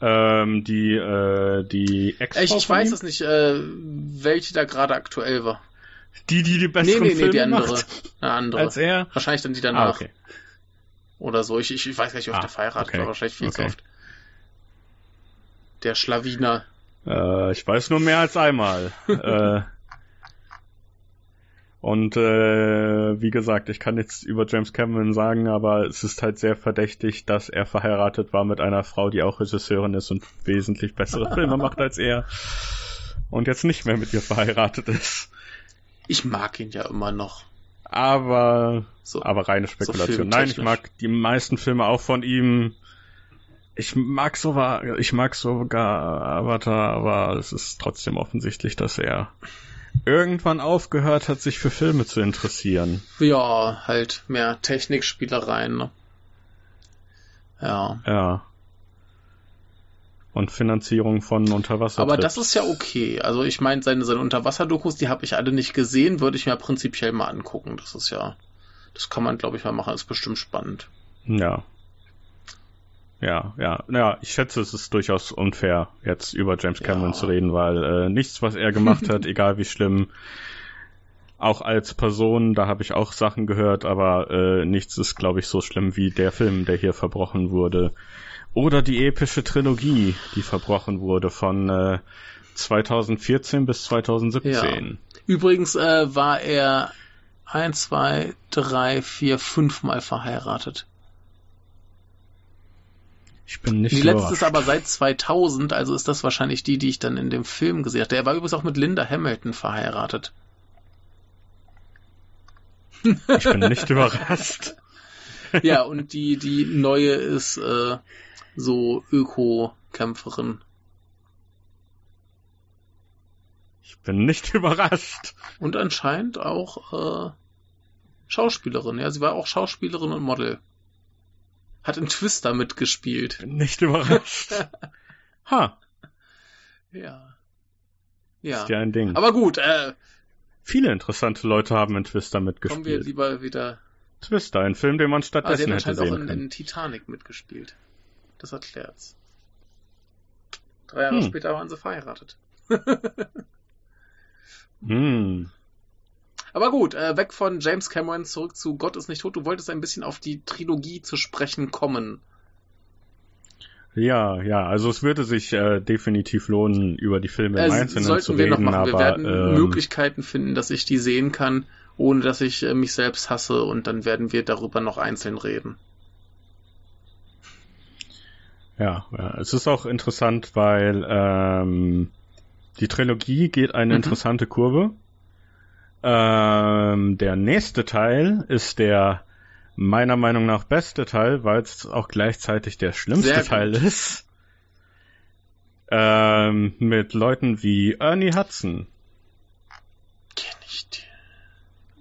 Ähm, die, äh, die ex Ich, ich weiß es nicht, äh, welche da gerade aktuell war. Die, die die Nee, besseren nee, nee, Filme die andere. macht Eine andere. als er. Wahrscheinlich dann die Ah, danach. okay. Oder so. Ich, ich, weiß gar nicht, ob Ah, der verheiratet okay. war. Wahrscheinlich viel zu Okay. oft. Der Schlawiner. Äh, ich weiß nur mehr als einmal. äh, und äh, wie gesagt, ich kann nichts über James Cameron sagen, aber es ist halt sehr verdächtig, dass er verheiratet war mit einer Frau, die auch Regisseurin ist und wesentlich bessere Filme macht als er. Und jetzt nicht mehr mit ihr verheiratet ist. Ich mag ihn ja immer noch. Aber, so, aber reine Spekulation. So Nein, ich mag die meisten Filme auch von ihm. Ich mag sogar, ich mag sogar Avatar, aber es ist trotzdem offensichtlich, dass er irgendwann aufgehört hat, sich für Filme zu interessieren. Ja, halt mehr Technikspielereien. Ne? Ja. Ja. Und Finanzierung von Unterwasser. Aber das ist ja okay. Also ich meine, seine, seine Unterwasserdokus, die habe ich alle nicht gesehen, würde ich mir prinzipiell mal angucken. Das ist ja, das kann man, glaube ich, mal machen, ist bestimmt spannend. Ja. Ja, ja, ja, ich schätze, es ist durchaus unfair, jetzt über James Cameron ja. zu reden, weil äh, nichts, was er gemacht hat, egal wie schlimm, auch als Person, da habe ich auch Sachen gehört, aber äh, nichts ist, glaube ich, so schlimm wie der Film, der hier verbrochen wurde. Oder die epische Trilogie, die verbrochen wurde von äh, 2014 bis 2017. Ja. Übrigens äh, war er ein, zwei, drei, vier, fünfmal verheiratet. Ich bin nicht Die letzte ist aber seit 2000, also ist das wahrscheinlich die, die ich dann in dem Film gesehen habe. Der war übrigens auch mit Linda Hamilton verheiratet. Ich bin nicht überrascht. Ja, und die, die neue ist äh, so Öko-Kämpferin. Ich bin nicht überrascht. Und anscheinend auch äh, Schauspielerin. Ja, sie war auch Schauspielerin und Model. Hat in Twister mitgespielt. Nicht überrascht. ha. Ja. Ja. Ist ja ein Ding. Aber gut, äh, Viele interessante Leute haben in Twister mitgespielt. Kommen wir lieber wieder. Twister, ein Film, den man stattdessen ah, hätte sehen auch in, in Titanic mitgespielt. Das erklärt's. Drei Jahre hm. später waren sie verheiratet. hm. Aber gut, äh, weg von James Cameron zurück zu Gott ist nicht tot. Du wolltest ein bisschen auf die Trilogie zu sprechen kommen. Ja, ja, also es würde sich äh, definitiv lohnen, über die Filme im äh, Einzelnen zu reden. Wir, noch machen. wir werden ähm, Möglichkeiten finden, dass ich die sehen kann, ohne dass ich äh, mich selbst hasse und dann werden wir darüber noch einzeln reden. Ja, ja, es ist auch interessant, weil ähm, die Trilogie geht eine mhm. interessante Kurve. Ähm, der nächste Teil ist der meiner Meinung nach beste Teil, weil es auch gleichzeitig der schlimmste Teil ist. Ähm, mit Leuten wie Ernie Hudson. Kenn ich die.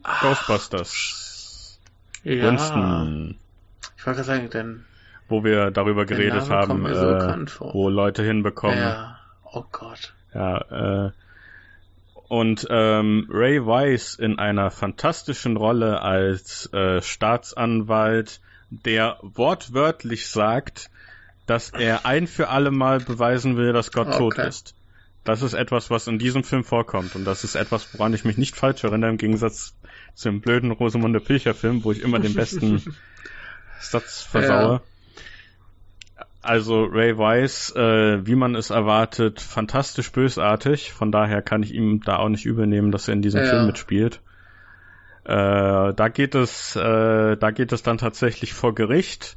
Ach, Ghostbusters. Ja. Winston. Ich wollte gerade sagen, denn. Wo wir darüber geredet haben, äh, wo Leute hinbekommen. Ja. Oh Gott. Ja, äh, und ähm, Ray Weiss in einer fantastischen Rolle als äh, Staatsanwalt, der wortwörtlich sagt, dass er ein für alle Mal beweisen will, dass Gott okay. tot ist. Das ist etwas, was in diesem Film vorkommt und das ist etwas, woran ich mich nicht falsch erinnere, im Gegensatz zum blöden Rosamunde Pilcher Film, wo ich immer den besten Satz versaue. Ja. Also Ray Weiss, äh, wie man es erwartet, fantastisch bösartig. Von daher kann ich ihm da auch nicht übernehmen, dass er in diesem ja. Film mitspielt. Äh, da geht es, äh, da geht es dann tatsächlich vor Gericht.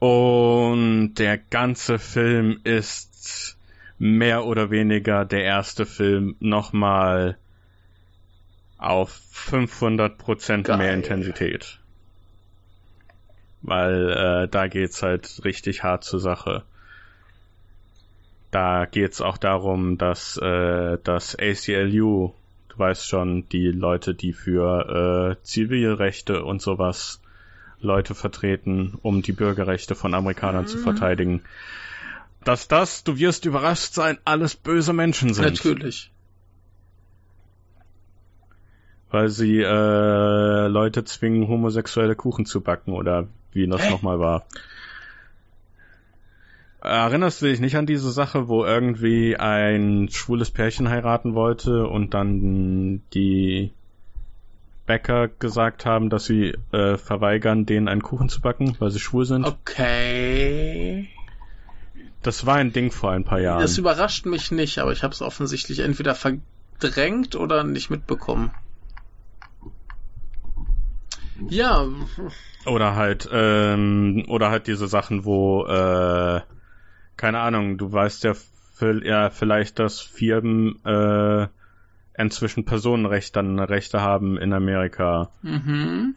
Und der ganze Film ist mehr oder weniger der erste Film nochmal auf 500 Prozent mehr Intensität weil äh, da geht's halt richtig hart zur Sache. Da geht's auch darum, dass äh, das ACLU, du weißt schon, die Leute, die für äh, Zivilrechte und sowas Leute vertreten, um die Bürgerrechte von Amerikanern mhm. zu verteidigen, dass das, du wirst überrascht sein, alles böse Menschen sind. Natürlich. Weil sie äh, Leute zwingen, homosexuelle Kuchen zu backen oder wie das nochmal war. Erinnerst du dich nicht an diese Sache, wo irgendwie ein schwules Pärchen heiraten wollte und dann die Bäcker gesagt haben, dass sie äh, verweigern, denen einen Kuchen zu backen, weil sie schwul sind? Okay. Das war ein Ding vor ein paar Jahren. Das überrascht mich nicht, aber ich habe es offensichtlich entweder verdrängt oder nicht mitbekommen. Ja. Oder halt, ähm, oder halt diese Sachen, wo, äh, keine Ahnung, du weißt ja, ja vielleicht, dass Firmen äh, inzwischen Personenrecht dann Rechte haben in Amerika. Mhm.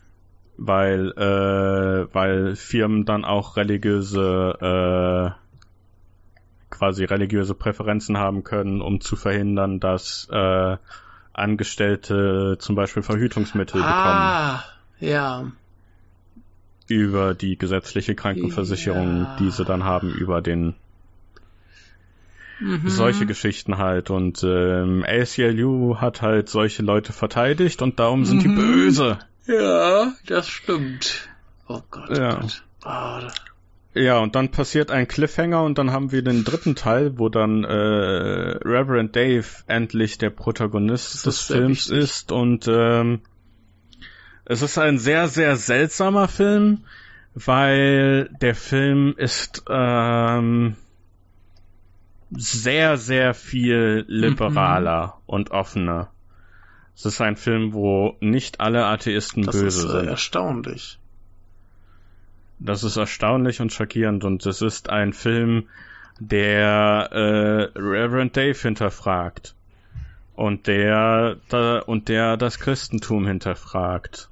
Weil, äh, weil Firmen dann auch religiöse, äh, quasi religiöse Präferenzen haben können, um zu verhindern, dass äh, Angestellte zum Beispiel Verhütungsmittel ah, ja. über die gesetzliche Krankenversicherung, Ja. die sie dann haben, über den Mhm. solche Geschichten halt. Und ähm, ACLU hat halt solche Leute verteidigt und darum sind die Mhm. böse. Ja, das stimmt. Oh Gott, oh Ja. Gott. Da- Ja, und dann passiert ein Cliffhanger und dann haben wir den dritten Teil, wo dann äh, Reverend Dave endlich der Protagonist des Films wichtig. ist und ähm, es ist ein sehr, sehr seltsamer Film, weil der Film ist ähm, sehr, sehr viel liberaler und offener. Es ist ein Film, wo nicht alle Atheisten das böse ist äh, sind. erstaunlich. Das ist erstaunlich und schockierend und es ist ein Film, der äh, Reverend Dave hinterfragt und der da, und der das Christentum hinterfragt.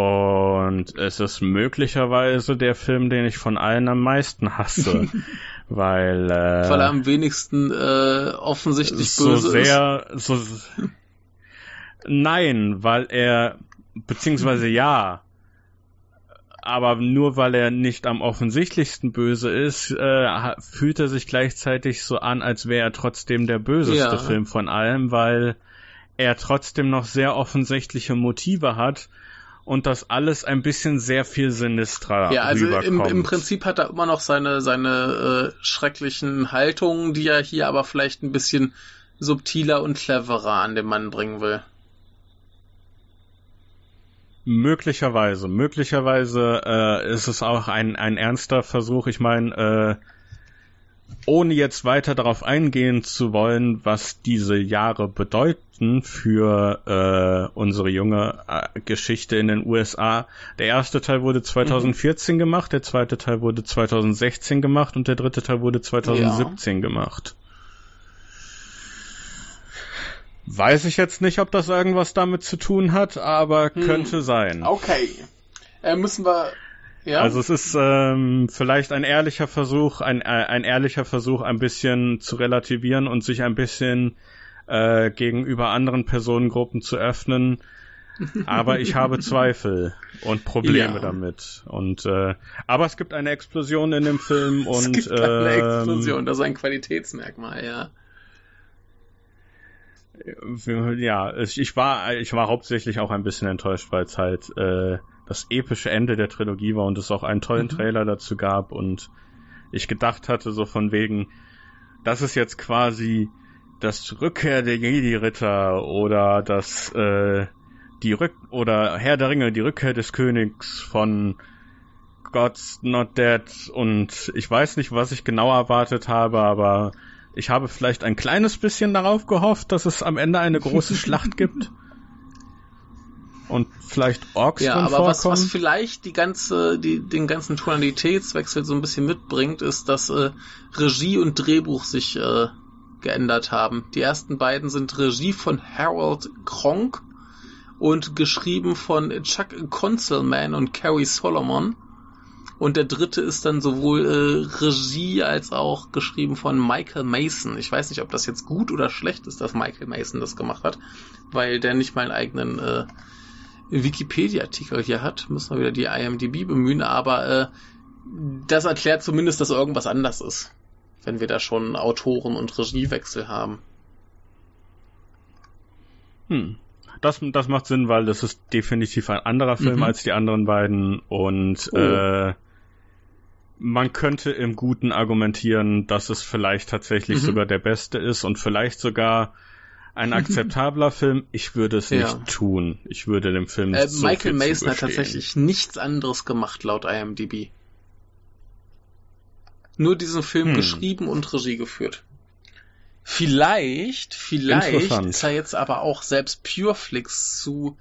Und es ist möglicherweise der Film, den ich von allen am meisten hasse, weil äh, Weil er am wenigsten äh, offensichtlich so böse ist. sehr, so, nein, weil er, beziehungsweise ja, aber nur weil er nicht am offensichtlichsten böse ist, äh, fühlt er sich gleichzeitig so an, als wäre er trotzdem der böseste Ja. Film von allem, weil er trotzdem noch sehr offensichtliche Motive hat und das alles ein bisschen sehr viel sinistrer Ja, also im, im Prinzip hat er immer noch seine, seine äh, schrecklichen Haltungen, die er hier aber vielleicht ein bisschen subtiler und cleverer an den Mann bringen will. Möglicherweise, möglicherweise äh, ist es auch ein, ein ernster Versuch. Ich meine, äh, ohne jetzt weiter darauf eingehen zu wollen, was diese Jahre bedeuten für äh, unsere junge äh, Geschichte in den USA. Der erste Teil wurde 2014 gemacht, der zweite Teil wurde 2016 gemacht und der dritte Teil wurde 2017 gemacht. Weiß ich jetzt nicht, ob das irgendwas damit zu tun hat, aber Hm. könnte sein. Okay. Äh, müssen wir. Ja. Also es ist ähm, vielleicht ein ehrlicher Versuch, ein, äh, ein ehrlicher Versuch, ein bisschen zu relativieren und sich ein bisschen äh, gegenüber anderen Personengruppen zu öffnen. Aber ich habe Zweifel und Probleme Ja. damit. Und äh, aber es gibt eine Explosion in dem Film es und gibt eine ähm, Explosion, das ist ein Qualitätsmerkmal, ja. ja, ich, ich war ich war hauptsächlich auch ein bisschen enttäuscht, weil es halt äh, das epische Ende der Trilogie war und es auch einen tollen Mhm. Trailer dazu gab und ich gedacht hatte so von wegen, das ist jetzt quasi das Rückkehr der Jedi-Ritter oder das äh, die Rück oder Herr der Ringe, die Rückkehr des Königs von God's Not Dead und ich weiß nicht, was ich genau erwartet habe, aber ich habe vielleicht ein kleines bisschen darauf gehofft, dass es am Ende eine große Schlacht gibt. Und vielleicht Orks Ja, aber was, was vielleicht die ganze, die, den ganzen Tonalitätswechsel so ein bisschen mitbringt, ist, dass äh, Regie und Drehbuch sich äh, geändert haben. Die ersten beiden sind Regie von Harold Kronk und geschrieben von Chuck Conselman und Carrie Solomon. Und der dritte ist dann sowohl äh, Regie als auch geschrieben von Michael Mason. Ich weiß nicht, ob das jetzt gut oder schlecht ist, dass Michael Mason das gemacht hat, weil der nicht mal einen eigenen äh, Wikipedia-Artikel hier hat. Müssen wir wieder die IMDb bemühen, aber äh, das erklärt zumindest, dass irgendwas anders ist, wenn wir da schon Autoren- und Regiewechsel haben. Hm. Das, das macht Sinn, weil das ist definitiv ein anderer Film Mhm. als die anderen beiden und Oh. äh, man könnte im Guten argumentieren, dass es vielleicht tatsächlich Mhm. sogar der beste ist und vielleicht sogar ein akzeptabler Film. Ich würde es Ja. nicht tun. Ich würde dem Film Äh, so Michael Mason hat tatsächlich nichts anderes gemacht laut IMDb. Nur diesen Film Hm. geschrieben und Regie geführt. Vielleicht, vielleicht ist er jetzt aber auch selbst Pureflix zu,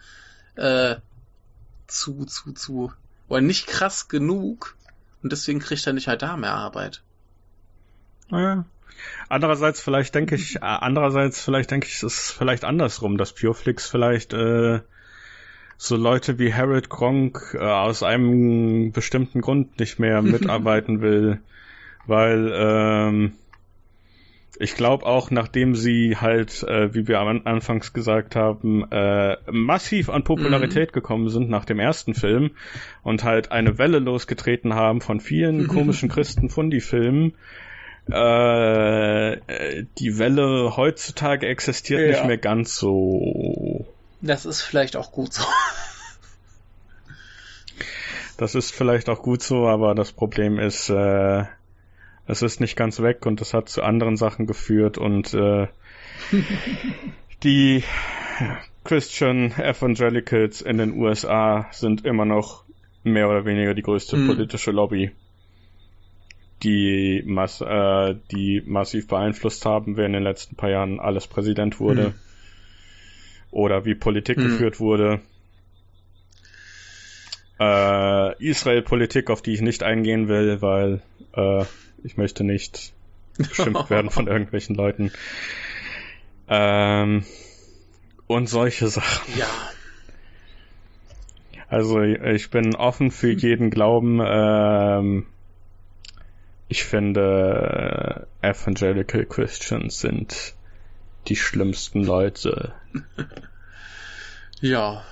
äh, zu, zu, zu, oder nicht krass genug und deswegen kriegt er nicht halt da mehr Arbeit. Naja, Andererseits vielleicht denke ich, äh, andererseits vielleicht denke ich, es ist vielleicht andersrum, dass Pureflix vielleicht äh, so Leute wie Harold Gronk äh, aus einem bestimmten Grund nicht mehr mitarbeiten will, weil ähm, ich glaube auch, nachdem sie halt, äh, wie wir am Anfangs gesagt haben, äh, massiv an Popularität mhm. gekommen sind nach dem ersten Film und halt eine Welle losgetreten haben von vielen komischen Christen-Fundi-Filmen, äh, die Welle heutzutage existiert ja. nicht mehr ganz so. Das ist vielleicht auch gut so. das ist vielleicht auch gut so, aber das Problem ist, äh, es ist nicht ganz weg und das hat zu anderen Sachen geführt und äh, die Christian Evangelicals in den USA sind immer noch mehr oder weniger die größte mhm. politische Lobby die, mass äh, die massiv beeinflusst haben, wer in den letzten paar Jahren alles Präsident wurde. Hm. Oder wie Politik hm. geführt wurde. Äh, Israel-Politik, auf die ich nicht eingehen will, weil äh, ich möchte nicht beschimpft werden von irgendwelchen Leuten. Ähm, und solche Sachen. Ja. Also ich bin offen für jeden Glauben. Ähm, ich finde, Evangelical Christians sind die schlimmsten Leute. ja.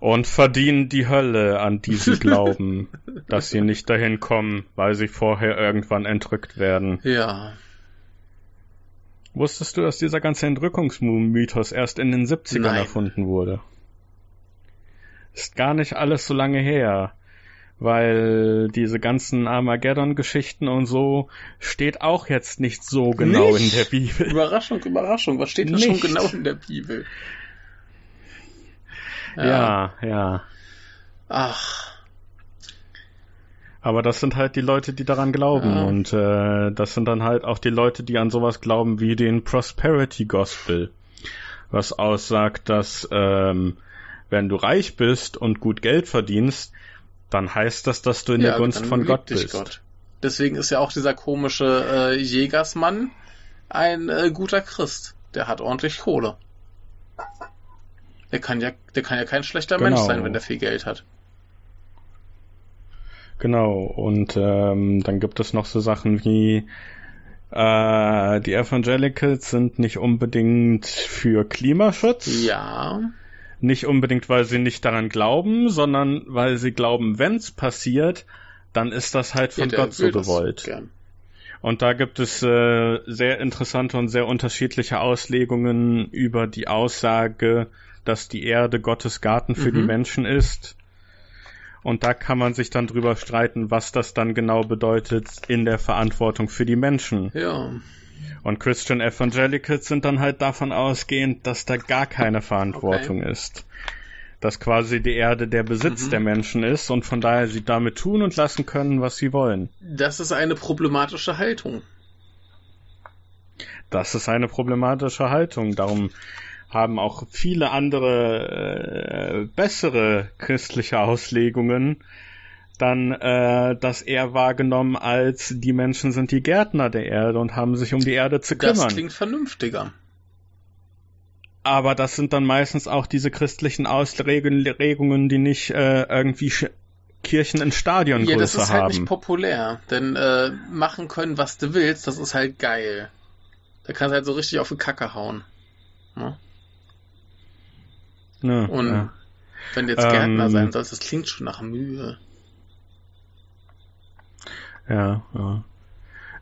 Und verdienen die Hölle, an die sie glauben, dass sie nicht dahin kommen, weil sie vorher irgendwann entrückt werden. Ja. Wusstest du, dass dieser ganze Entrückungsmythos erst in den 70ern Nein. erfunden wurde? Ist gar nicht alles so lange her weil diese ganzen Armageddon-Geschichten und so steht auch jetzt nicht so genau nicht? in der Bibel. Überraschung, Überraschung, was steht da schon genau in der Bibel? Ja, ja. ja. Ach. Aber das sind halt die Leute, die daran glauben. Ja. Und äh, das sind dann halt auch die Leute, die an sowas glauben wie den Prosperity Gospel. Was aussagt, dass ähm, wenn du reich bist und gut Geld verdienst, dann heißt das, dass du in ja, der Gunst von Gott bist. Gott. Deswegen ist ja auch dieser komische äh, Jägersmann ein äh, guter Christ. Der hat ordentlich Kohle. Der kann ja, der kann ja kein schlechter genau. Mensch sein, wenn der viel Geld hat. Genau, und ähm, dann gibt es noch so Sachen wie äh, die Evangelicals sind nicht unbedingt für Klimaschutz. Ja. Nicht unbedingt, weil sie nicht daran glauben, sondern weil sie glauben, wenn's passiert, dann ist das halt von ja, Gott so gewollt. Und da gibt es äh, sehr interessante und sehr unterschiedliche Auslegungen über die Aussage, dass die Erde Gottes Garten für mhm. die Menschen ist. Und da kann man sich dann drüber streiten, was das dann genau bedeutet in der Verantwortung für die Menschen. Ja. Und Christian Evangelicals sind dann halt davon ausgehend, dass da gar keine Verantwortung okay. ist. Dass quasi die Erde der Besitz mhm. der Menschen ist und von daher sie damit tun und lassen können, was sie wollen. Das ist eine problematische Haltung. Das ist eine problematische Haltung. Darum haben auch viele andere äh, bessere christliche Auslegungen dann äh, das eher wahrgenommen als die Menschen sind die Gärtner der Erde und haben sich um die Erde zu kümmern. Das klingt vernünftiger. Aber das sind dann meistens auch diese christlichen Ausregungen, die nicht äh, irgendwie Kirchen in Stadiongröße haben. Ja, das ist halt nicht populär, denn äh, machen können, was du willst, das ist halt geil. Da kannst du halt so richtig auf die Kacke hauen. Ne? Ja, Und ja. wenn du jetzt Gärtner ähm, sein sollst, das klingt schon nach Mühe. Ja, ja.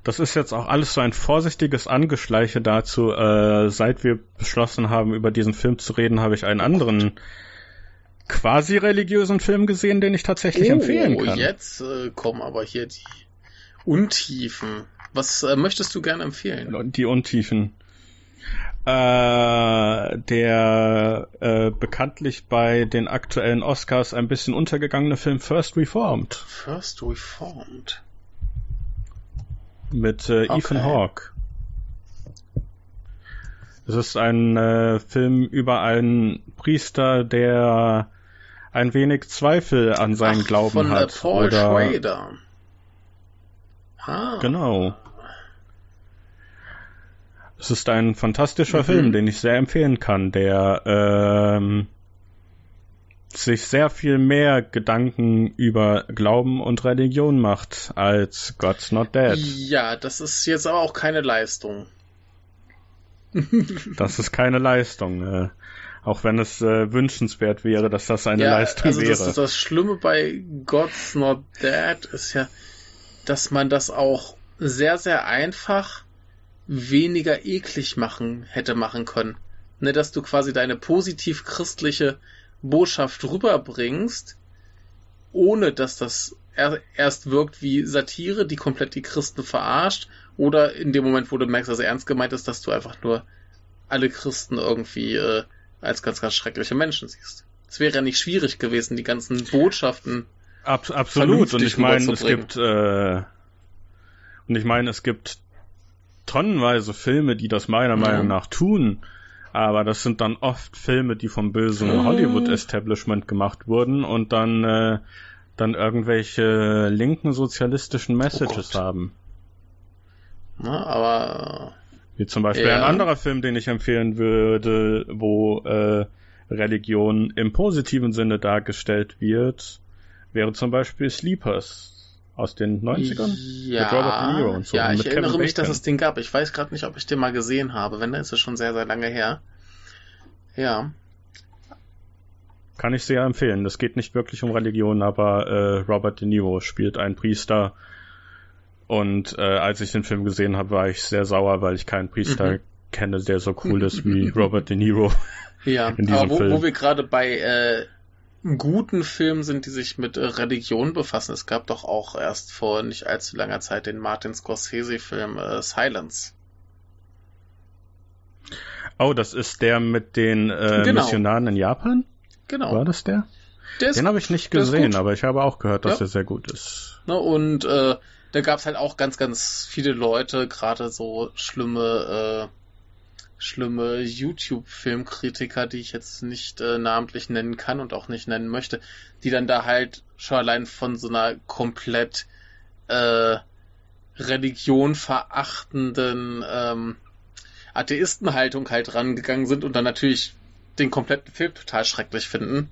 Das ist jetzt auch alles so ein vorsichtiges Angeschleiche dazu. Äh, seit wir beschlossen haben, über diesen Film zu reden, habe ich einen anderen quasi religiösen Film gesehen, den ich tatsächlich oh, empfehlen kann. Jetzt äh, kommen aber hier die Untiefen. Was äh, möchtest du gerne empfehlen? Die Untiefen. Äh, der äh, bekanntlich bei den aktuellen Oscars ein bisschen untergegangene Film First Reformed. First Reformed mit äh, okay. Ethan Hawke. Es ist ein äh, Film über einen Priester, der ein wenig Zweifel an seinen Ach, Glauben von, hat. Von Paul oder... Schrader. Ah. Genau. Es ist ein fantastischer mhm. Film, den ich sehr empfehlen kann, der ähm, sich sehr viel mehr Gedanken über Glauben und Religion macht als God's Not Dead. Ja, das ist jetzt aber auch keine Leistung. das ist keine Leistung. Äh, auch wenn es äh, wünschenswert wäre, dass das eine ja, Leistung also wäre. Das, das Schlimme bei God's Not Dead ist ja, dass man das auch sehr, sehr einfach weniger eklig machen hätte machen können. Ne, dass du quasi deine positiv christliche Botschaft rüberbringst, ohne dass das erst wirkt wie Satire, die komplett die Christen verarscht, oder in dem Moment, wo du merkst, dass er ernst gemeint ist, dass du einfach nur alle Christen irgendwie äh, als ganz, ganz schreckliche Menschen siehst. Es wäre ja nicht schwierig gewesen, die ganzen Botschaften. Ab, absolut. Und ich meine, es gibt äh, und ich meine, es gibt tonnenweise Filme, die das meiner ja. Meinung nach tun. Aber das sind dann oft Filme, die vom bösen hm. Hollywood-Establishment gemacht wurden und dann, äh, dann irgendwelche linken sozialistischen Messages oh haben. Na, aber. Wie zum Beispiel ja. ein anderer Film, den ich empfehlen würde, wo äh, Religion im positiven Sinne dargestellt wird, wäre zum Beispiel Sleepers aus den 90ern? Ja, mit Robert De Niro und so. Ja, ich erinnere Kevin mich, Bacon. dass es den gab. Ich weiß gerade nicht, ob ich den mal gesehen habe. Wenn, dann ist es schon sehr, sehr lange her. Ja. Kann ich sehr empfehlen. Das geht nicht wirklich um Religion, aber äh, Robert De Niro spielt einen Priester. Und äh, als ich den Film gesehen habe, war ich sehr sauer, weil ich keinen Priester mhm. kenne, der so cool ist wie Robert De Niro. Ja, aber wo, wo wir gerade bei äh, guten Filmen sind, die sich mit äh, Religion befassen. Es gab doch auch erst vor nicht allzu langer Zeit den Martin Scorsese-Film äh, Silence. Oh, das ist der mit den äh, genau. Missionaren in Japan? Genau. War das der? der den habe ich nicht gesehen, aber ich habe auch gehört, dass ja. er sehr gut ist. Ne, und äh, da gab es halt auch ganz, ganz viele Leute, gerade so schlimme äh, schlimme YouTube-Filmkritiker, die ich jetzt nicht äh, namentlich nennen kann und auch nicht nennen möchte, die dann da halt schon allein von so einer komplett äh, Religion verachtenden ähm, Atheistenhaltung halt rangegangen sind und dann natürlich den kompletten Film total schrecklich finden.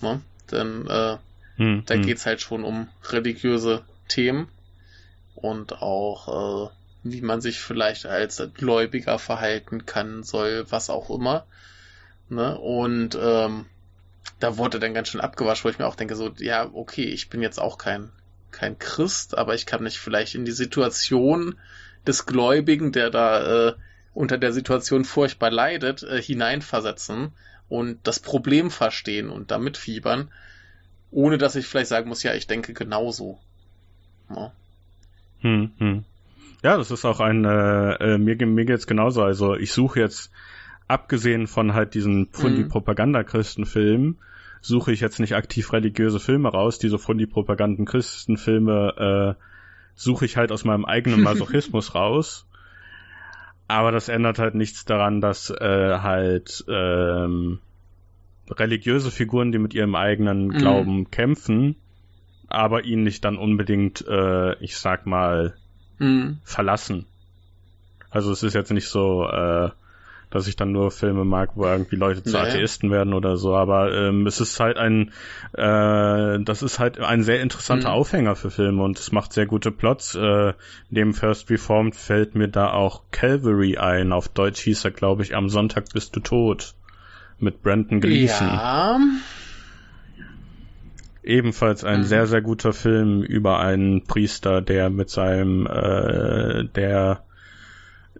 Ne? Denn äh, hm, da hm. geht's halt schon um religiöse Themen und auch äh, wie man sich vielleicht als Gläubiger verhalten kann, soll, was auch immer. Ne? Und ähm, da wurde dann ganz schön abgewaschen, wo ich mir auch denke, so, ja, okay, ich bin jetzt auch kein, kein Christ, aber ich kann mich vielleicht in die Situation des Gläubigen, der da äh, unter der Situation furchtbar leidet, äh, hineinversetzen und das Problem verstehen und damit fiebern, ohne dass ich vielleicht sagen muss, ja, ich denke genauso. Ja. Hm, hm. Ja, das ist auch ein, äh, äh, mir, mir geht's genauso. Also ich suche jetzt, abgesehen von halt diesen Fundi-Propaganda-Christenfilmen, suche ich jetzt nicht aktiv religiöse Filme raus. Diese Fundi-Propaganden-Christenfilme äh, suche ich halt aus meinem eigenen Masochismus raus. Aber das ändert halt nichts daran, dass äh, halt ähm, religiöse Figuren, die mit ihrem eigenen mhm. Glauben kämpfen, aber ihn nicht dann unbedingt, äh, ich sag mal, mhm. verlassen. Also es ist jetzt nicht so, äh, dass ich dann nur Filme mag, wo irgendwie Leute zu naja. Atheisten werden oder so, aber ähm, es ist halt ein, äh, das ist halt ein sehr interessanter mhm. Aufhänger für Filme und es macht sehr gute Plots. Äh, neben First Reformed fällt mir da auch Calvary ein. Auf Deutsch hieß er, glaube ich, Am Sonntag bist du tot. Mit Brandon Gleason. Ja. Ebenfalls ein mhm. sehr, sehr guter Film über einen Priester, der mit seinem, äh, der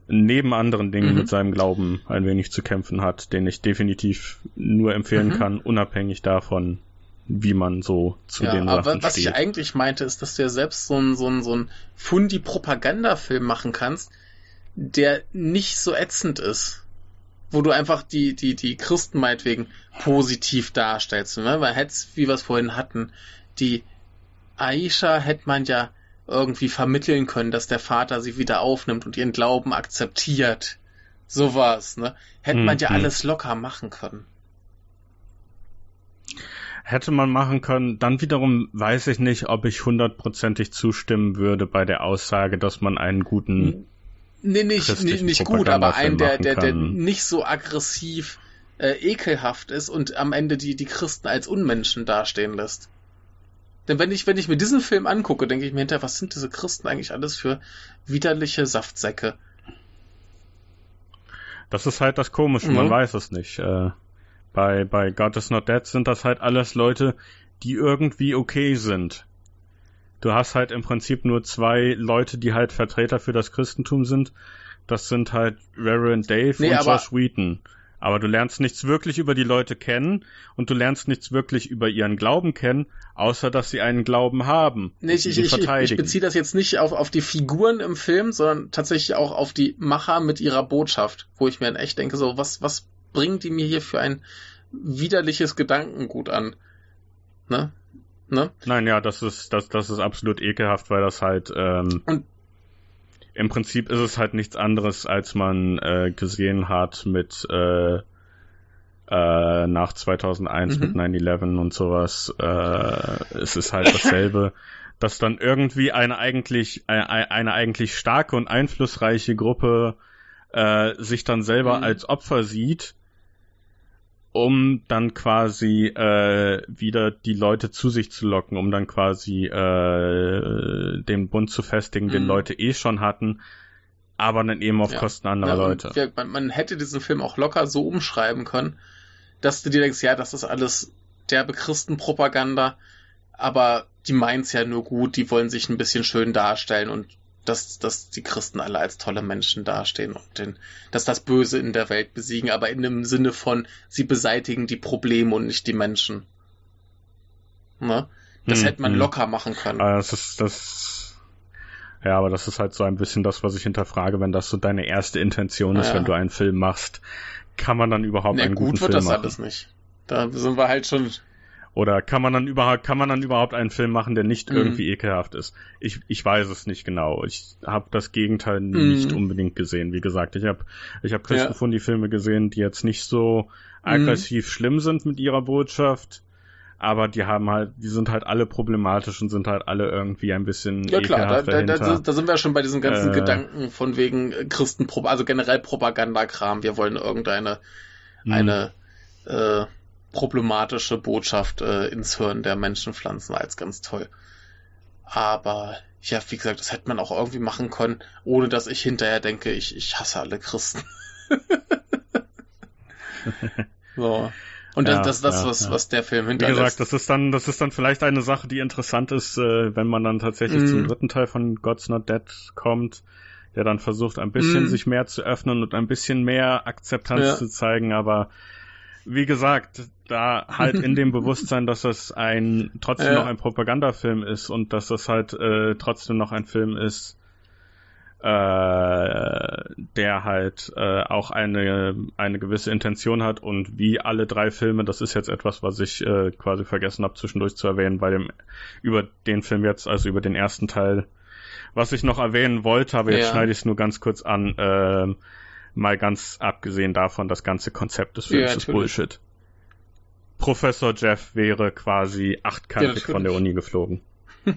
neben anderen Dingen mhm. mit seinem Glauben ein wenig zu kämpfen hat, den ich definitiv nur empfehlen mhm. kann, unabhängig davon, wie man so zu ja, den Sachen aber was steht. ich eigentlich meinte, ist, dass du ja selbst so ein, so so ein Fundi-Propaganda-Film machen kannst, der nicht so ätzend ist wo du einfach die, die, die Christen meinetwegen positiv darstellst. Ne? Weil hätte wie wir es vorhin hatten, die Aisha hätte man ja irgendwie vermitteln können, dass der Vater sie wieder aufnimmt und ihren Glauben akzeptiert. Sowas, ne? Hätte hm, man ja hm. alles locker machen können. Hätte man machen können. Dann wiederum weiß ich nicht, ob ich hundertprozentig zustimmen würde bei der Aussage, dass man einen guten hm Nee, nicht, nicht, nicht gut, aber einen, der, der, der nicht so aggressiv äh, ekelhaft ist und am Ende die, die Christen als Unmenschen dastehen lässt. Denn wenn ich, wenn ich mir diesen Film angucke, denke ich mir hinterher, was sind diese Christen eigentlich alles für widerliche Saftsäcke? Das ist halt das Komische, mhm. man weiß es nicht. Äh, bei, bei God is Not Dead sind das halt alles Leute, die irgendwie okay sind. Du hast halt im Prinzip nur zwei Leute, die halt Vertreter für das Christentum sind. Das sind halt Reverend Dave nee, und Josh Wheaton. Aber du lernst nichts wirklich über die Leute kennen und du lernst nichts wirklich über ihren Glauben kennen, außer dass sie einen Glauben haben. Nee, ich, ich, ich, ich beziehe das jetzt nicht auf, auf die Figuren im Film, sondern tatsächlich auch auf die Macher mit ihrer Botschaft, wo ich mir in echt denke, so, was, was bringen die mir hier für ein widerliches Gedankengut an? Ne? Ne? Nein, ja, das ist, das, das ist absolut ekelhaft, weil das halt, ähm, und im Prinzip ist es halt nichts anderes, als man äh, gesehen hat mit äh, äh, nach 2001 mhm. mit 9-11 und sowas. Äh, es ist halt dasselbe, dass dann irgendwie eine eigentlich eine, eine eigentlich starke und einflussreiche Gruppe äh, sich dann selber mhm. als Opfer sieht um dann quasi äh, wieder die Leute zu sich zu locken, um dann quasi äh, den Bund zu festigen, mhm. den Leute eh schon hatten, aber dann eben auf ja. Kosten anderer ja, Leute. Ja, man, man, hätte diesen Film auch locker so umschreiben können, dass du dir denkst, ja, das ist alles derbe Christenpropaganda, aber die meint's ja nur gut, die wollen sich ein bisschen schön darstellen und dass, dass die Christen alle als tolle Menschen dastehen und den, dass das Böse in der Welt besiegen, aber in dem Sinne von, sie beseitigen die Probleme und nicht die Menschen. Ne? Das hm, hätte man hm. locker machen können. Ah, das ist, das, ja, aber das ist halt so ein bisschen das, was ich hinterfrage, wenn das so deine erste Intention ist, ja. wenn du einen Film machst, kann man dann überhaupt nee, einen guten Film machen? gut wird das alles nicht. Da sind wir halt schon oder kann man dann überhaupt, kann man dann überhaupt einen Film machen, der nicht mhm. irgendwie ekelhaft ist? Ich, ich weiß es nicht genau. Ich habe das Gegenteil mhm. nicht unbedingt gesehen. Wie gesagt, ich habe ich hab Christen ja. die Filme gesehen, die jetzt nicht so aggressiv mhm. schlimm sind mit ihrer Botschaft, aber die haben halt, die sind halt alle problematisch und sind halt alle irgendwie ein bisschen Ja klar, da, da, da, da, sind wir schon bei diesen ganzen äh, Gedanken von wegen Christen, also generell Propagandakram. Wir wollen irgendeine eine äh, problematische Botschaft äh, ins Hirn der Menschen pflanzen als ganz toll. Aber ja, wie gesagt, das hätte man auch irgendwie machen können, ohne dass ich hinterher denke, ich, ich hasse alle Christen. so. Und das, ja, das ist das, ja, was, ja. was der Film hinterlässt. Wie gesagt, das ist dann, das ist dann vielleicht eine Sache, die interessant ist, äh, wenn man dann tatsächlich mm. zum dritten Teil von God's Not Dead kommt, der dann versucht, ein bisschen mm. sich mehr zu öffnen und ein bisschen mehr Akzeptanz zu zeigen, aber wie gesagt, da halt in dem Bewusstsein, dass das ein trotzdem ja. noch ein Propagandafilm ist und dass das halt äh, trotzdem noch ein Film ist, äh, der halt äh, auch eine eine gewisse Intention hat und wie alle drei Filme, das ist jetzt etwas, was ich äh, quasi vergessen habe zwischendurch zu erwähnen bei dem über den Film jetzt, also über den ersten Teil, was ich noch erwähnen wollte, aber jetzt ja. schneide ich es nur ganz kurz an. Äh, mal ganz abgesehen davon, das ganze Konzept des Films ja, ist Bullshit. Professor Jeff wäre quasi achtkantig ja, von der Uni geflogen.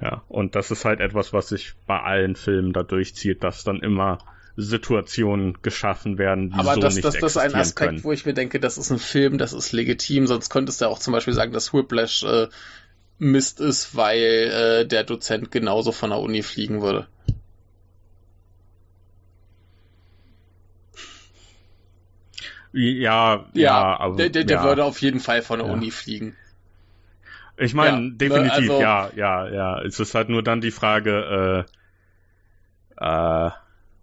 ja, und das ist halt etwas, was sich bei allen Filmen da durchzieht, dass dann immer Situationen geschaffen werden, die Aber so das, nicht das, das ist ein Aspekt, können. wo ich mir denke, das ist ein Film, das ist legitim, sonst könntest du auch zum Beispiel sagen, dass Whiplash äh, Mist ist, weil äh, der Dozent genauso von der Uni fliegen würde. Ja, ja, ja aber, der, der, der ja. würde auf jeden Fall von der ja. Uni fliegen. Ich meine, ne, definitiv, also, ja, ja, ja. Es ist halt nur dann die Frage, äh, äh,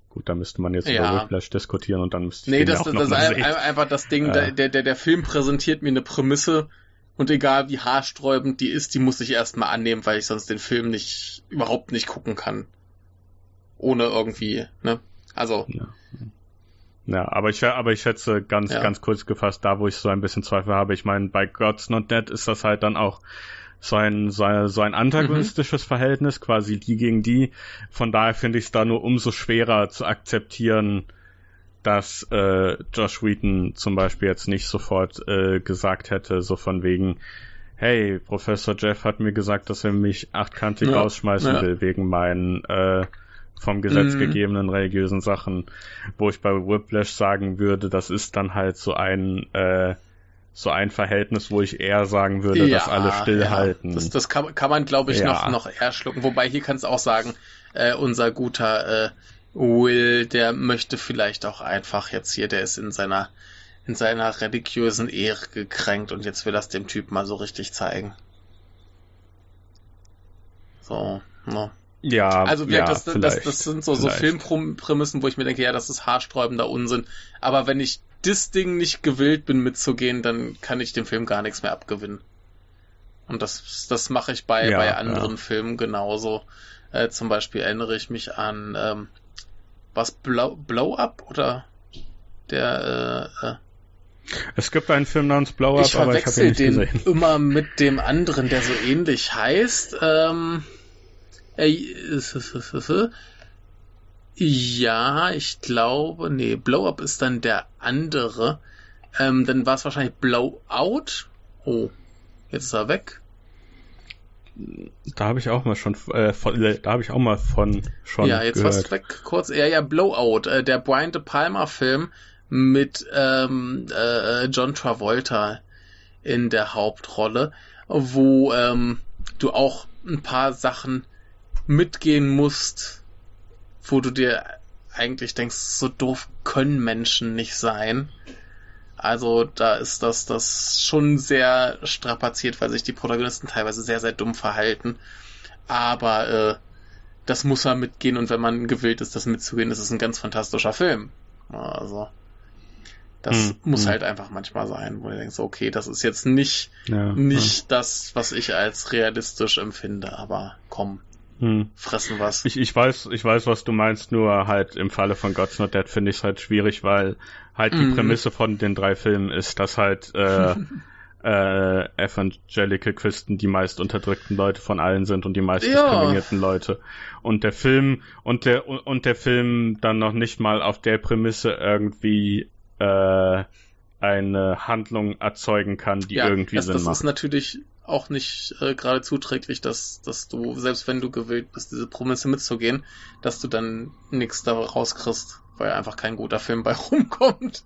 gut, da müsste man jetzt ja. über Whiplash diskutieren und dann müsste ich Nee, das, auch das ist einfach das Ding, äh. der, der, der Film präsentiert mir eine Prämisse und egal wie haarsträubend die ist, die muss ich erstmal annehmen, weil ich sonst den Film nicht, überhaupt nicht gucken kann. Ohne irgendwie, ne? Also. Ja. Ja, aber ich, aber ich schätze ganz, ja. ganz kurz gefasst, da wo ich so ein bisschen Zweifel habe, ich meine, bei God's Not Dead ist das halt dann auch so ein, so ein, so ein antagonistisches mhm. Verhältnis, quasi die gegen die. Von daher finde ich es da nur umso schwerer zu akzeptieren, dass äh, Josh Wheaton zum Beispiel jetzt nicht sofort äh, gesagt hätte, so von wegen, hey, Professor Jeff hat mir gesagt, dass er mich achtkantig ja, rausschmeißen ja. will, wegen meinen äh, vom Gesetz mhm. gegebenen religiösen Sachen, wo ich bei Whiplash sagen würde, das ist dann halt so ein äh, so ein Verhältnis, wo ich eher sagen würde, ja, dass alle stillhalten. Ja. Das, das kann, kann man, glaube ich, ja. noch, noch eher schlucken. Wobei hier kannst du auch sagen, äh, unser guter äh, Will, der möchte vielleicht auch einfach jetzt hier, der ist in seiner in seiner religiösen Ehre gekränkt und jetzt will das dem Typ mal so richtig zeigen. So, ne? Ja, also ja, das, das, das, sind so, so Filmprämissen, wo ich mir denke, ja, das ist haarsträubender Unsinn. Aber wenn ich das Ding nicht gewillt bin mitzugehen, dann kann ich dem Film gar nichts mehr abgewinnen. Und das, das mache ich bei, ja, bei anderen ja. Filmen genauso. Äh, zum Beispiel erinnere ich mich an ähm, was Blow, Blow Up oder der äh, äh, es gibt einen Film namens Blow Up, ich aber ich habe ihn nicht den gesehen. immer mit dem anderen, der so ähnlich heißt. Ähm, äh, ja, ich glaube, nee, Blow Up ist dann der andere. Ähm, dann war es wahrscheinlich Blowout. Oh, jetzt ist er weg. Da habe ich auch mal schon, äh, von, äh, da habe ich auch mal von schon Ja, jetzt warst du weg, kurz. Ja, ja, Blowout, äh, der Brian De Palma Film mit ähm, äh, John Travolta in der Hauptrolle, wo ähm, du auch ein paar Sachen mitgehen musst, wo du dir eigentlich denkst, so doof können Menschen nicht sein. Also da ist das, das schon sehr strapaziert, weil sich die Protagonisten teilweise sehr, sehr dumm verhalten. Aber äh, das muss man mitgehen und wenn man gewillt ist, das mitzugehen, ist es ein ganz fantastischer Film. Also das hm, muss hm. halt einfach manchmal sein, wo du denkst, okay, das ist jetzt nicht, ja, nicht ja. das, was ich als realistisch empfinde, aber komm, hm. fressen was. Ich, ich weiß, ich weiß, was du meinst, nur halt im Falle von God's Not Dead finde ich es halt schwierig, weil halt die mhm. Prämisse von den drei Filmen ist, dass halt äh, äh, Evangelical Christen die meist unterdrückten Leute von allen sind und die meist ja. diskriminierten Leute. Und der Film und der und der Film dann noch nicht mal auf der Prämisse irgendwie äh, eine Handlung erzeugen kann, die ja, irgendwie das, Sinn das macht. Das ist natürlich auch nicht äh, gerade zuträglich, dass, dass du, selbst wenn du gewillt bist, diese Promisse mitzugehen, dass du dann nichts da rauskriegst, weil einfach kein guter Film bei rumkommt.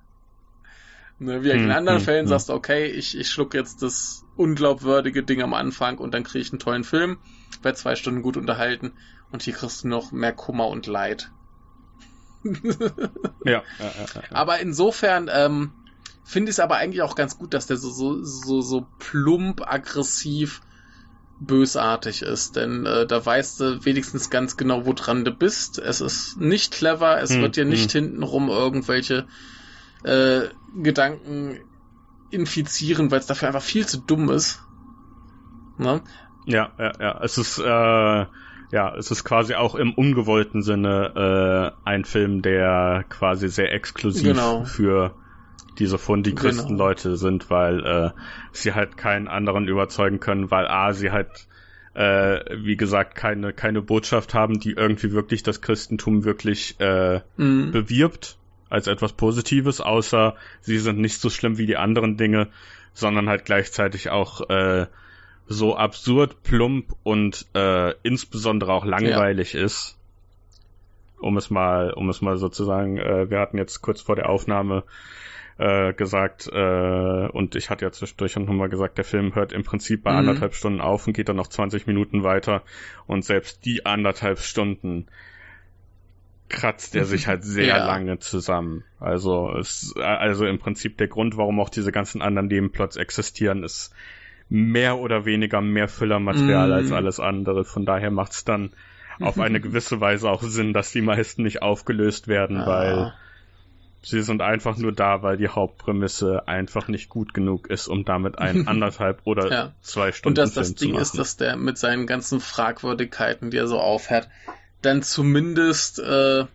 Ne, wie hm, in anderen hm, Fällen hm. sagst du, okay, ich, ich schluck jetzt das unglaubwürdige Ding am Anfang und dann kriege ich einen tollen Film, werde zwei Stunden gut unterhalten und hier kriegst du noch mehr Kummer und Leid. ja, ja, ja, ja. Aber insofern, ähm, Finde ich es aber eigentlich auch ganz gut, dass der so, so, so, so plump, aggressiv, bösartig ist, denn äh, da weißt du wenigstens ganz genau, woran du bist. Es ist nicht clever, es hm, wird dir nicht hm. hintenrum irgendwelche äh, Gedanken infizieren, weil es dafür einfach viel zu dumm ist. Ne? Ja, ja, ja. Es ist äh, ja, es ist quasi auch im ungewollten Sinne äh, ein Film, der quasi sehr exklusiv genau. für diese fundichristen genau. Leute sind, weil äh, sie halt keinen anderen überzeugen können, weil A, sie halt äh, wie gesagt, keine, keine Botschaft haben, die irgendwie wirklich das Christentum wirklich äh, mhm. bewirbt als etwas Positives, außer sie sind nicht so schlimm wie die anderen Dinge, sondern halt gleichzeitig auch äh, so absurd, plump und äh, insbesondere auch langweilig ja. ist. Um es mal, um es mal sozusagen, äh, wir hatten jetzt kurz vor der Aufnahme äh, gesagt, äh, und ich hatte ja zwischendurch noch mal gesagt, der Film hört im Prinzip bei mhm. anderthalb Stunden auf und geht dann noch 20 Minuten weiter. Und selbst die anderthalb Stunden kratzt er sich halt sehr ja. lange zusammen. Also ist also im Prinzip der Grund, warum auch diese ganzen anderen Nebenplots existieren, ist mehr oder weniger mehr Füllermaterial mm. als alles andere. Von daher macht es dann auf eine gewisse Weise auch Sinn, dass die meisten nicht aufgelöst werden, ah. weil Sie sind einfach nur da, weil die Hauptprämisse einfach nicht gut genug ist, um damit einen anderthalb oder ja. zwei Stunden Und dass das Ding ist, dass der mit seinen ganzen Fragwürdigkeiten, die er so aufhört, dann zumindest äh,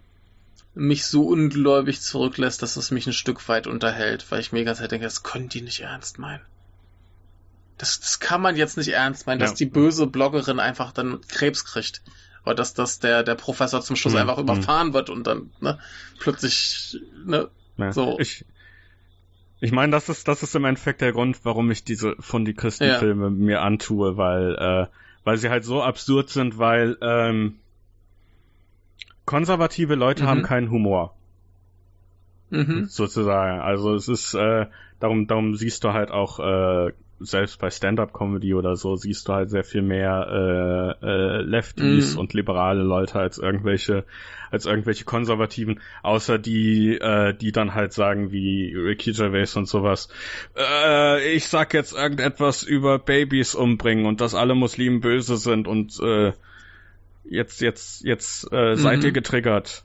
mich so ungläubig zurücklässt, dass es mich ein Stück weit unterhält, weil ich mir die ganze Zeit denke, das können die nicht ernst meinen. Das, das kann man jetzt nicht ernst meinen, ja. dass die böse Bloggerin einfach dann Krebs kriegt. Oder dass, dass der, der Professor zum Schluss mhm. einfach überfahren wird und dann ne, plötzlich ne, ja. so. Ich, ich meine, das ist, das ist im Endeffekt der Grund, warum ich diese von die Christenfilme ja. mir antue, weil, äh, weil sie halt so absurd sind, weil ähm, konservative Leute Mhm. haben keinen Humor, Mhm. sozusagen. Also es ist, äh, darum, darum siehst du halt auch, äh, selbst bei Stand-up-Comedy oder so, siehst du halt sehr viel mehr äh, äh, Lefties Mhm. und liberale Leute als irgendwelche, als irgendwelche Konservativen, außer die, äh, die dann halt sagen wie Ricky Gervais und sowas. Äh, ich sag jetzt irgendetwas über Babys umbringen und dass alle Muslimen böse sind und äh, jetzt, jetzt, jetzt äh, seid Mhm. ihr getriggert.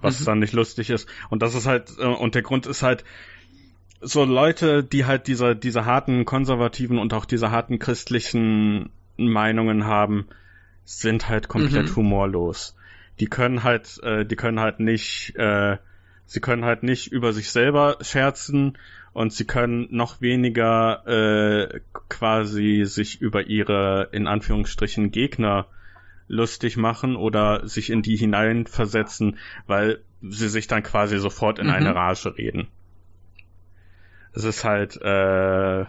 Was Mhm. dann nicht lustig ist. Und das ist halt, äh, und der Grund ist halt, so Leute, die halt diese, diese harten konservativen und auch diese harten christlichen Meinungen haben, sind halt komplett Mhm. humorlos. Die können halt, äh, die können halt nicht, äh, sie können halt nicht über sich selber scherzen und sie können noch weniger äh, quasi sich über ihre in Anführungsstrichen Gegner lustig machen oder sich in die hineinversetzen, weil sie sich dann quasi sofort in Mhm. eine Rage reden. Es ist halt äh,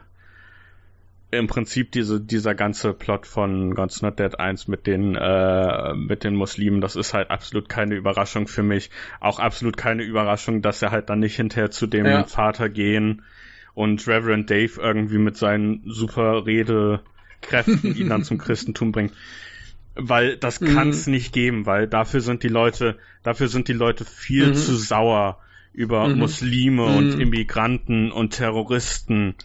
im Prinzip diese, dieser ganze Plot von God's Not Dead 1 mit den, äh, mit den Muslimen, das ist halt absolut keine Überraschung für mich. Auch absolut keine Überraschung, dass er halt dann nicht hinterher zu dem Ja. Vater gehen und Reverend Dave irgendwie mit seinen super Redekräften ihn dann zum Christentum bringt. Weil das Mhm. kann's nicht geben, weil dafür sind die Leute, dafür sind die Leute viel Mhm. zu sauer über Mhm. Muslime und Mhm. Immigranten und Terroristen,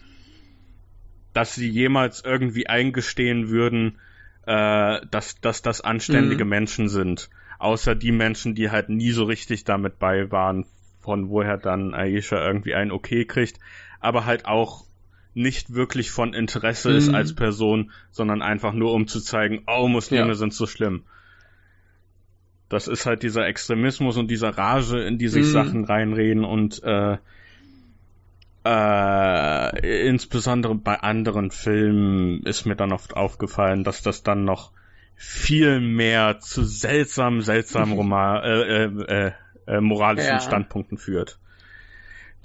dass sie jemals irgendwie eingestehen würden, äh, dass, dass das anständige Mhm. Menschen sind. Außer die Menschen, die halt nie so richtig damit bei waren, von woher dann Aisha irgendwie ein Okay kriegt, aber halt auch nicht wirklich von Interesse ist Mhm. als Person, sondern einfach nur um zu zeigen, oh, Muslime Ja. sind so schlimm. Das ist halt dieser Extremismus und dieser Rage, in die sich Mhm. Sachen reinreden und äh, äh, insbesondere bei anderen Filmen ist mir dann oft aufgefallen, dass das dann noch viel mehr zu seltsamen, seltsamen Roma äh, äh, äh, äh, moralischen Ja. Standpunkten führt,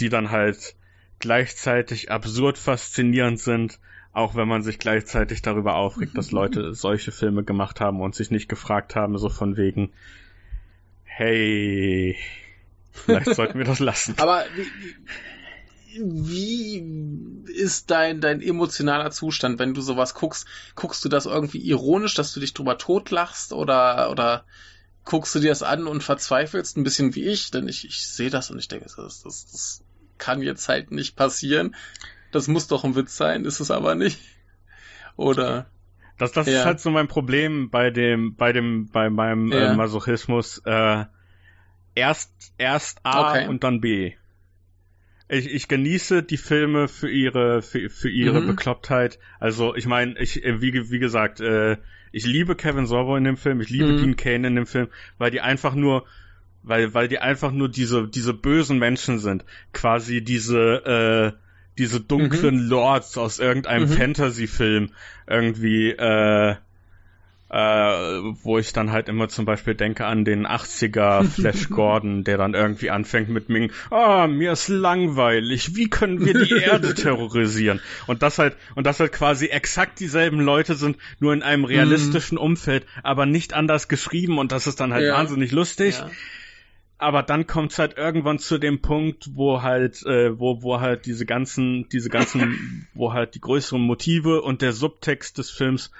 die dann halt gleichzeitig absurd faszinierend sind, auch wenn man sich gleichzeitig darüber aufregt, dass Leute solche Filme gemacht haben und sich nicht gefragt haben, so von wegen, hey, vielleicht sollten wir das lassen. Aber wie, wie ist dein, dein emotionaler Zustand, wenn du sowas guckst? Guckst du das irgendwie ironisch, dass du dich drüber totlachst oder, oder guckst du dir das an und verzweifelst ein bisschen wie ich? Denn ich, ich sehe das und ich denke, das, das, das kann jetzt halt nicht passieren. Das muss doch ein Witz sein, ist es aber nicht. Oder, Das, das Ja. ist halt so mein Problem bei dem, bei dem, bei meinem Ja. äh, Masochismus. Äh, erst, erst A Okay. und dann B. Ich, ich genieße die Filme für ihre, für, für ihre Mhm. Beklopptheit. Also ich meine, ich, äh, wie, wie gesagt, äh, ich liebe Kevin Sorbo in dem Film, ich liebe Mhm. Dean Kane in dem Film, weil die einfach nur, weil, weil die einfach nur diese, diese bösen Menschen sind. Quasi diese, äh, diese dunklen Lords aus irgendeinem Mhm. Fantasy-Film irgendwie, äh, äh, wo ich dann halt immer zum Beispiel denke an den 80er Flash Gordon, der dann irgendwie anfängt mit Ming, ah, mir ist langweilig, wie können wir die Erde terrorisieren? Und das halt, und das halt quasi exakt dieselben Leute sind, nur in einem realistischen Umfeld, aber nicht anders geschrieben und das ist dann halt Ja. wahnsinnig lustig. ja. Aber dann kommt's halt irgendwann zu dem Punkt, wo halt, äh, wo, wo halt diese ganzen, diese ganzen, wo halt die größeren Motive und der Subtext des Films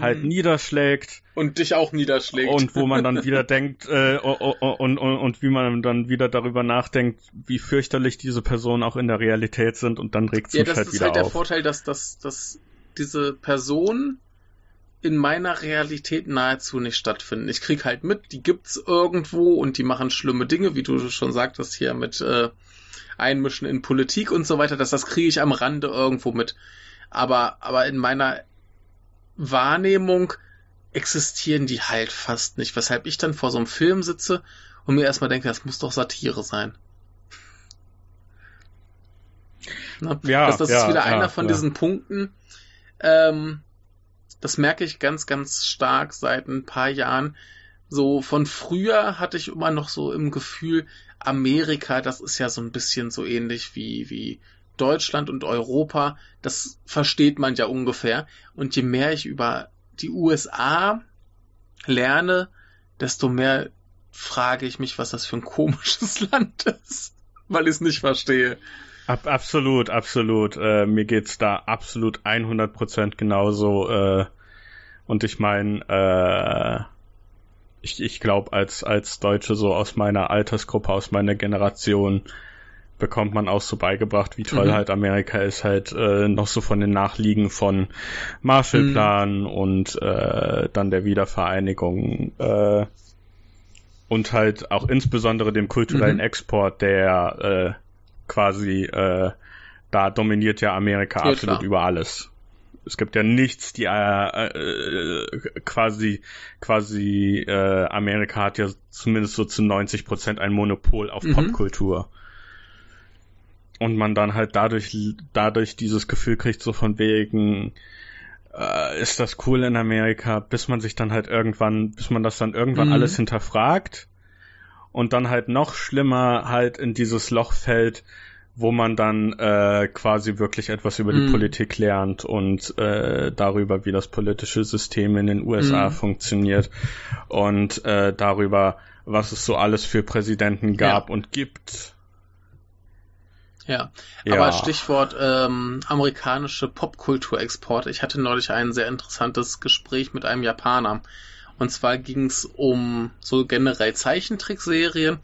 halt Mhm. niederschlägt Und dich auch niederschlägt. und wo man dann wieder denkt äh, und, und, und wie man dann wieder darüber nachdenkt, wie fürchterlich diese Personen auch in der Realität sind und dann regt es Ja, mich das halt ist wieder halt der auf. Vorteil, dass, dass, dass diese Personen in meiner Realität nahezu nicht stattfinden. Ich krieg halt mit, die gibt's irgendwo und die machen schlimme Dinge, wie du schon sagtest hier mit äh, Einmischen in Politik und so weiter. Das, das kriege ich am Rande irgendwo mit. Aber, aber in meiner Wahrnehmung existieren die halt fast nicht. Weshalb ich dann vor so einem Film sitze und mir erstmal denke, das muss doch Satire sein. Ne? Ja, das, das ja, ist wieder ja, einer von diesen Punkten. Ähm, das merke ich ganz, ganz stark seit ein paar Jahren. So von früher hatte ich immer noch so im Gefühl, Amerika, das ist ja so ein bisschen so ähnlich wie, wie Deutschland und Europa. Das versteht man ja ungefähr. Und je mehr ich über die USA lerne, desto mehr frage ich mich, was das für ein komisches Land ist, weil ich es nicht verstehe. Ab, absolut, absolut. Äh, mir geht's da absolut 100% genauso. Äh, und ich meine, äh, ich, ich glaube, als, als Deutsche so aus meiner Altersgruppe, aus meiner Generation, bekommt man auch so beigebracht, wie toll mhm. halt Amerika ist, halt äh, noch so von den Nachliegen von Marshallplan mhm. und äh, dann der Wiedervereinigung äh, und halt auch insbesondere dem kulturellen mhm. Export, der äh, quasi äh, da dominiert ja Amerika ja, absolut klar. über alles. Es gibt ja nichts, die äh, äh, quasi quasi äh, Amerika hat ja zumindest so zu 90 Prozent ein Monopol auf mhm. Popkultur und man dann halt dadurch dadurch dieses Gefühl kriegt so von wegen äh, ist das cool in Amerika, bis man sich dann halt irgendwann, bis man das dann irgendwann mhm. alles hinterfragt und dann halt noch schlimmer halt in dieses Loch fällt, wo man dann äh, quasi wirklich etwas über die mm. Politik lernt und äh, darüber, wie das politische System in den USA mm. funktioniert und äh, darüber, was es so alles für Präsidenten gab ja. und gibt. Ja, ja. aber Stichwort ähm, amerikanische Popkulturexporte. Ich hatte neulich ein sehr interessantes Gespräch mit einem Japaner. Und zwar ging es um so generell Zeichentrickserien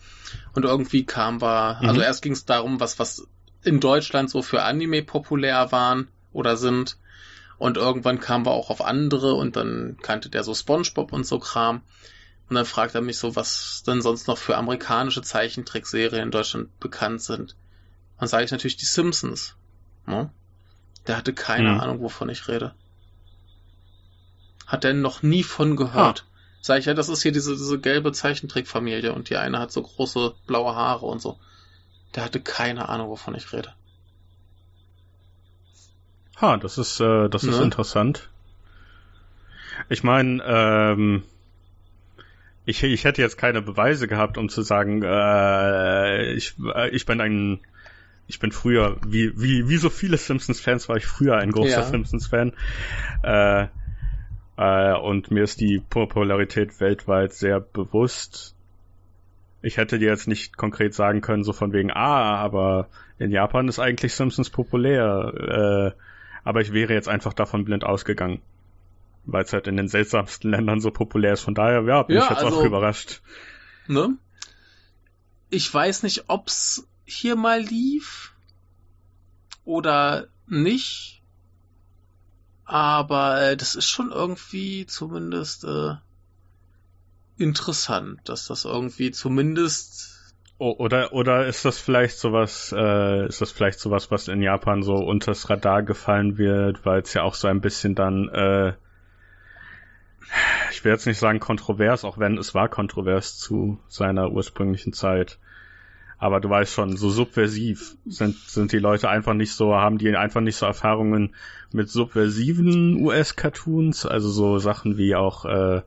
und irgendwie kam wir, mhm. also erst ging es darum, was, was in Deutschland so für Anime populär waren oder sind. Und irgendwann kamen wir auch auf andere und dann kannte der so SpongeBob und so Kram. Und dann fragt er mich so, was denn sonst noch für amerikanische Zeichentrickserien in Deutschland bekannt sind. Dann sage ich natürlich die Simpsons. Ne? Der hatte keine mhm. Ahnung, wovon ich rede. Hat er noch nie von gehört. Sag ich ja, das ist hier diese, diese gelbe Zeichentrickfamilie und die eine hat so große blaue Haare und so. Der hatte keine Ahnung, wovon ich rede. Ha, das ist, äh, das ne? ist interessant. Ich meine, ähm, ich, ich hätte jetzt keine Beweise gehabt, um zu sagen, äh, ich, äh, ich bin ein, ich bin früher, wie, wie, wie so viele Simpsons-Fans war ich früher ein großer ja. Simpsons-Fan. Äh, äh, und mir ist die Popularität weltweit sehr bewusst. Ich hätte dir jetzt nicht konkret sagen können, so von wegen, ah, aber in Japan ist eigentlich Simpsons populär. Äh, aber ich wäre jetzt einfach davon blind ausgegangen. Weil es halt in den seltsamsten Ländern so populär ist. Von daher, ja, bin ja, ich jetzt also, auch überrascht. Ne? Ich weiß nicht, ob's hier mal lief oder nicht aber äh, das ist schon irgendwie zumindest äh, interessant, dass das irgendwie zumindest oder oder ist das vielleicht sowas, äh, ist das vielleicht sowas, was in Japan so unters Radar gefallen wird, weil es ja auch so ein bisschen dann, äh, ich will jetzt nicht sagen kontrovers, auch wenn es war kontrovers zu seiner ursprünglichen Zeit, aber du weißt schon, so subversiv sind, sind die Leute einfach nicht so, haben die einfach nicht so Erfahrungen mit subversiven US-Cartoons, also so Sachen wie auch, äh,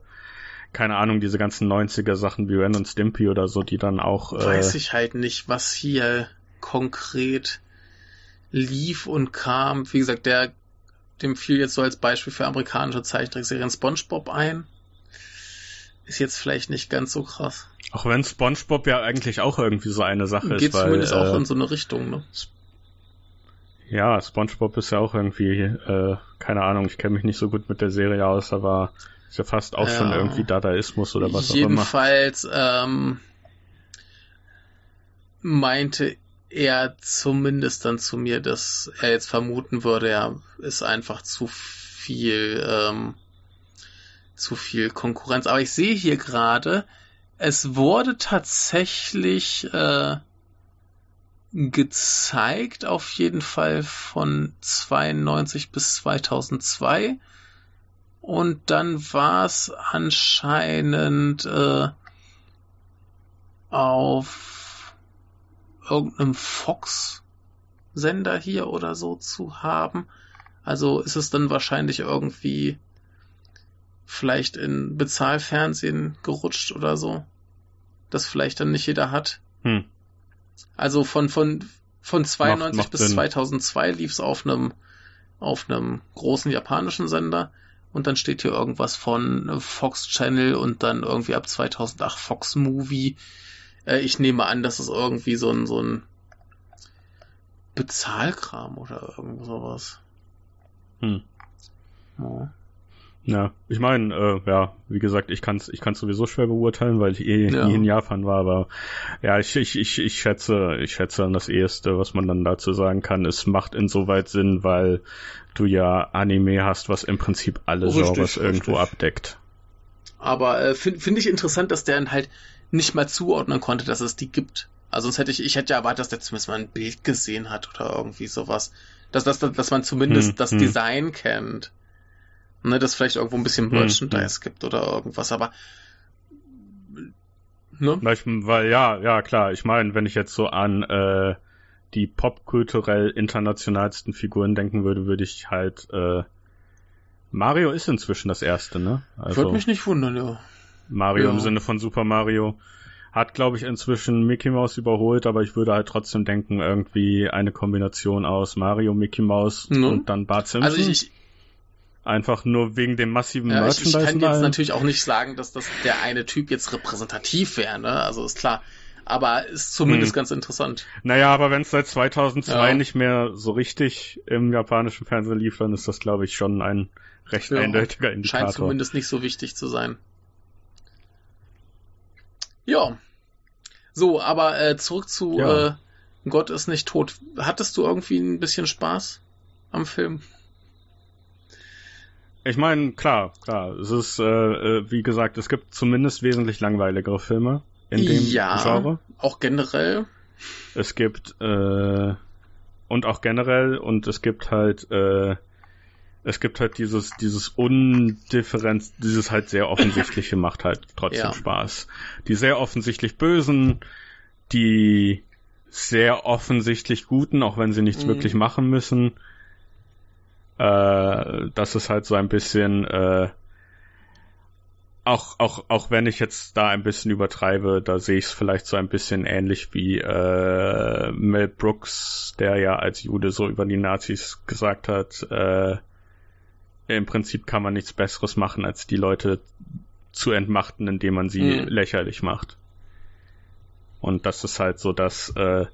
keine Ahnung, diese ganzen 90er Sachen wie Ren und Stimpy oder so, die dann auch. Äh, Weiß ich halt nicht, was hier konkret lief und kam. Wie gesagt, der, dem fiel jetzt so als Beispiel für amerikanische Zeichentrickserien SpongeBob ein. Ist jetzt vielleicht nicht ganz so krass. Auch wenn SpongeBob ja eigentlich auch irgendwie so eine Sache Geht ist. Geht zumindest weil, auch äh, in so eine Richtung, ne? Ja, SpongeBob ist ja auch irgendwie, äh, keine Ahnung, ich kenne mich nicht so gut mit der Serie aus, aber ist ja fast auch ja. schon irgendwie Dadaismus oder was auch immer. Jedenfalls ähm, meinte er zumindest dann zu mir, dass er jetzt vermuten würde, er ist einfach zu viel ähm, zu viel Konkurrenz. Aber ich sehe hier gerade, es wurde tatsächlich äh, gezeigt, auf jeden Fall von 92 bis 2002. Und dann war es anscheinend äh, auf irgendeinem Fox-Sender hier oder so zu haben. Also ist es dann wahrscheinlich irgendwie vielleicht in Bezahlfernsehen gerutscht oder so. Das vielleicht dann nicht jeder hat. Hm. Also von, von, von 92 macht, macht bis Sinn. 2002 lief es auf einem, auf einem großen japanischen Sender und dann steht hier irgendwas von Fox Channel und dann irgendwie ab 2008 Fox Movie. Äh, ich nehme an, das ist irgendwie so ein, so ein Bezahlkram oder irgend sowas. Hm. Ja. Ja, ich meine, äh, ja, wie gesagt, ich kann es ich kann's sowieso schwer beurteilen, weil ich eh ja. nie in Japan war, aber ja, ich, ich, ich, ich schätze, ich schätze dann das Eheste, was man dann dazu sagen kann, es macht insoweit Sinn, weil du ja Anime hast, was im Prinzip alle richtig, Genres irgendwo abdeckt. Aber äh, finde find ich interessant, dass der dann halt nicht mal zuordnen konnte, dass es die gibt. Also sonst hätte ich, ich hätte ja erwartet, dass der zumindest mal ein Bild gesehen hat oder irgendwie sowas. Dass, dass, dass man zumindest hm, das hm. Design kennt ne, dass vielleicht irgendwo ein bisschen hm, Merchandise hm. gibt oder irgendwas, aber ne? Weil, ja, ja, klar, ich meine, wenn ich jetzt so an äh, die popkulturell internationalsten Figuren denken würde, würde ich halt äh, Mario ist inzwischen das erste, ne? Also, Würde mich nicht wundern, ja. Mario ja. im Sinne von Super Mario hat, glaube ich, inzwischen Mickey Mouse überholt, aber ich würde halt trotzdem denken, irgendwie eine Kombination aus Mario, Mickey Mouse ne? und dann Bart Simpson. Also ich, Einfach nur wegen dem massiven ja, Merchandise. Ich, ich kann jetzt natürlich auch nicht sagen, dass das der eine Typ jetzt repräsentativ wäre, ne? Also ist klar. Aber ist zumindest hm. ganz interessant. Naja, aber wenn es seit 2002 ja. nicht mehr so richtig im japanischen Fernsehen lief, dann ist das, glaube ich, schon ein recht ja. eindeutiger Indikator. Scheint zumindest nicht so wichtig zu sein. Ja. So, aber äh, zurück zu ja. äh, Gott ist nicht tot. Hattest du irgendwie ein bisschen Spaß am Film? Ich meine, klar, klar. Es ist, äh, äh, wie gesagt, es gibt zumindest wesentlich langweiligere Filme in dem ja, Genre. Auch generell. Es gibt äh, und auch generell und es gibt halt äh, es gibt halt dieses dieses Undifferenz, dieses halt sehr offensichtliche macht halt trotzdem ja. Spaß. Die sehr offensichtlich Bösen, die sehr offensichtlich Guten, auch wenn sie nichts mhm. wirklich machen müssen äh, das ist halt so ein bisschen, äh, auch, auch, auch wenn ich jetzt da ein bisschen übertreibe, da sehe ich es vielleicht so ein bisschen ähnlich wie äh, Mel Brooks, der ja als Jude so über die Nazis gesagt hat, äh, im Prinzip kann man nichts Besseres machen, als die Leute zu entmachten, indem man sie mhm. lächerlich macht. Und das ist halt so, dass äh,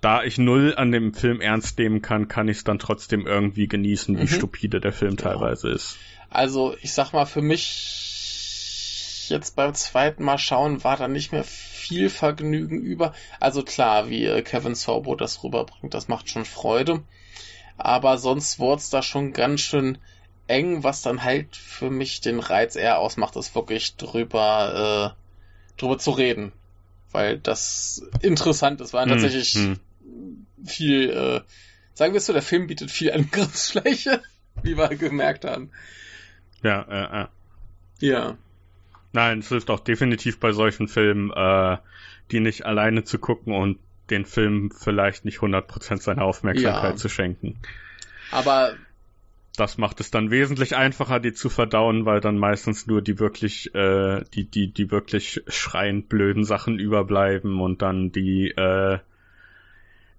da ich null an dem Film ernst nehmen kann, kann ich es dann trotzdem irgendwie genießen, wie mhm. stupide der Film genau. teilweise ist. Also, ich sag mal, für mich jetzt beim zweiten Mal schauen war da nicht mehr viel Vergnügen über. Also klar, wie äh, Kevin Sorbo das rüberbringt, das macht schon Freude. Aber sonst wurde es da schon ganz schön eng, was dann halt für mich den Reiz eher ausmacht, ist wirklich drüber, äh, drüber zu reden. Weil das interessant ist, war hm, tatsächlich hm viel, äh, sagen wir es so, der Film bietet viel Angriffsfläche, wie wir gemerkt haben. Ja, äh, äh. Ja. Nein, es hilft auch definitiv bei solchen Filmen, äh, die nicht alleine zu gucken und den Film vielleicht nicht 100% seiner Aufmerksamkeit ja. zu schenken. Aber das macht es dann wesentlich einfacher, die zu verdauen, weil dann meistens nur die wirklich, äh, die, die, die wirklich schreiend blöden Sachen überbleiben und dann die, äh,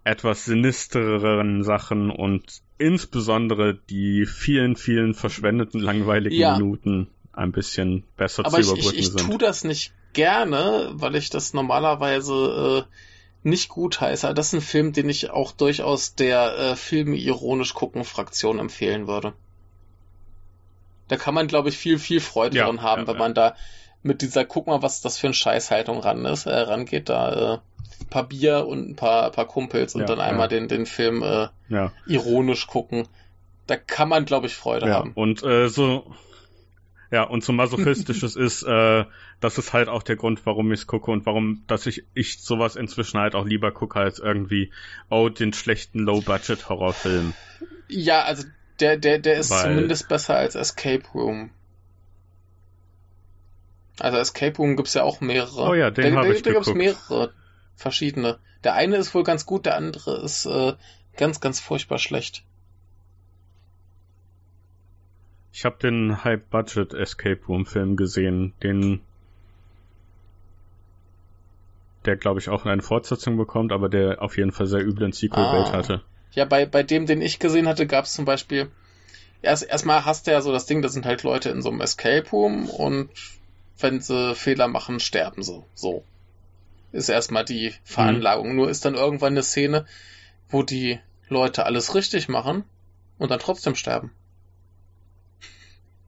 etwas sinistereren Sachen und insbesondere die vielen, vielen verschwendeten, langweiligen ja. Minuten ein bisschen besser Aber zu überbrücken ich, ich, ich sind. Ich tue das nicht gerne, weil ich das normalerweise äh, nicht gut heiße. Das ist ein Film, den ich auch durchaus der äh, Filme ironisch gucken Fraktion empfehlen würde. Da kann man, glaube ich, viel, viel Freude ja, dran haben, ja, wenn man da mit dieser, guck mal, was das für eine Scheißhaltung ran ist, äh, rangeht. Da äh, paar Bier und ein paar, paar Kumpels und ja, dann einmal ja. den, den Film äh, ja. ironisch gucken. Da kann man, glaube ich, Freude haben. Und äh, so, ja, und so masochistisch es ist, äh, das ist halt auch der Grund, warum ich es gucke und warum, dass ich, ich sowas inzwischen halt auch lieber gucke als irgendwie, oh, den schlechten Low-Budget-Horrorfilm. Ja, also der, der, der ist Weil, zumindest besser als Escape Room. Also Escape Room gibt's ja auch mehrere. Oh ja, den habe ich da, da gibt's mehrere verschiedene. Der eine ist wohl ganz gut, der andere ist äh, ganz, ganz furchtbar schlecht. Ich habe den High-Budget Escape Room Film gesehen, den der glaube ich auch eine Fortsetzung bekommt, aber der auf jeden Fall sehr üblen Sequel-Welt ah. hatte. Ja, bei, bei dem, den ich gesehen hatte, gab es zum Beispiel erst erstmal hast du ja so das Ding, da sind halt Leute in so einem Escape Room und wenn sie Fehler machen, sterben sie. So. Ist erstmal die Veranlagung. Mhm. Nur ist dann irgendwann eine Szene, wo die Leute alles richtig machen und dann trotzdem sterben.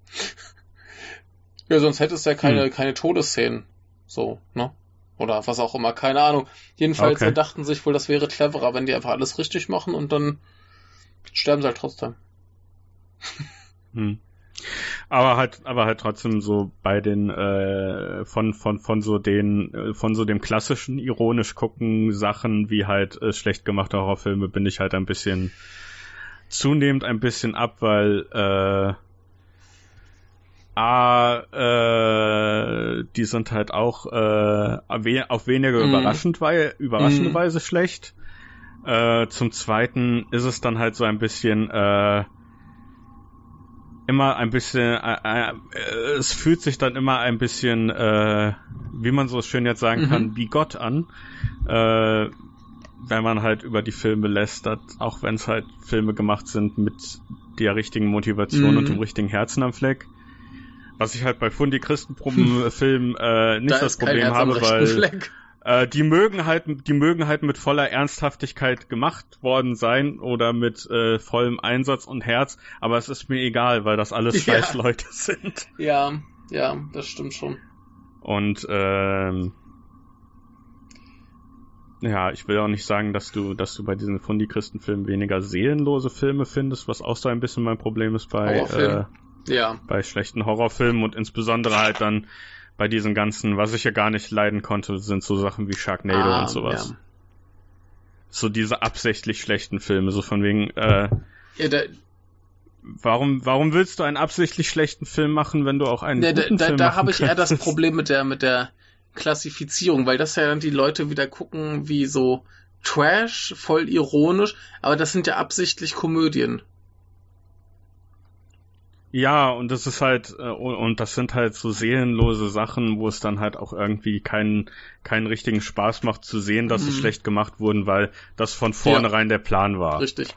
ja, sonst hättest du ja keine, mhm. keine Todesszenen. So, ne? Oder was auch immer, keine Ahnung. Jedenfalls okay. dachten sich wohl, das wäre cleverer, wenn die einfach alles richtig machen und dann sterben sie halt trotzdem. Hm. Aber halt, aber halt trotzdem so bei den äh, von von von so den äh, von so dem klassischen ironisch gucken Sachen wie halt äh, schlecht gemachte Horrorfilme bin ich halt ein bisschen zunehmend ein bisschen ab, weil äh, A, äh, die sind halt auch äh, auf weniger mm. überraschend, weil, überraschenderweise mm. schlecht. Äh, zum zweiten ist es dann halt so ein bisschen äh, immer ein bisschen, äh, äh, es fühlt sich dann immer ein bisschen, äh, wie man so schön jetzt sagen mhm. kann, wie Gott an, äh, wenn man halt über die Filme lästert, auch wenn es halt Filme gemacht sind mit der richtigen Motivation mhm. und dem richtigen Herzen am Fleck. Was ich halt bei Fundi Christenproben-Filmen äh, nicht da das Problem habe, weil Fleck. Äh, die mögen halt, die mögen halt mit voller Ernsthaftigkeit gemacht worden sein oder mit äh, vollem Einsatz und Herz, aber es ist mir egal, weil das alles ja. Scheißleute sind. Ja, ja, das stimmt schon. Und ähm, ja, ich will auch nicht sagen, dass du, dass du bei diesen Fundi-Christenfilmen weniger seelenlose Filme findest, was auch so ein bisschen mein Problem ist bei, äh, ja. bei schlechten Horrorfilmen und insbesondere halt dann bei diesen ganzen, was ich ja gar nicht leiden konnte, sind so Sachen wie Sharknado ah, und sowas. Ja. So diese absichtlich schlechten Filme, so von wegen, äh, ja, da, warum, warum willst du einen absichtlich schlechten Film machen, wenn du auch einen ne, guten da, Film da, da habe ich eher das Problem mit der, mit der Klassifizierung, weil das ja dann die Leute wieder gucken wie so Trash, voll ironisch, aber das sind ja absichtlich Komödien. Ja, und das ist halt, äh, und das sind halt so seelenlose Sachen, wo es dann halt auch irgendwie keinen, keinen richtigen Spaß macht zu sehen, dass mhm. sie schlecht gemacht wurden, weil das von vornherein ja. der Plan war. Richtig.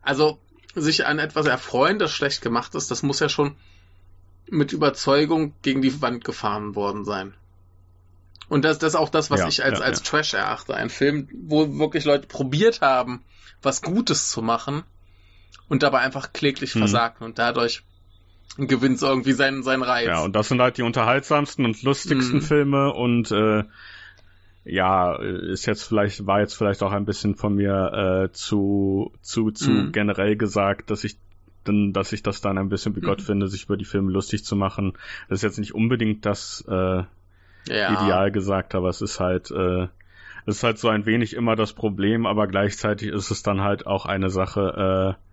Also, sich an etwas erfreuen, das schlecht gemacht ist, das muss ja schon mit Überzeugung gegen die Wand gefahren worden sein. Und das, das ist auch das, was ja, ich als, ja, als Trash erachte. Ein Film, wo wirklich Leute probiert haben, was Gutes zu machen und dabei einfach kläglich mhm. versagten und dadurch gewinnt irgendwie seinen, seinen Reiz. Ja, und das sind halt die unterhaltsamsten und lustigsten mm. Filme und äh, ja, ist jetzt vielleicht, war jetzt vielleicht auch ein bisschen von mir äh, zu, zu, zu mm. generell gesagt, dass ich dann, dass ich das dann ein bisschen wie Gott mm. finde, sich über die Filme lustig zu machen. Das ist jetzt nicht unbedingt das äh, ja. Ideal gesagt, aber es ist halt, äh, es ist halt so ein wenig immer das Problem, aber gleichzeitig ist es dann halt auch eine Sache, äh,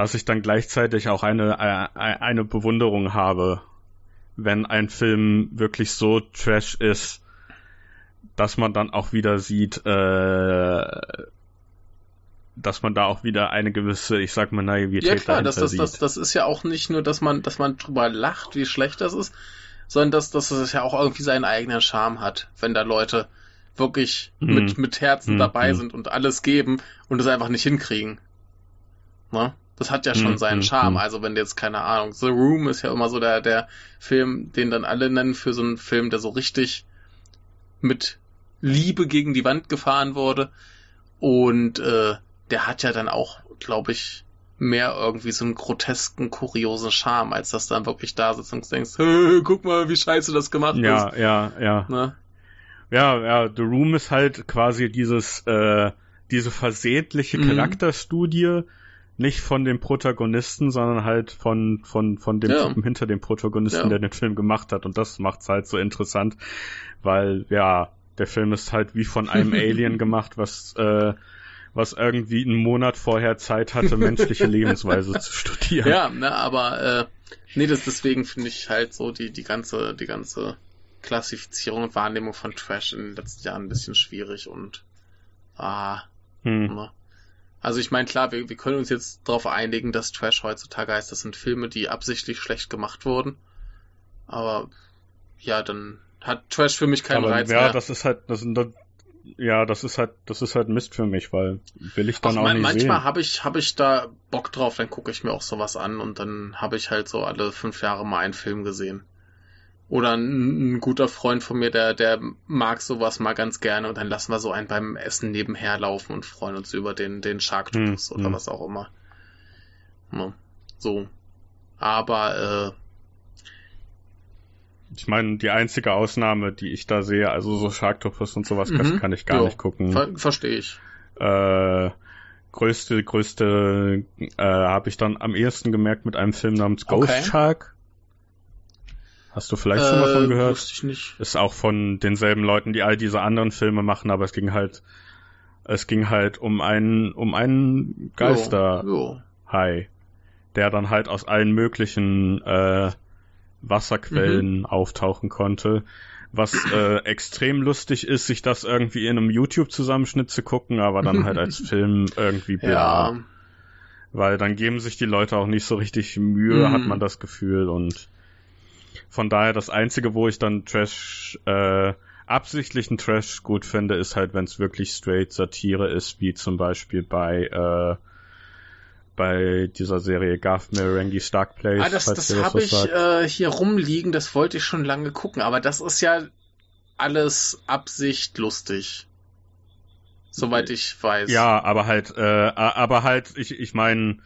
dass ich dann gleichzeitig auch eine, äh, eine Bewunderung habe, wenn ein Film wirklich so trash ist, dass man dann auch wieder sieht, äh, dass man da auch wieder eine gewisse, ich sag mal, Naivität ja, klar, das, das, das, das ist ja auch nicht nur, dass man, dass man drüber lacht, wie schlecht das ist, sondern dass, dass es ja auch irgendwie seinen eigenen Charme hat, wenn da Leute wirklich mhm. mit, mit Herzen mhm. dabei mhm. sind und alles geben und es einfach nicht hinkriegen. Ne? Das hat ja schon mhm. seinen mhm, Charme. Mhm. Also wenn jetzt, keine Ahnung, The Room ist ja immer so der, der Film, den dann alle nennen für so einen Film, der so richtig mit Liebe gegen die Wand gefahren wurde. Und äh, der hat ja dann auch, glaube ich, mehr irgendwie so einen grotesken, kuriosen Charme, als dass du dann wirklich da sitzt und denkst, guck mal, wie scheiße das gemacht ja, ist. Ja, ja, ja. Ne? Ja, ja, The Room ist halt quasi dieses, äh, diese versehentliche mhm. Nicht von dem Protagonisten, sondern halt von, von, von dem ja. Typen hinter dem Protagonisten, ja. der den Film gemacht hat. Und das macht's halt so interessant, weil, ja, der Film ist halt wie von einem Alien gemacht, was, äh, was irgendwie einen Monat vorher Zeit hatte, menschliche Lebensweise zu studieren. Ja, ne, aber äh, nee, das deswegen finde ich halt so die, die ganze, die ganze Klassifizierung und Wahrnehmung von Trash in den letzten Jahren ein bisschen schwierig und ah, hm. ne? Also ich meine, klar, wir, wir können uns jetzt darauf einigen, dass Trash heutzutage heißt, das sind Filme, die absichtlich schlecht gemacht wurden. Aber ja, dann hat Trash für mich keinen Aber, Reiz ja, mehr. Ja, das ist halt, das sind, ja, das ist halt, das ist halt Mist für mich, weil will ich dann Ach, auch man, nicht manchmal habe ich, habe ich da Bock drauf, dann gucke ich mir auch sowas an und dann habe ich halt so alle fünf Jahre mal einen Film gesehen. Oder ein, ein, guter Freund von mir, der, der mag sowas mal ganz gerne und dann lassen wir so einen beim Essen nebenher laufen und freuen uns über den, den Sharktopus hm, oder hm. was auch immer. Ja, so. Aber äh, ich meine, die einzige Ausnahme, die ich da sehe, also so Sharktopus und sowas, mhm. kann ich gar jo, nicht gucken. Ver Verstehe ich. Äh, größte, größte äh, habe ich dann am ehesten gemerkt mit einem Film namens Ghost okay. Shark. Hast du vielleicht äh, schon mal von äh, gehört? Wusste ich nicht. Ist auch von denselben Leuten, die all diese anderen Filme machen, aber es ging halt, es ging halt um einen, um einen Geister-Hai, der dann halt aus allen möglichen äh, Wasserquellen mhm. auftauchen konnte. Was äh, extrem lustig ist, sich das irgendwie in einem YouTube-Zusammenschnitt zu gucken, aber dann halt als Film irgendwie bla. Ja. Weil dann geben sich die Leute auch nicht so richtig Mühe, mhm. hat man das Gefühl. Und von daher das Einzige, wo ich dann Trash, äh, absichtlichen Trash gut finde, ist halt, wenn es wirklich straight Satire ist, wie zum Beispiel bei äh, bei dieser Serie Garth Marenghi Stark Place. Ah, das, das, habe ich äh, hier rumliegen, das wollte ich schon lange gucken, aber das ist ja alles Absicht lustig. Soweit ich weiß. Ja, aber halt, äh, aber halt, ich, ich meine,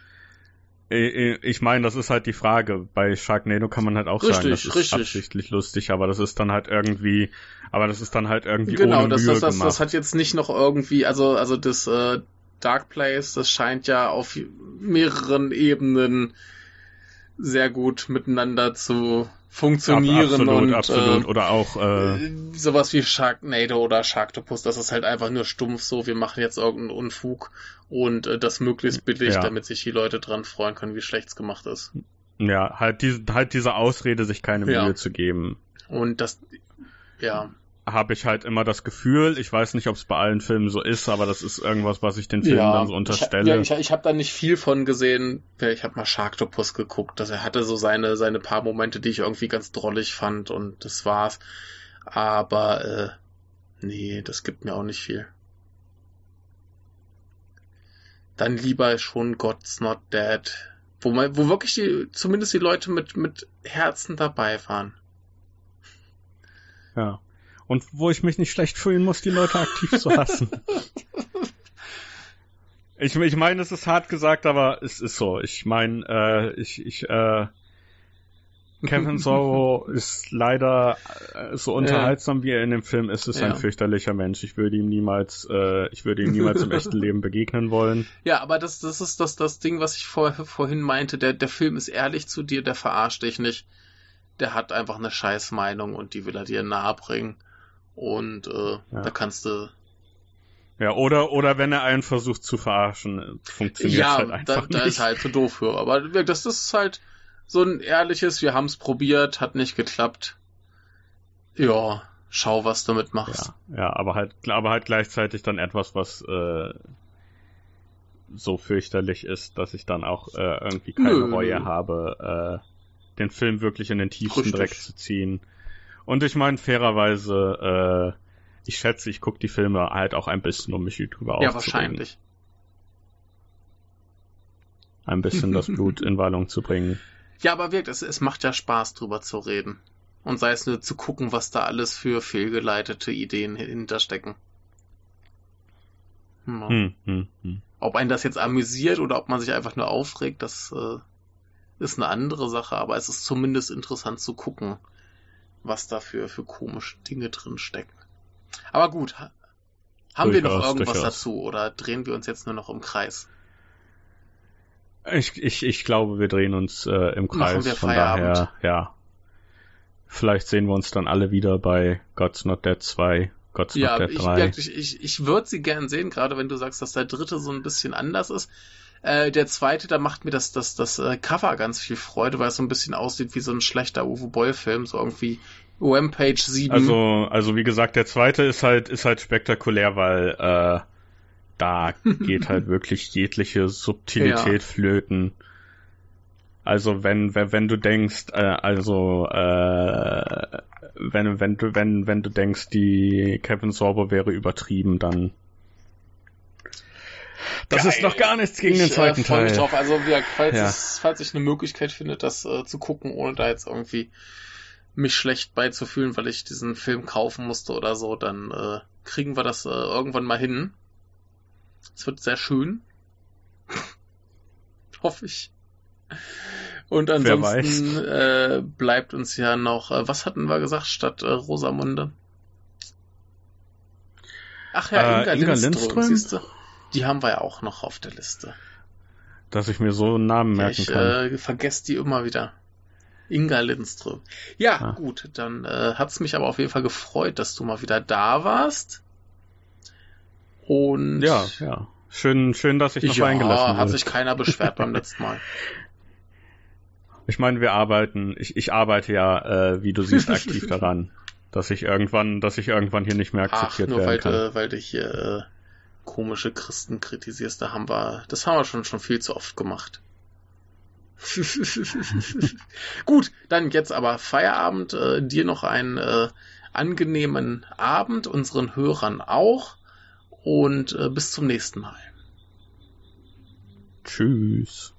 ich meine, das ist halt die Frage. Bei Sharknado kann man halt auch richtig, sagen, das ist richtig. absichtlich lustig, aber das ist dann halt irgendwie, aber das ist dann halt irgendwie genau, ohne das, Mühe das, das, das hat jetzt nicht noch irgendwie, also also das äh, Dark Place, das scheint ja auf mehreren Ebenen sehr gut miteinander zu funktionieren absolut, und absolut. Äh, oder auch äh, sowas wie Sharknado oder Sharktopus, das ist halt einfach nur stumpf so, wir machen jetzt irgendeinen Unfug und äh, das möglichst billig, ja. damit sich die Leute dran freuen können, wie schlecht's gemacht ist. Ja, halt diese halt diese Ausrede, sich keine Mühe ja. zu geben. Und das ja, habe ich halt immer das Gefühl, ich weiß nicht, ob es bei allen Filmen so ist, aber das ist irgendwas, was ich den Filmen ja, dann so unterstelle. Ich, ja, ich, ich habe da nicht viel von gesehen. Ich habe mal Sharktopus geguckt, dass er hatte so seine seine paar Momente, die ich irgendwie ganz drollig fand und das war's. Aber äh, nee, das gibt mir auch nicht viel. Dann lieber schon God's Not Dead, wo man, wo wirklich die, zumindest die Leute mit mit Herzen dabei waren. Ja und wo ich mich nicht schlecht fühlen muss, die Leute aktiv zu hassen. ich, ich meine, es ist hart gesagt, aber es ist so. Ich meine, äh, ich, ich, äh, Kevin Sorrow ist leider äh, so unterhaltsam, wie er in dem Film ist, ist ja. ein fürchterlicher Mensch. Ich würde ihm niemals, äh, ich würde ihm niemals im echten Leben begegnen wollen. Ja, aber das, das ist das, das Ding, was ich vor, vorhin meinte. Der, der Film ist ehrlich zu dir, der verarscht dich nicht. Der hat einfach eine Scheißmeinung und die will er dir nahebringen. Und äh, ja. da kannst du. Ja, oder, oder wenn er einen versucht zu verarschen, funktioniert ja, halt einfach da, nicht. Ja, da ist halt zu doof für. Aber das ist halt so ein ehrliches, wir haben es probiert, hat nicht geklappt. Ja, schau, was du damit machst. Ja, ja aber halt, aber halt gleichzeitig dann etwas, was äh, so fürchterlich ist, dass ich dann auch äh, irgendwie keine Nö. Reue habe, äh, den Film wirklich in den tiefsten Richtig. Dreck zu ziehen. Und ich meine, fairerweise, äh, ich schätze, ich gucke die Filme halt auch ein bisschen, um mich drüber ja, aufzuregen. Ja, wahrscheinlich. Ein bisschen das Blut in Wallung zu bringen. Ja, aber wirklich, es, es macht ja Spaß, drüber zu reden. Und sei es nur zu gucken, was da alles für fehlgeleitete Ideen hinterstecken. Hm. Hm, hm, hm. Ob einen das jetzt amüsiert oder ob man sich einfach nur aufregt, das äh, ist eine andere Sache, aber es ist zumindest interessant zu gucken, was da für, für komische Dinge drin stecken. Aber gut, haben durchaus, wir noch irgendwas durchaus. dazu oder drehen wir uns jetzt nur noch im Kreis? Ich, ich, ich glaube, wir drehen uns äh, im Kreis. Von Feierabend. daher, ja. Vielleicht sehen wir uns dann alle wieder bei God's Not Dead 2, God's ja, Not Dead 3. Ich, ich, ich würde sie gern sehen, gerade wenn du sagst, dass der dritte so ein bisschen anders ist. Äh, der zweite, da macht mir das, das, das äh, Cover ganz viel Freude, weil es so ein bisschen aussieht wie so ein schlechter Uwe Boll-Film, so irgendwie Rampage 7. Also, also wie gesagt, der zweite ist halt, ist halt spektakulär, weil äh, da geht halt wirklich jegliche Subtilität ja. flöten. Also wenn, wenn, wenn du denkst, äh, also äh, wenn, wenn du, wenn, wenn du denkst, die Kevin Sorbo wäre übertrieben, dann das Geil. ist noch gar nichts gegen ich, den zweiten äh, Teil. Mich drauf. Also, wie, falls, ja. es, falls ich eine Möglichkeit finde, das äh, zu gucken, ohne da jetzt irgendwie mich schlecht beizufühlen, weil ich diesen Film kaufen musste oder so, dann äh, kriegen wir das äh, irgendwann mal hin. Es wird sehr schön. Hoffe ich. Und ansonsten äh, bleibt uns ja noch, äh, was hatten wir gesagt statt äh, Rosamunde? Ach ja, Inga, Inga Lindström. Lindström? Die haben wir ja auch noch auf der Liste. Dass ich mir so einen Namen merken ja, ich, kann. Ich äh, vergesse die immer wieder. Inga Lindström. Ja, ah. gut, dann äh, hat es mich aber auf jeden Fall gefreut, dass du mal wieder da warst. Und ja, ja. Schön, schön, dass ich noch ja, eingelassen wurde. hat sich keiner beschwert beim letzten Mal. Ich meine, wir arbeiten, ich, ich arbeite ja, äh, wie du siehst, aktiv daran, dass ich irgendwann, dass ich irgendwann hier nicht mehr akzeptiert Ach, nur werden weil kann. Du, weil du hier äh, komische Christen kritisierst, da haben wir, das haben wir schon schon viel zu oft gemacht. Gut, dann jetzt aber Feierabend. Äh, dir noch einen äh, angenehmen Abend, unseren Hörern auch. Und äh, bis zum nächsten Mal. Tschüss.